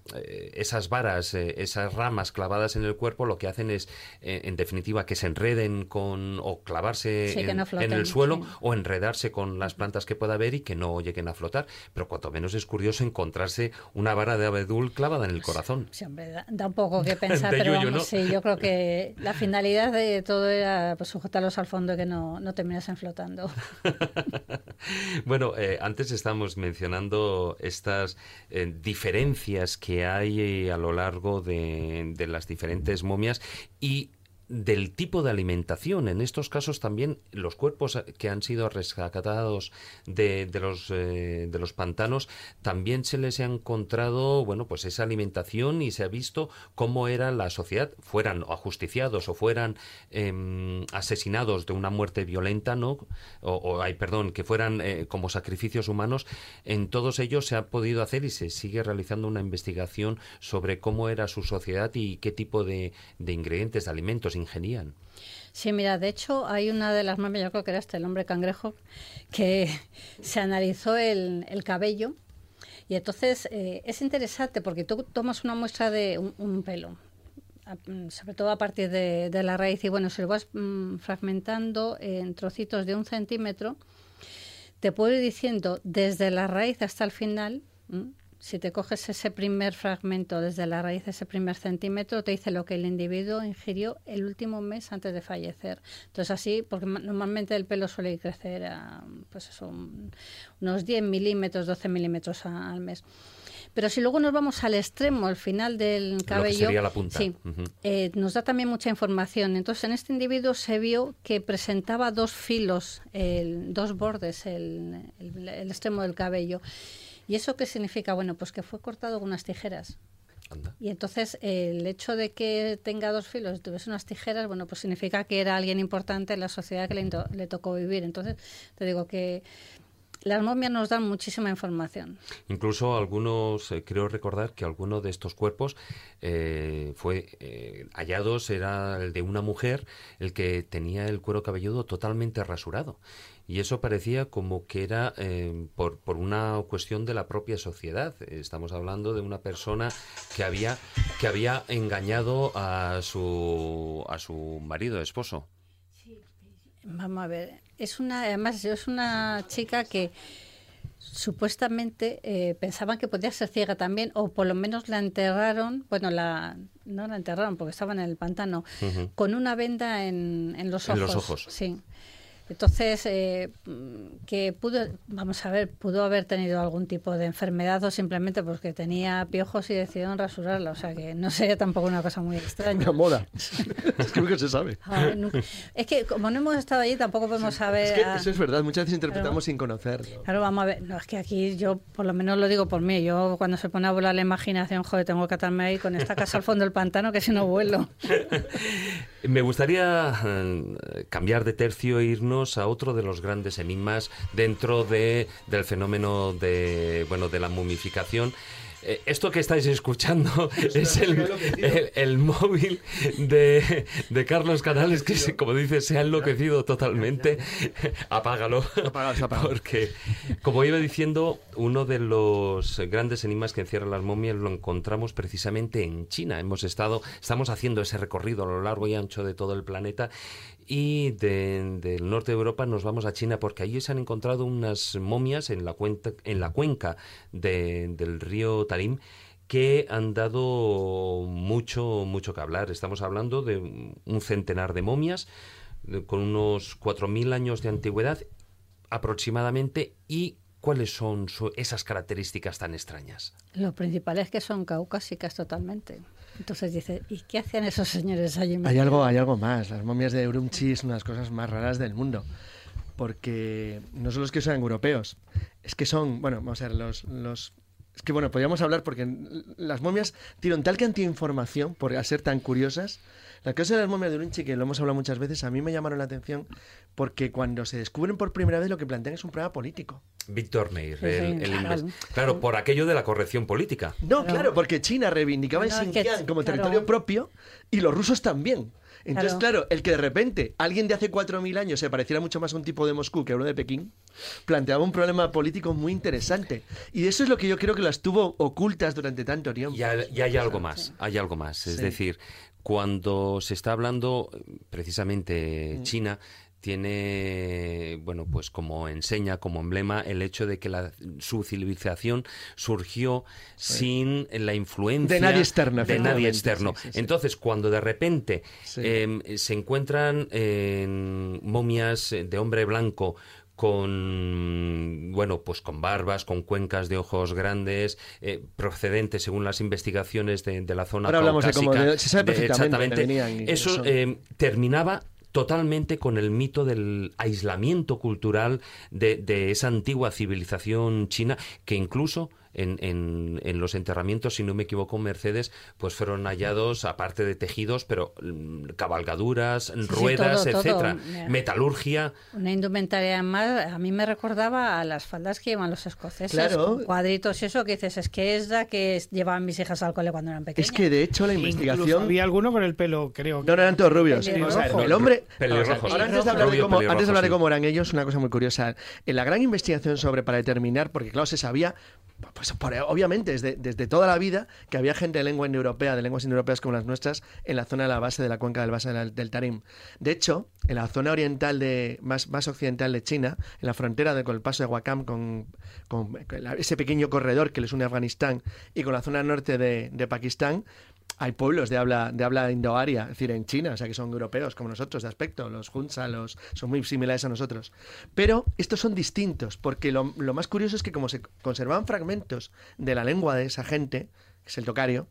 [SPEAKER 1] esas varas, eh, esas ramas clavadas en el cuerpo, lo que hacen es, eh, en definitiva, que se enreden con o clavarse en, el suelo o enredarse con las plantas que pueda haber y que no lleguen a flotar. Pero cuanto menos es curioso encontrarse una vara de abedul clavada en el corazón.
[SPEAKER 6] Sí, hombre, da, un poco que pensar, pero vamos, sí, yo creo que la finalidad de todo era pues, sujetarlos al fondo y que no, no terminasen flotando.
[SPEAKER 1] bueno, antes estamos mencionando estas eh, diferencias que hay eh, a lo largo de, las diferentes momias y del tipo de alimentación. En estos casos también los cuerpos que han sido rescatados de, de los, eh, de los pantanos también se les ha encontrado, bueno, pues esa alimentación y se ha visto cómo era la sociedad, fueran ajusticiados o fueran em, asesinados de una muerte violenta, ¿no? O, hay, perdón, que fueran eh, como sacrificios humanos. En todos ellos se ha podido hacer y se sigue realizando una investigación sobre cómo era su sociedad y qué tipo de, de ingredientes, de alimentos ingenían.
[SPEAKER 6] Sí, mira, de hecho hay una de las mames, yo creo que era este, el hombre cangrejo, que se analizó el, cabello y entonces eh, es interesante porque tú tomas una muestra de un, pelo, sobre todo a partir de, la raíz, y bueno, si lo vas mm, fragmentando en trocitos de un centímetro, te puedo ir diciendo desde la raíz hasta el final si te coges ese primer fragmento desde la raíz, ese primer centímetro, te dice lo que el individuo ingirió el último mes antes de fallecer. Entonces así, porque normalmente el pelo suele crecer a pues eso, unos 10 milímetros, 12 milímetros al mes. Pero si luego nos vamos al extremo, al final del cabello,
[SPEAKER 1] sería la punta.
[SPEAKER 6] Sí, eh, nos da también mucha información. Entonces, en este individuo se vio que presentaba dos filos, dos bordes, el, el extremo del cabello. ¿Y eso qué significa? Bueno, pues que fue cortado con unas tijeras. Y entonces el hecho de que tenga dos filos y tuviese unas tijeras, bueno, pues significa que era alguien importante en la sociedad que le, le tocó vivir. Entonces, te digo que las momias nos dan muchísima información.
[SPEAKER 1] Incluso algunos, eh, creo recordar que alguno de estos cuerpos eh, fue eh, hallados, era el de una mujer, el que tenía el cuero cabelludo totalmente rasurado y eso parecía como que era eh, por, por, una cuestión de la propia sociedad. Estamos hablando de una persona que había, que había engañado a su, a su marido, esposo.
[SPEAKER 6] Vamos a ver, es una, además es una chica que supuestamente eh, pensaban que podía ser ciega también, o por lo menos la enterraron, bueno, la, no la enterraron porque estaba en el pantano, con una venda en, en los ojos.
[SPEAKER 1] En los ojos.
[SPEAKER 6] Sí. Entonces, eh, que pudo, vamos a ver, pudo haber tenido algún tipo de enfermedad o simplemente porque tenía piojos y decidieron rasurarla. O sea, que no sería tampoco una cosa muy extraña.
[SPEAKER 3] Una moda. es que nunca se sabe.
[SPEAKER 6] Ah, es que como no hemos estado allí, tampoco podemos saber.
[SPEAKER 3] Es que eso es verdad, muchas veces interpretamos sin conocer.
[SPEAKER 6] Claro, vamos a ver. No, es que aquí yo, por lo menos lo digo por mí, yo cuando se pone a volar la imaginación, joder, tengo que atarme ahí con esta casa al fondo del pantano que si no vuelo.
[SPEAKER 1] Me gustaría eh, cambiar de tercio e irnos a otro de los grandes enigmas dentro de, del fenómeno de, bueno, de la mumificación eh, esto que estáis escuchando es el, móvil de, Carlos Canales, que como dice, se ha enloquecido totalmente. Apágalo. Porque, como iba diciendo, uno de los grandes enigmas que encierran las momias lo encontramos precisamente en China. Hemos estado, estamos haciendo ese recorrido a lo largo y ancho de todo el planeta y del norte de Europa nos vamos a China porque allí se han encontrado unas momias en la, en la cuenca del río Tarim que han dado mucho, mucho que hablar. Estamos hablando de un centenar de momias con unos 4.000 años de antigüedad aproximadamente y ¿Cuáles son esas características tan extrañas?
[SPEAKER 6] Lo principal es que son caucásicas totalmente. Entonces dice, ¿y qué hacían esos señores allí?
[SPEAKER 3] Hay algo, hay algo más. Las momias de Urumqi son las cosas más raras del mundo. Porque no solo es que sean europeos, es que son, bueno, vamos a ver, los, los es que bueno, podríamos hablar porque las momias tienen tal cantidad de información por ser tan curiosas la cosa de las momias de Urumqi, que lo hemos hablado muchas veces, a mí me llamaron la atención porque cuando se descubren por primera vez lo que plantean es un problema político.
[SPEAKER 1] Víctor Meir, el, claro. por aquello de la corrección política.
[SPEAKER 3] No, claro, porque China reivindicaba no, Xinjiang como territorio propio y los rusos también. Entonces, claro. el que de repente alguien de hace 4.000 años se pareciera mucho más a un tipo de Moscú que a uno de Pekín, planteaba un problema político muy interesante. Y eso es lo que yo creo que las tuvo ocultas durante tanto tiempo.
[SPEAKER 1] Y hay, algo más, hay algo más. Es decir, cuando se está hablando, precisamente mm. China, tiene, bueno, pues como enseña, como emblema, el hecho de que la, su civilización surgió sin la influencia
[SPEAKER 3] de nadie externo.
[SPEAKER 1] De nadie externo. Entonces, cuando de repente em, se encuentran momias de hombre blanco con bueno pues con barbas con cuencas de ojos grandes eh, procedentes según las investigaciones de, de la zona
[SPEAKER 3] Ahora hablamos de cómo
[SPEAKER 1] caucásica,
[SPEAKER 3] de- se sabe
[SPEAKER 1] de-
[SPEAKER 3] perfectamente dónde
[SPEAKER 1] exactamente. eso. eh, terminaba totalmente con el mito del aislamiento cultural de, de esa antigua civilización china que incluso en, en- en los enterramientos, si no me equivoco, Mercedes, pues fueron hallados, aparte de tejidos, pero mm, cabalgaduras, ruedas,
[SPEAKER 6] todo, todo.
[SPEAKER 1] etcétera,
[SPEAKER 6] Mira.
[SPEAKER 1] metalurgia.
[SPEAKER 6] Una indumentaria más, a mí me recordaba a las faldas que llevan los escoceses,
[SPEAKER 3] Claro.
[SPEAKER 6] cuadritos y eso, que dices, es que es la que llevaban mis hijas al cole cuando eran pequeñas.
[SPEAKER 3] Es que de hecho la investigación.
[SPEAKER 4] había alguno con el pelo, creo.
[SPEAKER 3] No, no eran todos rubios.
[SPEAKER 6] Pelirrojo.
[SPEAKER 3] O sea, el hombre.
[SPEAKER 1] Pelirrojos.
[SPEAKER 3] Ahora antes de hablar de cómo, antes de hablar de
[SPEAKER 1] sí.
[SPEAKER 3] cómo eran ellos, una cosa muy curiosa. En la gran investigación sobre para determinar, porque claro, se sabía, pues obviamente desde, desde toda la vida, que había gente de lengua indoeuropea, de lenguas indoeuropeas como las nuestras, en la zona de la base de la cuenca del base del, Tarim. De hecho, en la zona oriental de más, más occidental de China, en la frontera de, con el paso de Wakam, con, con ese pequeño corredor que les une a Afganistán, y con la zona norte de, de Pakistán, hay pueblos de habla, de habla indoaria, es decir, en China, o sea que son europeos como nosotros de aspecto, los Hunza, los, son muy similares a nosotros. Pero estos son distintos, porque lo, más curioso es que como se conservaban fragmentos de la lengua de esa gente, que es el tocario,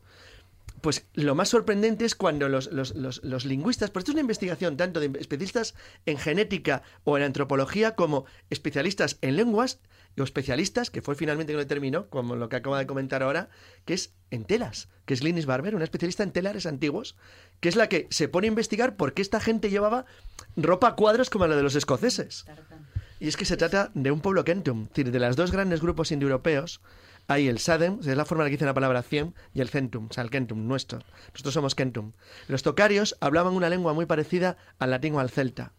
[SPEAKER 3] pues lo más sorprendente es cuando los, los- los- los lingüistas, porque esto es una investigación tanto de especialistas en genética o en antropología como especialistas en lenguas o especialistas, que fue finalmente que lo determinó, como lo que acaba de comentar ahora, que es en telas, que es Glynis Barber, una especialista en telares antiguos, que es la que se pone a investigar por qué esta gente llevaba ropa a cuadros como la de los escoceses. Y es que se trata de un pueblo kentum, es decir, de los dos grandes grupos indoeuropeos, hay el Sadem, es la forma en la que dice la palabra 100, y el Centum, o sea, el Kentum, nuestro. Nosotros somos Kentum. Los tocarios hablaban una lengua muy parecida al latín o al celta.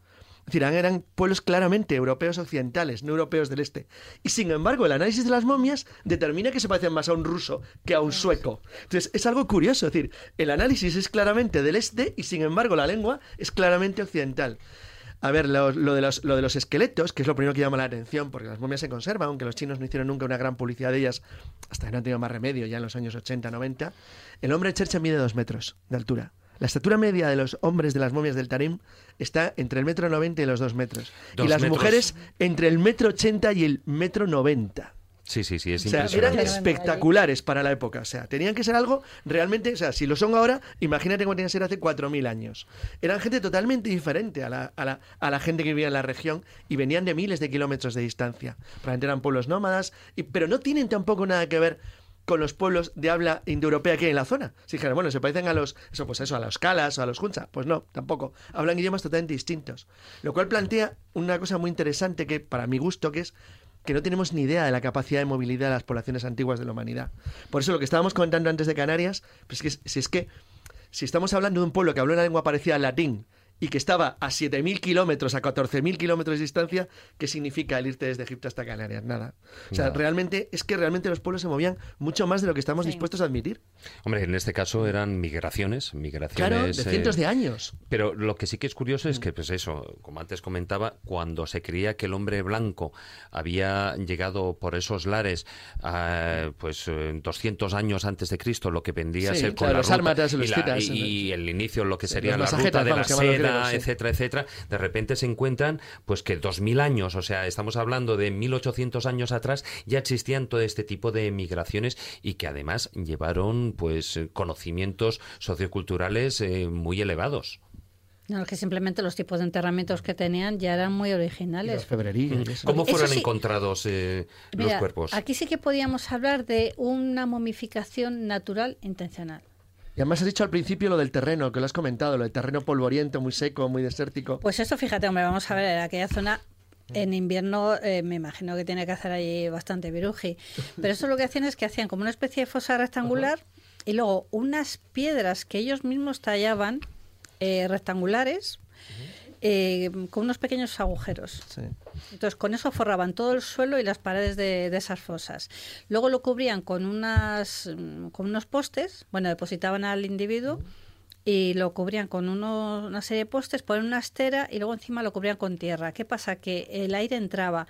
[SPEAKER 3] Eran pueblos claramente europeos occidentales, no europeos del este. Y sin embargo, el análisis de las momias determina que se parecen más a un ruso que a un sueco. Entonces, es algo curioso. Es decir, el análisis es claramente del este y sin embargo la lengua es claramente occidental. A ver, lo, lo de los, lo de los esqueletos, que es lo primero que llama la atención, porque las momias se conservan, aunque los chinos no hicieron nunca una gran publicidad de ellas, hasta que no han tenido más remedio, ya en los años 80, 90. El hombre de Chercha mide dos metros de altura. La estatura media de los hombres de las momias del Tarim está entre el metro noventa y los dos metros.
[SPEAKER 1] Dos
[SPEAKER 3] y las
[SPEAKER 1] metros.
[SPEAKER 3] mujeres entre el metro ochenta y el metro noventa.
[SPEAKER 1] Sí, sí, sí, es
[SPEAKER 3] O sea, eran espectaculares para la época. O sea, tenían que ser algo realmente. O sea, si lo son ahora, imagínate cómo tenían que ser hace 4.000 años. Eran gente totalmente diferente a la, a, la, a la gente que vivía en la región y venían de miles de kilómetros de distancia. Probablemente eran pueblos nómadas, y, pero no tienen tampoco nada que ver con los pueblos de habla indoeuropea que hay en la zona. Si dijeran, bueno, se parecen a los, eso, pues eso, a los calas o a los hunza. Pues no, tampoco. Hablan idiomas totalmente distintos. Lo cual plantea una cosa muy interesante que, para mi gusto, que es que no tenemos ni idea de la capacidad de movilidad de las poblaciones antiguas de la humanidad. Por eso lo que estábamos comentando antes de Canarias, pues es que si es que si estamos hablando de un pueblo que habló una lengua parecida al latín y que estaba a 7.000 kilómetros, a 14.000 kilómetros de distancia, ¿qué significa el irte desde Egipto hasta Canarias? Nada. O sea,
[SPEAKER 1] Nada.
[SPEAKER 3] realmente es que realmente los pueblos se movían mucho más de lo que estamos
[SPEAKER 6] Sí.
[SPEAKER 3] dispuestos a admitir.
[SPEAKER 1] Hombre, en este caso eran migraciones, migraciones.
[SPEAKER 3] Claro, de cientos
[SPEAKER 1] eh,
[SPEAKER 3] de años.
[SPEAKER 1] Pero lo que sí que es curioso es que, pues eso, como antes comentaba, cuando se creía que el hombre blanco había llegado por esos lares, ah, pues eh, 200 años antes de Cristo, lo que vendría a
[SPEAKER 3] Sí,
[SPEAKER 1] ser con
[SPEAKER 3] claro,
[SPEAKER 1] la
[SPEAKER 3] los
[SPEAKER 1] ruta
[SPEAKER 3] sármatas y
[SPEAKER 1] la-
[SPEAKER 3] citas,
[SPEAKER 1] y- y el inicio, lo que sería
[SPEAKER 3] los
[SPEAKER 1] la ruta de la seda,
[SPEAKER 3] griegos, sí.
[SPEAKER 1] etcétera, etcétera, de repente se encuentran, pues que 2000 años, o sea, estamos hablando de 1800 años atrás, ya existían todo este tipo de migraciones y que además llevaron, pues, conocimientos socioculturales eh, muy elevados.
[SPEAKER 6] No, es que simplemente los tipos de enterramientos que tenían ya eran muy originales.
[SPEAKER 1] ¿Cómo fueron
[SPEAKER 6] sí.
[SPEAKER 1] encontrados eh, los cuerpos?
[SPEAKER 6] Aquí sí que podíamos hablar de una momificación natural intencional.
[SPEAKER 3] Y además has dicho al principio lo del terreno, que lo has comentado, lo del terreno polvoriento, muy seco, muy desértico.
[SPEAKER 6] Pues eso, fíjate, hombre, vamos a ver, en aquella zona en invierno eh, me imagino que tiene que hacer allí bastante viruji. Pero eso lo que hacían es que hacían como una especie de fosa rectangular y luego unas piedras que ellos mismos tallaban eh, rectangulares eh, con unos pequeños agujeros.
[SPEAKER 3] Sí.
[SPEAKER 6] Entonces, con eso forraban todo el suelo y las paredes de, de esas fosas. Luego lo cubrían con, unas, con unos postes, bueno, depositaban al individuo y lo cubrían con uno- una serie de postes, ponen una estera y luego encima lo cubrían con tierra. ¿Qué pasa? Que el aire entraba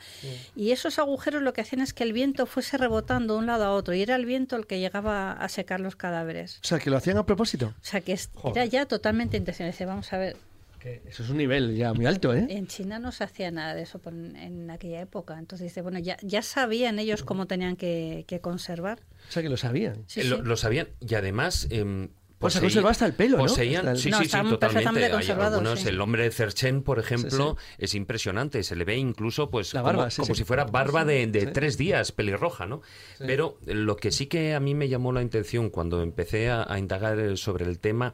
[SPEAKER 6] y esos agujeros lo que hacían es que el viento fuese rebotando de un lado a otro y era el viento el que llegaba a secar los cadáveres.
[SPEAKER 3] O sea, que lo hacían a propósito.
[SPEAKER 6] O sea, que
[SPEAKER 3] Joder.
[SPEAKER 6] era ya totalmente intencional. Dice, Vamos a ver,
[SPEAKER 3] Eso es un nivel ya muy alto, ¿eh?
[SPEAKER 6] En China no se hacía nada de eso por- en aquella época. Entonces dice, bueno, ya, ya sabían ellos cómo tenían que, que conservar.
[SPEAKER 3] O sea, que lo sabían.
[SPEAKER 6] Sí,
[SPEAKER 1] Eh, lo,
[SPEAKER 6] sí.
[SPEAKER 1] lo sabían y además... em,
[SPEAKER 3] Pues se
[SPEAKER 1] poseí-
[SPEAKER 3] conserva hasta el pelo, ¿no?
[SPEAKER 1] poseían-
[SPEAKER 3] Hasta el-
[SPEAKER 1] Sí,
[SPEAKER 6] No,
[SPEAKER 1] sí, sí, totalmente. Hay algunos,
[SPEAKER 6] sí.
[SPEAKER 1] El hombre de Cerchen, por ejemplo, es impresionante. Se le ve incluso pues
[SPEAKER 3] La
[SPEAKER 1] como,
[SPEAKER 3] barba, sí,
[SPEAKER 1] como
[SPEAKER 3] sí.
[SPEAKER 1] si fuera barba de, de
[SPEAKER 3] Sí.
[SPEAKER 1] tres días, pelirroja, ¿no? Pero lo que sí que a mí me llamó la atención cuando empecé a, a indagar eh, sobre el tema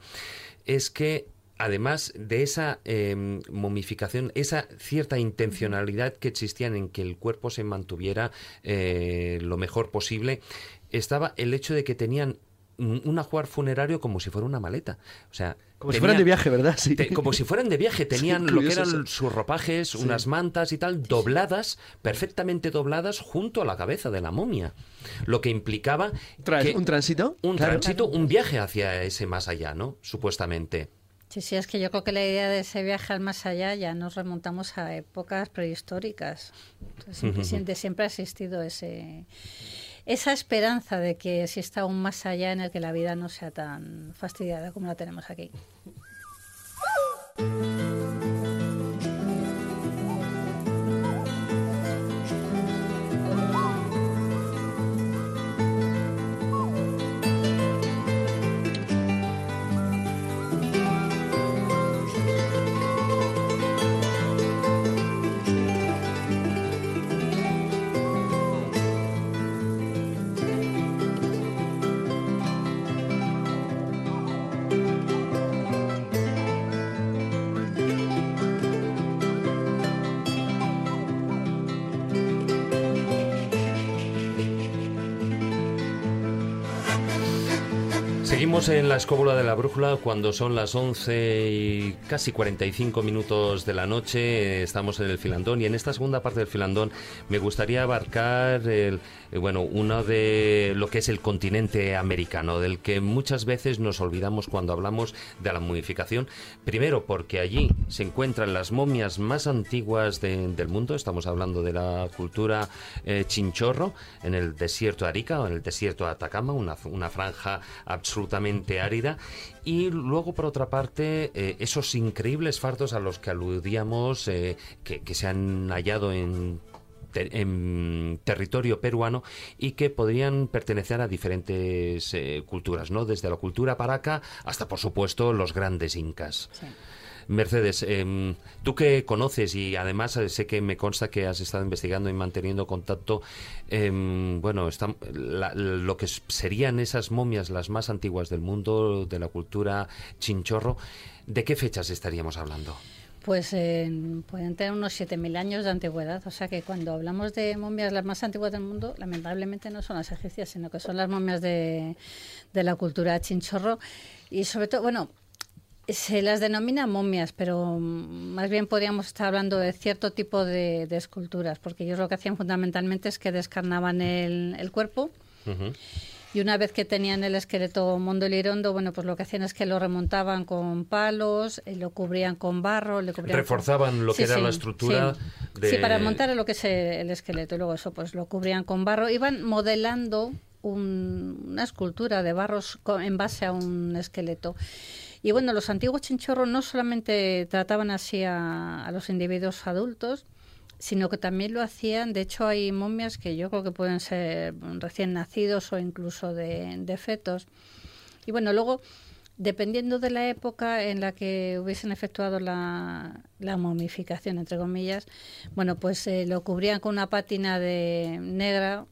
[SPEAKER 1] es que además de esa eh, momificación, esa cierta intencionalidad que existían en que el cuerpo se mantuviera eh, lo mejor posible, estaba el hecho de que tenían un ajuar funerario como si fuera una maleta. O sea,
[SPEAKER 3] Como si fueran de viaje, ¿verdad? Sí.
[SPEAKER 1] te- como si fueran de viaje, tenían lo que eran
[SPEAKER 3] eso.
[SPEAKER 1] sus ropajes, unas mantas y tal, dobladas, perfectamente dobladas junto a la cabeza de la momia. Lo que implicaba que
[SPEAKER 3] ¿Un tránsito?
[SPEAKER 1] un
[SPEAKER 3] Claro.
[SPEAKER 1] tránsito, un viaje hacia ese más allá, ¿no? Supuestamente.
[SPEAKER 6] Sí, sí, es que yo creo que la idea de ese viaje al más allá ya nos remontamos a épocas prehistóricas. Entonces, siempre, siempre ha existido ese, esa esperanza de que exista un más allá en el que la vida no sea tan fastidiada como la tenemos aquí.
[SPEAKER 1] Seguimos en la escóbula de la brújula cuando son las 11 y casi 45 minutos de la noche. Estamos en el filandón y en esta segunda parte del filandón me gustaría abarcar el, eh, bueno, uno de lo que es el continente americano, del que muchas veces nos olvidamos cuando hablamos de la momificación. Primero porque allí se encuentran las momias más antiguas de- del mundo. Estamos hablando de la cultura eh, chinchorro en el desierto de Arica o en el desierto de Atacama, una franja absolutamente árida. Y luego, por otra parte, eh, esos increíbles fardos a los que aludíamos, eh, que, se han hallado en en territorio peruano y que podrían pertenecer a diferentes eh, culturas, ¿no? Desde la cultura paraca hasta, por supuesto, los grandes incas. Mercedes, em, tú que conoces y además eh, sé que me consta que has estado investigando y manteniendo contacto, em, bueno, están- la- lo que serían esas momias las más antiguas del mundo, de la cultura chinchorro, ¿de qué fechas estaríamos hablando?
[SPEAKER 6] Pues eh, pueden tener unos 7.000 años de antigüedad. O sea que cuando hablamos de momias las más antiguas del mundo, lamentablemente no son las egipcias, sino que son las momias de, de la cultura chinchorro. Y sobre todo, bueno, se las denomina momias, pero más bien podríamos estar hablando de cierto tipo de, de esculturas, porque ellos lo que hacían fundamentalmente es que descarnaban el, el cuerpo. Y una vez que tenían el esqueleto mondolirondo, bueno, pues lo que hacían es que lo remontaban con palos, eh, lo cubrían con barro, le cubrían con-
[SPEAKER 1] Reforzaban lo que
[SPEAKER 6] Sí,
[SPEAKER 1] era
[SPEAKER 6] sí,
[SPEAKER 1] la estructura
[SPEAKER 6] sí.
[SPEAKER 1] de...
[SPEAKER 6] Sí, para montar lo que es el, el esqueleto. Y luego eso, pues lo cubrían con barro. Iban modelando un- una escultura de barros en base a un esqueleto. Y bueno, los antiguos chinchorros no solamente trataban así a, los individuos adultos, sino que también lo hacían. De hecho, hay momias que yo creo que pueden ser recién nacidos o incluso de, de fetos. Y bueno, luego, dependiendo de la época en la que hubiesen efectuado la, la momificación, entre comillas, bueno, pues eh, lo cubrían con una pátina de negra,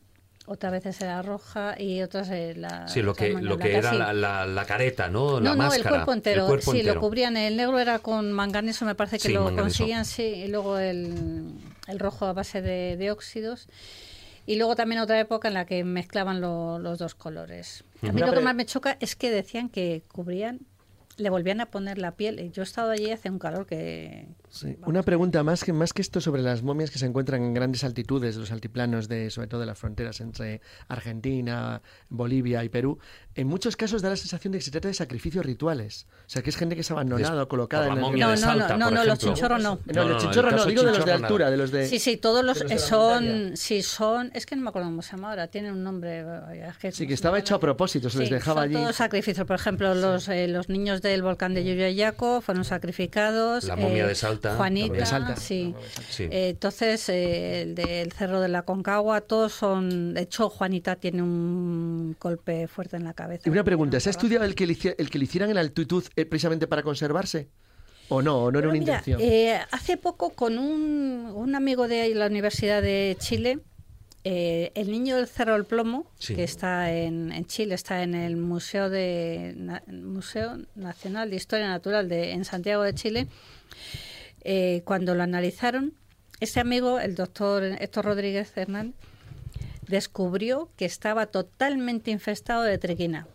[SPEAKER 6] otras veces era roja y otras eh, la
[SPEAKER 1] Sí, lo que, lo que era
[SPEAKER 6] sí.
[SPEAKER 1] la, la- la careta, ¿no? La
[SPEAKER 6] No, no,
[SPEAKER 1] máscara.
[SPEAKER 6] el cuerpo entero.
[SPEAKER 1] El cuerpo
[SPEAKER 6] sí,
[SPEAKER 1] entero.
[SPEAKER 6] lo cubrían. El negro era con manganeso, me parece que
[SPEAKER 1] Sí,
[SPEAKER 6] lo
[SPEAKER 1] manganeso.
[SPEAKER 6] conseguían, sí. Y luego el, el rojo a base de, de óxidos. Y luego también otra época en la que mezclaban lo- los dos colores. A mí lo que más me choca es que decían que cubrían, le volvían a poner la piel. Y Yo he estado allí hace un calor que,
[SPEAKER 3] Sí. Una pregunta más que, más que esto sobre las momias que se encuentran en grandes altitudes, los altiplanos de, sobre todo de las fronteras entre Argentina, Bolivia y Perú. En muchos casos da la sensación de que se trata de sacrificios rituales. O sea, que es gente que es abandonada o colocada en el
[SPEAKER 1] momia
[SPEAKER 6] No,
[SPEAKER 1] de
[SPEAKER 6] no,
[SPEAKER 1] Salta,
[SPEAKER 6] no,
[SPEAKER 1] por
[SPEAKER 6] no, los chinchorros no.
[SPEAKER 3] No,
[SPEAKER 1] No, no,
[SPEAKER 3] los chinchorros
[SPEAKER 1] el
[SPEAKER 3] no, digo de los de altura,
[SPEAKER 1] nada.
[SPEAKER 3] de los de...
[SPEAKER 6] Sí, sí, todos los son, sí, son, es que no me acuerdo cómo se llama ahora, tienen un nombre.
[SPEAKER 3] Sí, que estaba hecho a propósito, se les dejaba
[SPEAKER 6] son
[SPEAKER 3] allí.
[SPEAKER 6] todos sacrificios. Por ejemplo, los, eh, los niños del volcán de Yuyayaco fueron sacrificados.
[SPEAKER 1] La momia
[SPEAKER 6] eh,
[SPEAKER 1] de Salta
[SPEAKER 6] Juanita,
[SPEAKER 1] también.
[SPEAKER 3] De Salta.
[SPEAKER 6] sí.
[SPEAKER 1] Sí.
[SPEAKER 6] Eh, entonces, eh, el del Cerro de la Concagua, todos son. De hecho, Juanita tiene un golpe fuerte en la cabeza.
[SPEAKER 3] Y una pregunta, ¿se ha estudiado el que, le, el que le hicieran en altitud eh, precisamente para conservarse? ¿O no? ¿O no era una
[SPEAKER 6] mira,
[SPEAKER 3] intención?
[SPEAKER 6] eh, hace poco con un, un amigo de la Universidad de Chile, eh, el niño del Cerro del Plomo,
[SPEAKER 1] Sí.
[SPEAKER 6] que está en, en Chile, está en el Museo de Na- Museo Nacional de Historia Natural de en Santiago de Chile. Eh, cuando lo analizaron, ese amigo, el doctor Héctor Rodríguez Hernán, descubrió que estaba totalmente infestado de triquina.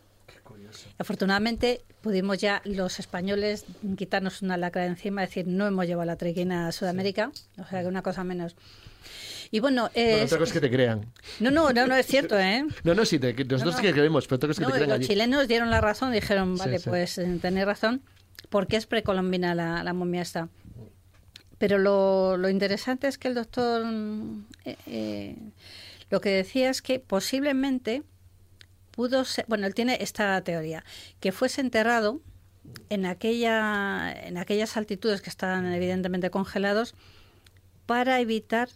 [SPEAKER 6] Afortunadamente pudimos ya los españoles quitarnos una lacra de encima, es decir, no hemos llevado la triquina a Sudamérica, o sea que una cosa menos. Y bueno,
[SPEAKER 3] Bueno,
[SPEAKER 6] es-
[SPEAKER 3] otra cosa es que te crean.
[SPEAKER 6] no, no, no, no es cierto, ¿eh?
[SPEAKER 3] No, no, sí, te- nosotros
[SPEAKER 6] No,
[SPEAKER 3] sí que creemos, pero otra cosa es que
[SPEAKER 6] No,
[SPEAKER 3] te crean
[SPEAKER 6] los
[SPEAKER 3] allí.
[SPEAKER 6] chilenos dieron la razón, dijeron,
[SPEAKER 3] Sí,
[SPEAKER 6] vale,
[SPEAKER 3] sí.
[SPEAKER 6] pues eh, tenéis razón, porque es precolombina la, la momia esta. Pero lo, lo interesante es que el doctor mm, eh, eh, lo que decía es que posiblemente pudo ser, bueno, él tiene esta teoría, que fuese enterrado en aquella en aquellas altitudes que están evidentemente congelados para evitar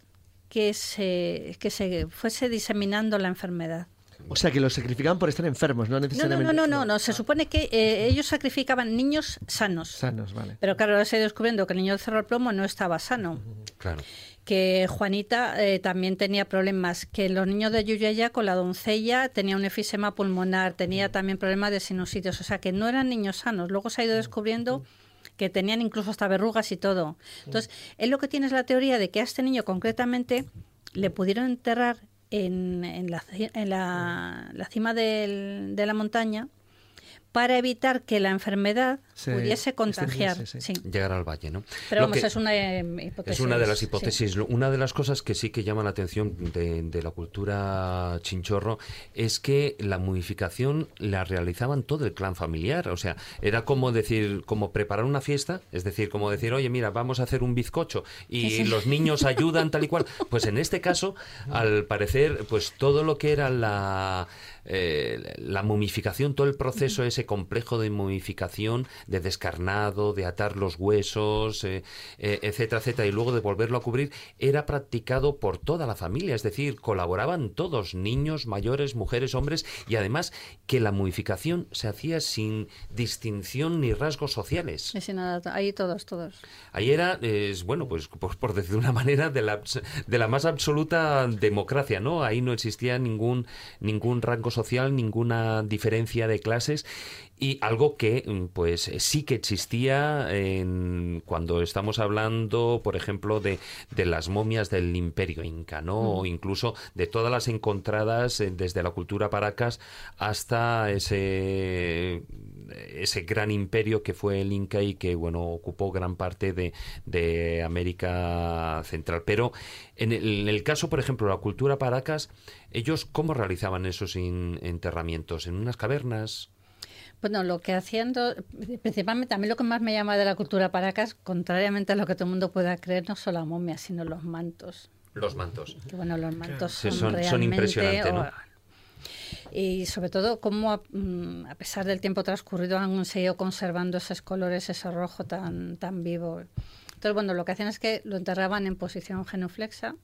[SPEAKER 6] que se que se fuese diseminando la enfermedad.
[SPEAKER 3] O sea, que los sacrificaban por estar enfermos, no
[SPEAKER 6] No, no,
[SPEAKER 3] necesariamente.
[SPEAKER 6] no, no, no, no. Se supone que eh, ellos sacrificaban niños sanos.
[SPEAKER 3] Sanos, vale.
[SPEAKER 6] Pero claro, ahora se ha ido descubriendo que el niño del Cerro del Plomo no estaba sano.
[SPEAKER 1] Claro.
[SPEAKER 6] Que Juanita eh, también tenía problemas. Que los niños de Yuyaya con la doncella tenía un efisema pulmonar, tenía también problemas de sinusitis. O sea, que no eran niños sanos. Luego se ha ido descubriendo que tenían incluso hasta verrugas y todo. Entonces, él lo que tiene es la teoría de que a este niño concretamente le pudieron enterrar en, en la, en la- la cima del- de la montaña para evitar que la enfermedad
[SPEAKER 1] Se
[SPEAKER 6] pudiese contagiar. sí.
[SPEAKER 1] Llegar al valle, ¿no?
[SPEAKER 6] Pero vamos, es una eh, hipótesis.
[SPEAKER 1] Es una de las hipótesis. Una de las cosas que sí que llama la atención de, de la cultura chinchorro es que la momificación la realizaban todo el clan familiar. O sea, era como decir, como preparar una fiesta, es decir, como decir, oye, mira, vamos a hacer un bizcocho y
[SPEAKER 12] Sí, sí.
[SPEAKER 1] los niños ayudan tal y cual. Pues en este caso, al parecer, pues todo lo que era la eh, la momificación, todo el proceso ese complejo de momificación, de descarnado, de atar los huesos, eh, eh, etcétera, etcétera, y luego de volverlo a cubrir, era practicado por toda la familia, es decir, colaboraban todos, niños, mayores, mujeres, hombres, y además que la momificación se hacía sin distinción ni rasgos sociales.
[SPEAKER 6] Nada, ahí todos, todos.
[SPEAKER 1] Ahí era, es, bueno, pues por, por decir de una manera, de la, de la más absoluta democracia, ¿no? Ahí no existía ningún, ningún rango social, ninguna diferencia de clases y algo que, mm, pues, sí que existía en, cuando estamos hablando, por ejemplo, de, de las momias del Imperio Inca, ¿no?
[SPEAKER 12] Mm.
[SPEAKER 1] O incluso de todas las encontradas eh, desde la cultura Paracas hasta ese ese gran imperio que fue el Inca y que bueno ocupó gran parte de, de América Central. Pero en el, en el caso, por ejemplo, de la cultura Paracas, ellos cómo realizaban esos in- enterramientos en unas cavernas.
[SPEAKER 6] Bueno, lo que hacían, do- principalmente, a mí lo que más me llama de la cultura paracas, contrariamente a lo que todo el mundo pueda creer, no son las momias, sino los mantos.
[SPEAKER 1] Los mantos.
[SPEAKER 6] Que bueno, los mantos
[SPEAKER 1] Sí,
[SPEAKER 6] son,
[SPEAKER 1] son- son impresionantes, ¿no?
[SPEAKER 6] y sobre todo, cómo a, mm, a pesar del tiempo transcurrido han seguido conservando esos colores, ese rojo tan, tan vivo. Entonces, bueno, lo que hacían es que lo enterraban en posición genuflexa,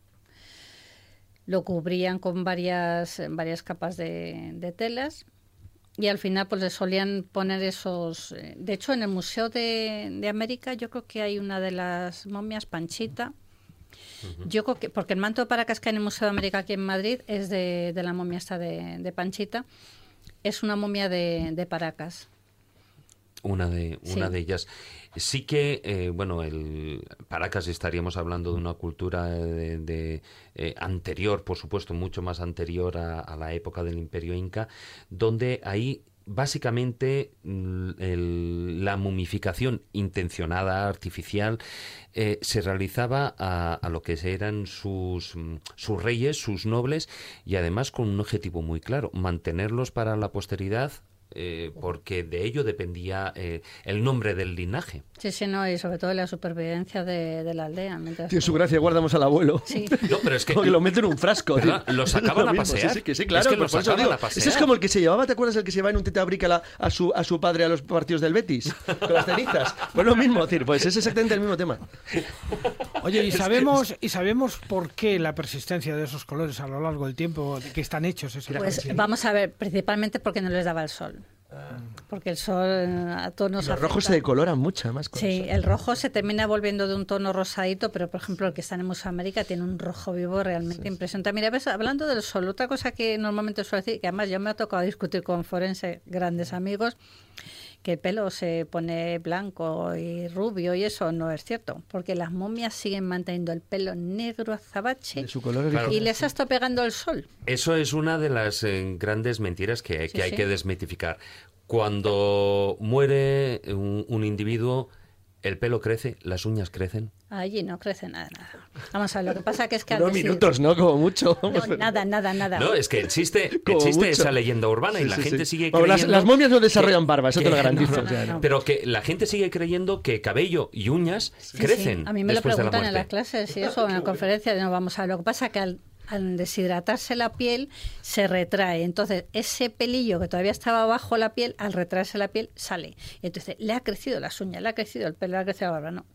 [SPEAKER 6] lo cubrían con varias, varias capas de, de telas y al final pues le solían poner esos... eh, De hecho, en el Museo de, de América yo creo que hay una de las momias, Panchita, yo creo que, porque el manto de Paracas que hay en el Museo de América aquí en Madrid es de, de la momia esta de, de Panchita. Es una momia de, de Paracas.
[SPEAKER 1] Una de, una
[SPEAKER 6] Sí.
[SPEAKER 1] de ellas. Sí que, eh, bueno, el Paracas estaríamos hablando de una cultura de, de, eh, anterior, por supuesto, mucho más anterior a, a la época del Imperio Inca, donde ahí básicamente mm, el- la momificación intencionada, artificial, eh, se realizaba a, a lo que eran sus, mm, sus reyes, sus nobles, y además con un objetivo muy claro, mantenerlos para la posteridad, eh, porque de ello dependía eh, el nombre del linaje.
[SPEAKER 6] Sí, sí, no, y sobre todo la supervivencia de, de la aldea. mientras-
[SPEAKER 3] Tiene su gracia, guardamos al abuelo.
[SPEAKER 6] Sí.
[SPEAKER 1] No, pero es que
[SPEAKER 3] Como que lo meten en un frasco. Tío.
[SPEAKER 1] Lo
[SPEAKER 3] Es
[SPEAKER 1] sacaban
[SPEAKER 3] lo
[SPEAKER 1] a pasear.
[SPEAKER 3] Sí, sí, que sí,
[SPEAKER 1] Es
[SPEAKER 3] claro.
[SPEAKER 1] que
[SPEAKER 3] pues
[SPEAKER 1] lo
[SPEAKER 3] por eso
[SPEAKER 1] sacaban
[SPEAKER 3] digo,
[SPEAKER 1] a pasear.
[SPEAKER 3] Ese es como el que se llevaba, ¿te acuerdas el que se llevaba en un tetabrícala a su, a su padre a los partidos del Betis? Con las cenizas. Pues lo mismo, es decir, pues es exactamente el mismo tema.
[SPEAKER 4] Oye, ¿y sabemos, ¿y sabemos por qué la persistencia de esos colores a lo largo del tiempo que están hechos?
[SPEAKER 6] Pues vamos a ver, principalmente porque no les daba el sol. Porque el sol eh, a todos nos
[SPEAKER 3] Los rojos se decoloran mucho, además.
[SPEAKER 6] Sí,
[SPEAKER 3] eso.
[SPEAKER 6] el rojo se termina volviendo de un tono rosadito, pero por ejemplo el que está en Mesoamérica tiene un rojo vivo realmente impresionante. Mira, ves, hablando del sol, otra cosa que normalmente suelo decir, que además yo me ha tocado discutir con forense, grandes amigos, que el pelo se pone blanco y rubio y eso no es cierto, porque las momias siguen manteniendo el pelo negro azabache
[SPEAKER 3] su color
[SPEAKER 1] Claro.
[SPEAKER 6] y les ha estado pegando el sol.
[SPEAKER 1] Eso es una de las eh, grandes mentiras que,
[SPEAKER 6] Sí,
[SPEAKER 1] que hay
[SPEAKER 6] sí.
[SPEAKER 1] que desmitificar. Cuando muere un, un individuo, el pelo crece, las uñas crecen.
[SPEAKER 6] Allí no crece nada, nada. Vamos a ver, lo que pasa que es que
[SPEAKER 3] Unos
[SPEAKER 6] antes sí-
[SPEAKER 3] minutos, ¿no? Como mucho.
[SPEAKER 6] No, nada, nada, nada.
[SPEAKER 1] No, es que existe, existe esa leyenda urbana y
[SPEAKER 3] Sí,
[SPEAKER 1] la
[SPEAKER 3] sí,
[SPEAKER 1] gente
[SPEAKER 3] sí.
[SPEAKER 1] sigue
[SPEAKER 3] Vamos, las-
[SPEAKER 1] creyendo...
[SPEAKER 3] las momias no desarrollan
[SPEAKER 1] que-
[SPEAKER 3] barba, eso te
[SPEAKER 1] que-
[SPEAKER 3] lo garantizo,
[SPEAKER 1] no, no,
[SPEAKER 3] no.
[SPEAKER 1] Pero que la gente sigue creyendo que cabello y uñas
[SPEAKER 6] Sí,
[SPEAKER 1] crecen
[SPEAKER 6] sí. A mí me lo
[SPEAKER 1] de la
[SPEAKER 6] preguntan en las clases y eso, en la conferencia, no vamos a ver. Lo que pasa es que al, al deshidratarse la piel se retrae. Entonces, ese pelillo que todavía estaba bajo la piel, al retraerse la piel, sale. Entonces, le ha crecido las uñas, le ha crecido el pelo, le ha crecido la barba. No.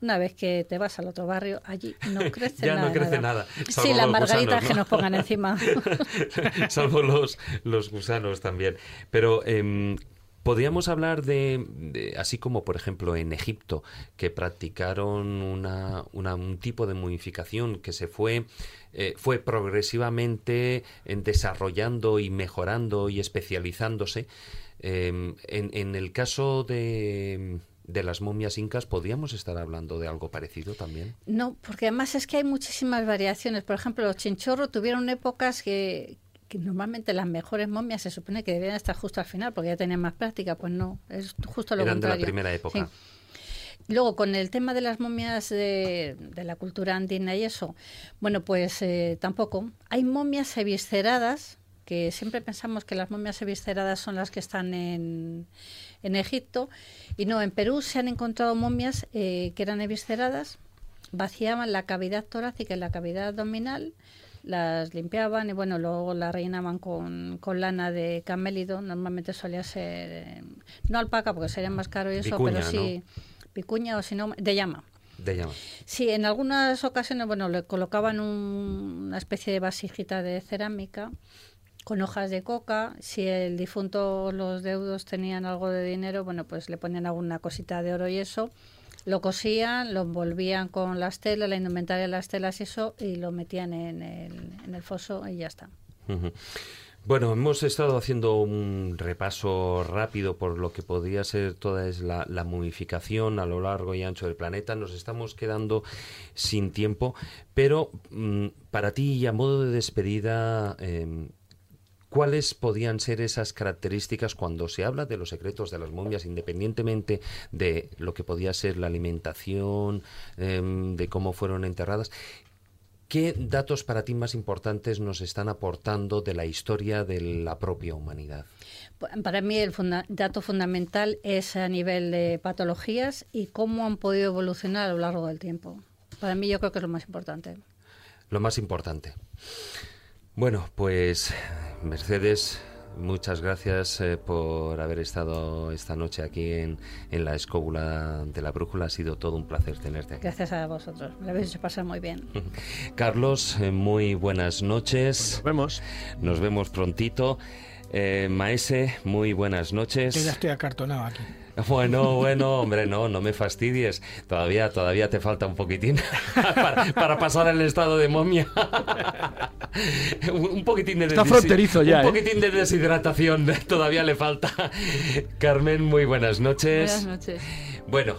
[SPEAKER 6] Una vez que te vas al otro barrio, allí no crece
[SPEAKER 1] Ya
[SPEAKER 6] nada.
[SPEAKER 1] no crece nada,
[SPEAKER 6] Sí, las margaritas que
[SPEAKER 1] ¿no?
[SPEAKER 6] nos pongan encima.
[SPEAKER 1] Salvo los, los gusanos también. Pero em, podríamos hablar de, de- así como por ejemplo en Egipto, que practicaron una, una- un tipo de momificación que se fue, eh, fue progresivamente en desarrollando y mejorando y especializándose. Em, en, en el caso de, de las momias incas, ¿podríamos estar hablando de algo parecido también?
[SPEAKER 6] No, porque además es que hay muchísimas variaciones. Por ejemplo, los chinchorros tuvieron épocas que, que normalmente las mejores momias se supone que deberían estar justo al final, porque ya tenían más práctica. Pues no, es justo lo
[SPEAKER 1] Eran de la
[SPEAKER 6] contrario.
[SPEAKER 1] primera época.
[SPEAKER 6] Sí. Luego, con el tema de las momias de, de la cultura andina y eso, bueno, pues eh, tampoco. Hay momias evisceradas, que siempre pensamos que las momias evisceradas son las que están en, en Egipto, y no, en Perú se han encontrado momias eh, que eran evisceradas, vaciaban la cavidad torácica y la cavidad abdominal, las limpiaban y bueno, luego la rellenaban con, con lana de camélido, normalmente solía ser, eh, no alpaca porque sería más caro y eso,
[SPEAKER 1] Vicuña,
[SPEAKER 6] pero sí, picuña o si no, de llama.
[SPEAKER 1] De llama.
[SPEAKER 6] Sí, en algunas ocasiones, bueno, le colocaban un- una especie de vasijita de cerámica con hojas de coca. Si el difunto, los deudos tenían algo de dinero, bueno, pues le ponían alguna cosita de oro y eso. Lo cosían, lo envolvían con las telas, la indumentaria de las telas y eso, y lo metían en el, en el foso y ya está.
[SPEAKER 1] Bueno, hemos estado haciendo un repaso rápido por lo que podría ser toda la, la momificación a lo largo y ancho del planeta. Nos estamos quedando sin tiempo, pero mm, para ti y a modo de despedida, em, ¿cuáles podían ser esas características cuando se habla de los secretos de las momias, independientemente de lo que podía ser la alimentación, em, de cómo fueron enterradas? ¿Qué datos para ti más importantes nos están aportando de la historia de la propia humanidad?
[SPEAKER 6] Para mí el funda- dato fundamental es a nivel de patologías y cómo han podido evolucionar a lo largo del tiempo. Para mí yo creo que es lo más importante.
[SPEAKER 1] Lo más importante. Bueno, pues Mercedes, muchas gracias eh, por haber estado esta noche aquí en, en la escóbula de la brújula. Ha sido todo un placer tenerte aquí.
[SPEAKER 6] Gracias a vosotros. Me lo habéis hecho pasar muy bien.
[SPEAKER 1] Carlos, eh, muy buenas noches.
[SPEAKER 3] Nos vemos.
[SPEAKER 1] Nos vemos prontito. Eh, Maese, muy buenas noches.
[SPEAKER 4] Yo ya estoy acartonado aquí.
[SPEAKER 1] Bueno, bueno, hombre, no, no me fastidies. Todavía, todavía te falta un poquitín para, para pasar el estado de momia. un poquitín de
[SPEAKER 3] Está fronterizo ya,
[SPEAKER 1] Un
[SPEAKER 3] ¿eh?
[SPEAKER 1] poquitín de deshidratación todavía le falta. Carmen, muy buenas noches.
[SPEAKER 5] Buenas noches.
[SPEAKER 1] Bueno,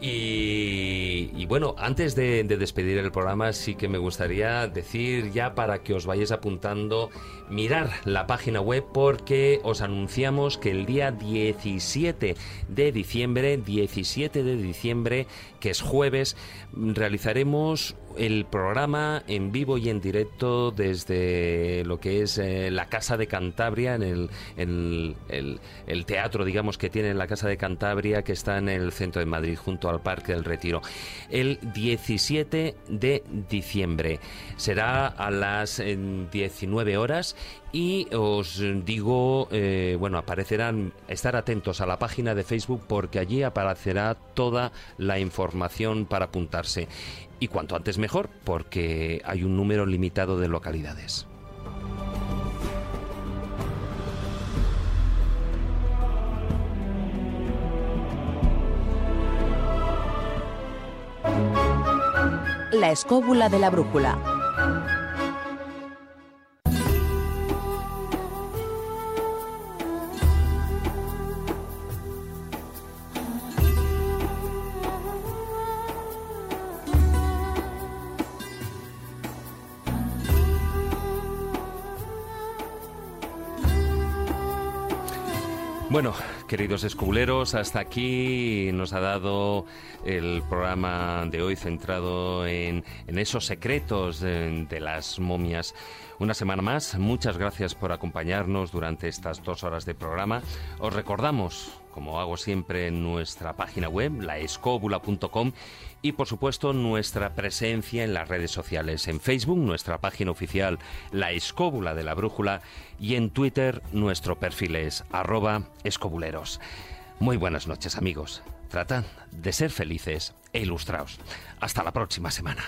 [SPEAKER 1] Y, y bueno, antes de, de despedir el programa, sí que me gustaría decir ya para que os vayáis apuntando, mirar la página web porque os anunciamos que el día 17 de diciembre, 17 de diciembre, que es jueves, realizaremos el programa en vivo y en directo desde lo que es eh, la Casa de Cantabria, en el, el, el teatro, digamos, que tiene la Casa de Cantabria, que está en el centro de Madrid, junto al Parque del Retiro. El 17 de diciembre será a las eh, 19 horas y os digo, eh, bueno, aparecerán, estar atentos a la página de Facebook porque allí aparecerá toda la información para apuntarse. Y cuanto antes mejor, porque hay un número limitado de localidades.
[SPEAKER 7] La escóbula de la brújula.
[SPEAKER 1] Bueno, queridos escobuleros, hasta aquí nos ha dado el programa de hoy centrado en, esos secretos de, las momias. Una semana más, muchas gracias por acompañarnos durante estas dos horas de programa. Os recordamos, como hago siempre, en nuestra página web, laescobula.com y por supuesto nuestra presencia en las redes sociales, en Facebook, nuestra página oficial La Escóbula de la Brújula y en Twitter nuestro perfil es arroba escobuleros. Muy buenas noches amigos, tratan de ser felices e ilustraos. Hasta la próxima semana.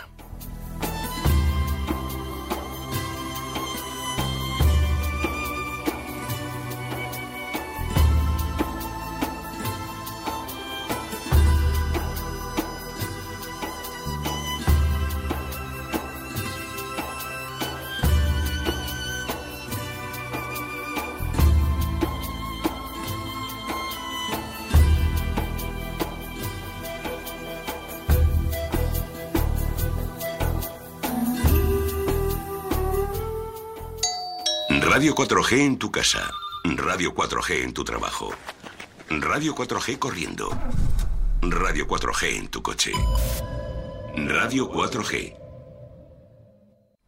[SPEAKER 12] Radio 4G en tu casa. Radio 4G en tu trabajo. Radio 4G corriendo. Radio 4G en tu coche. Radio 4G.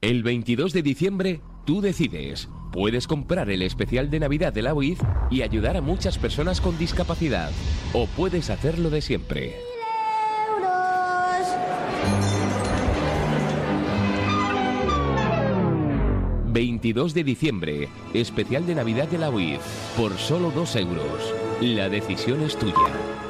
[SPEAKER 13] El 22 de diciembre, tú decides. Puedes comprar el especial de Navidad de la UIF y ayudar a muchas personas con discapacidad. O puedes hacerlo de siempre. 22 de diciembre, especial de Navidad de la UIF, por solo 2 euros. La decisión es tuya.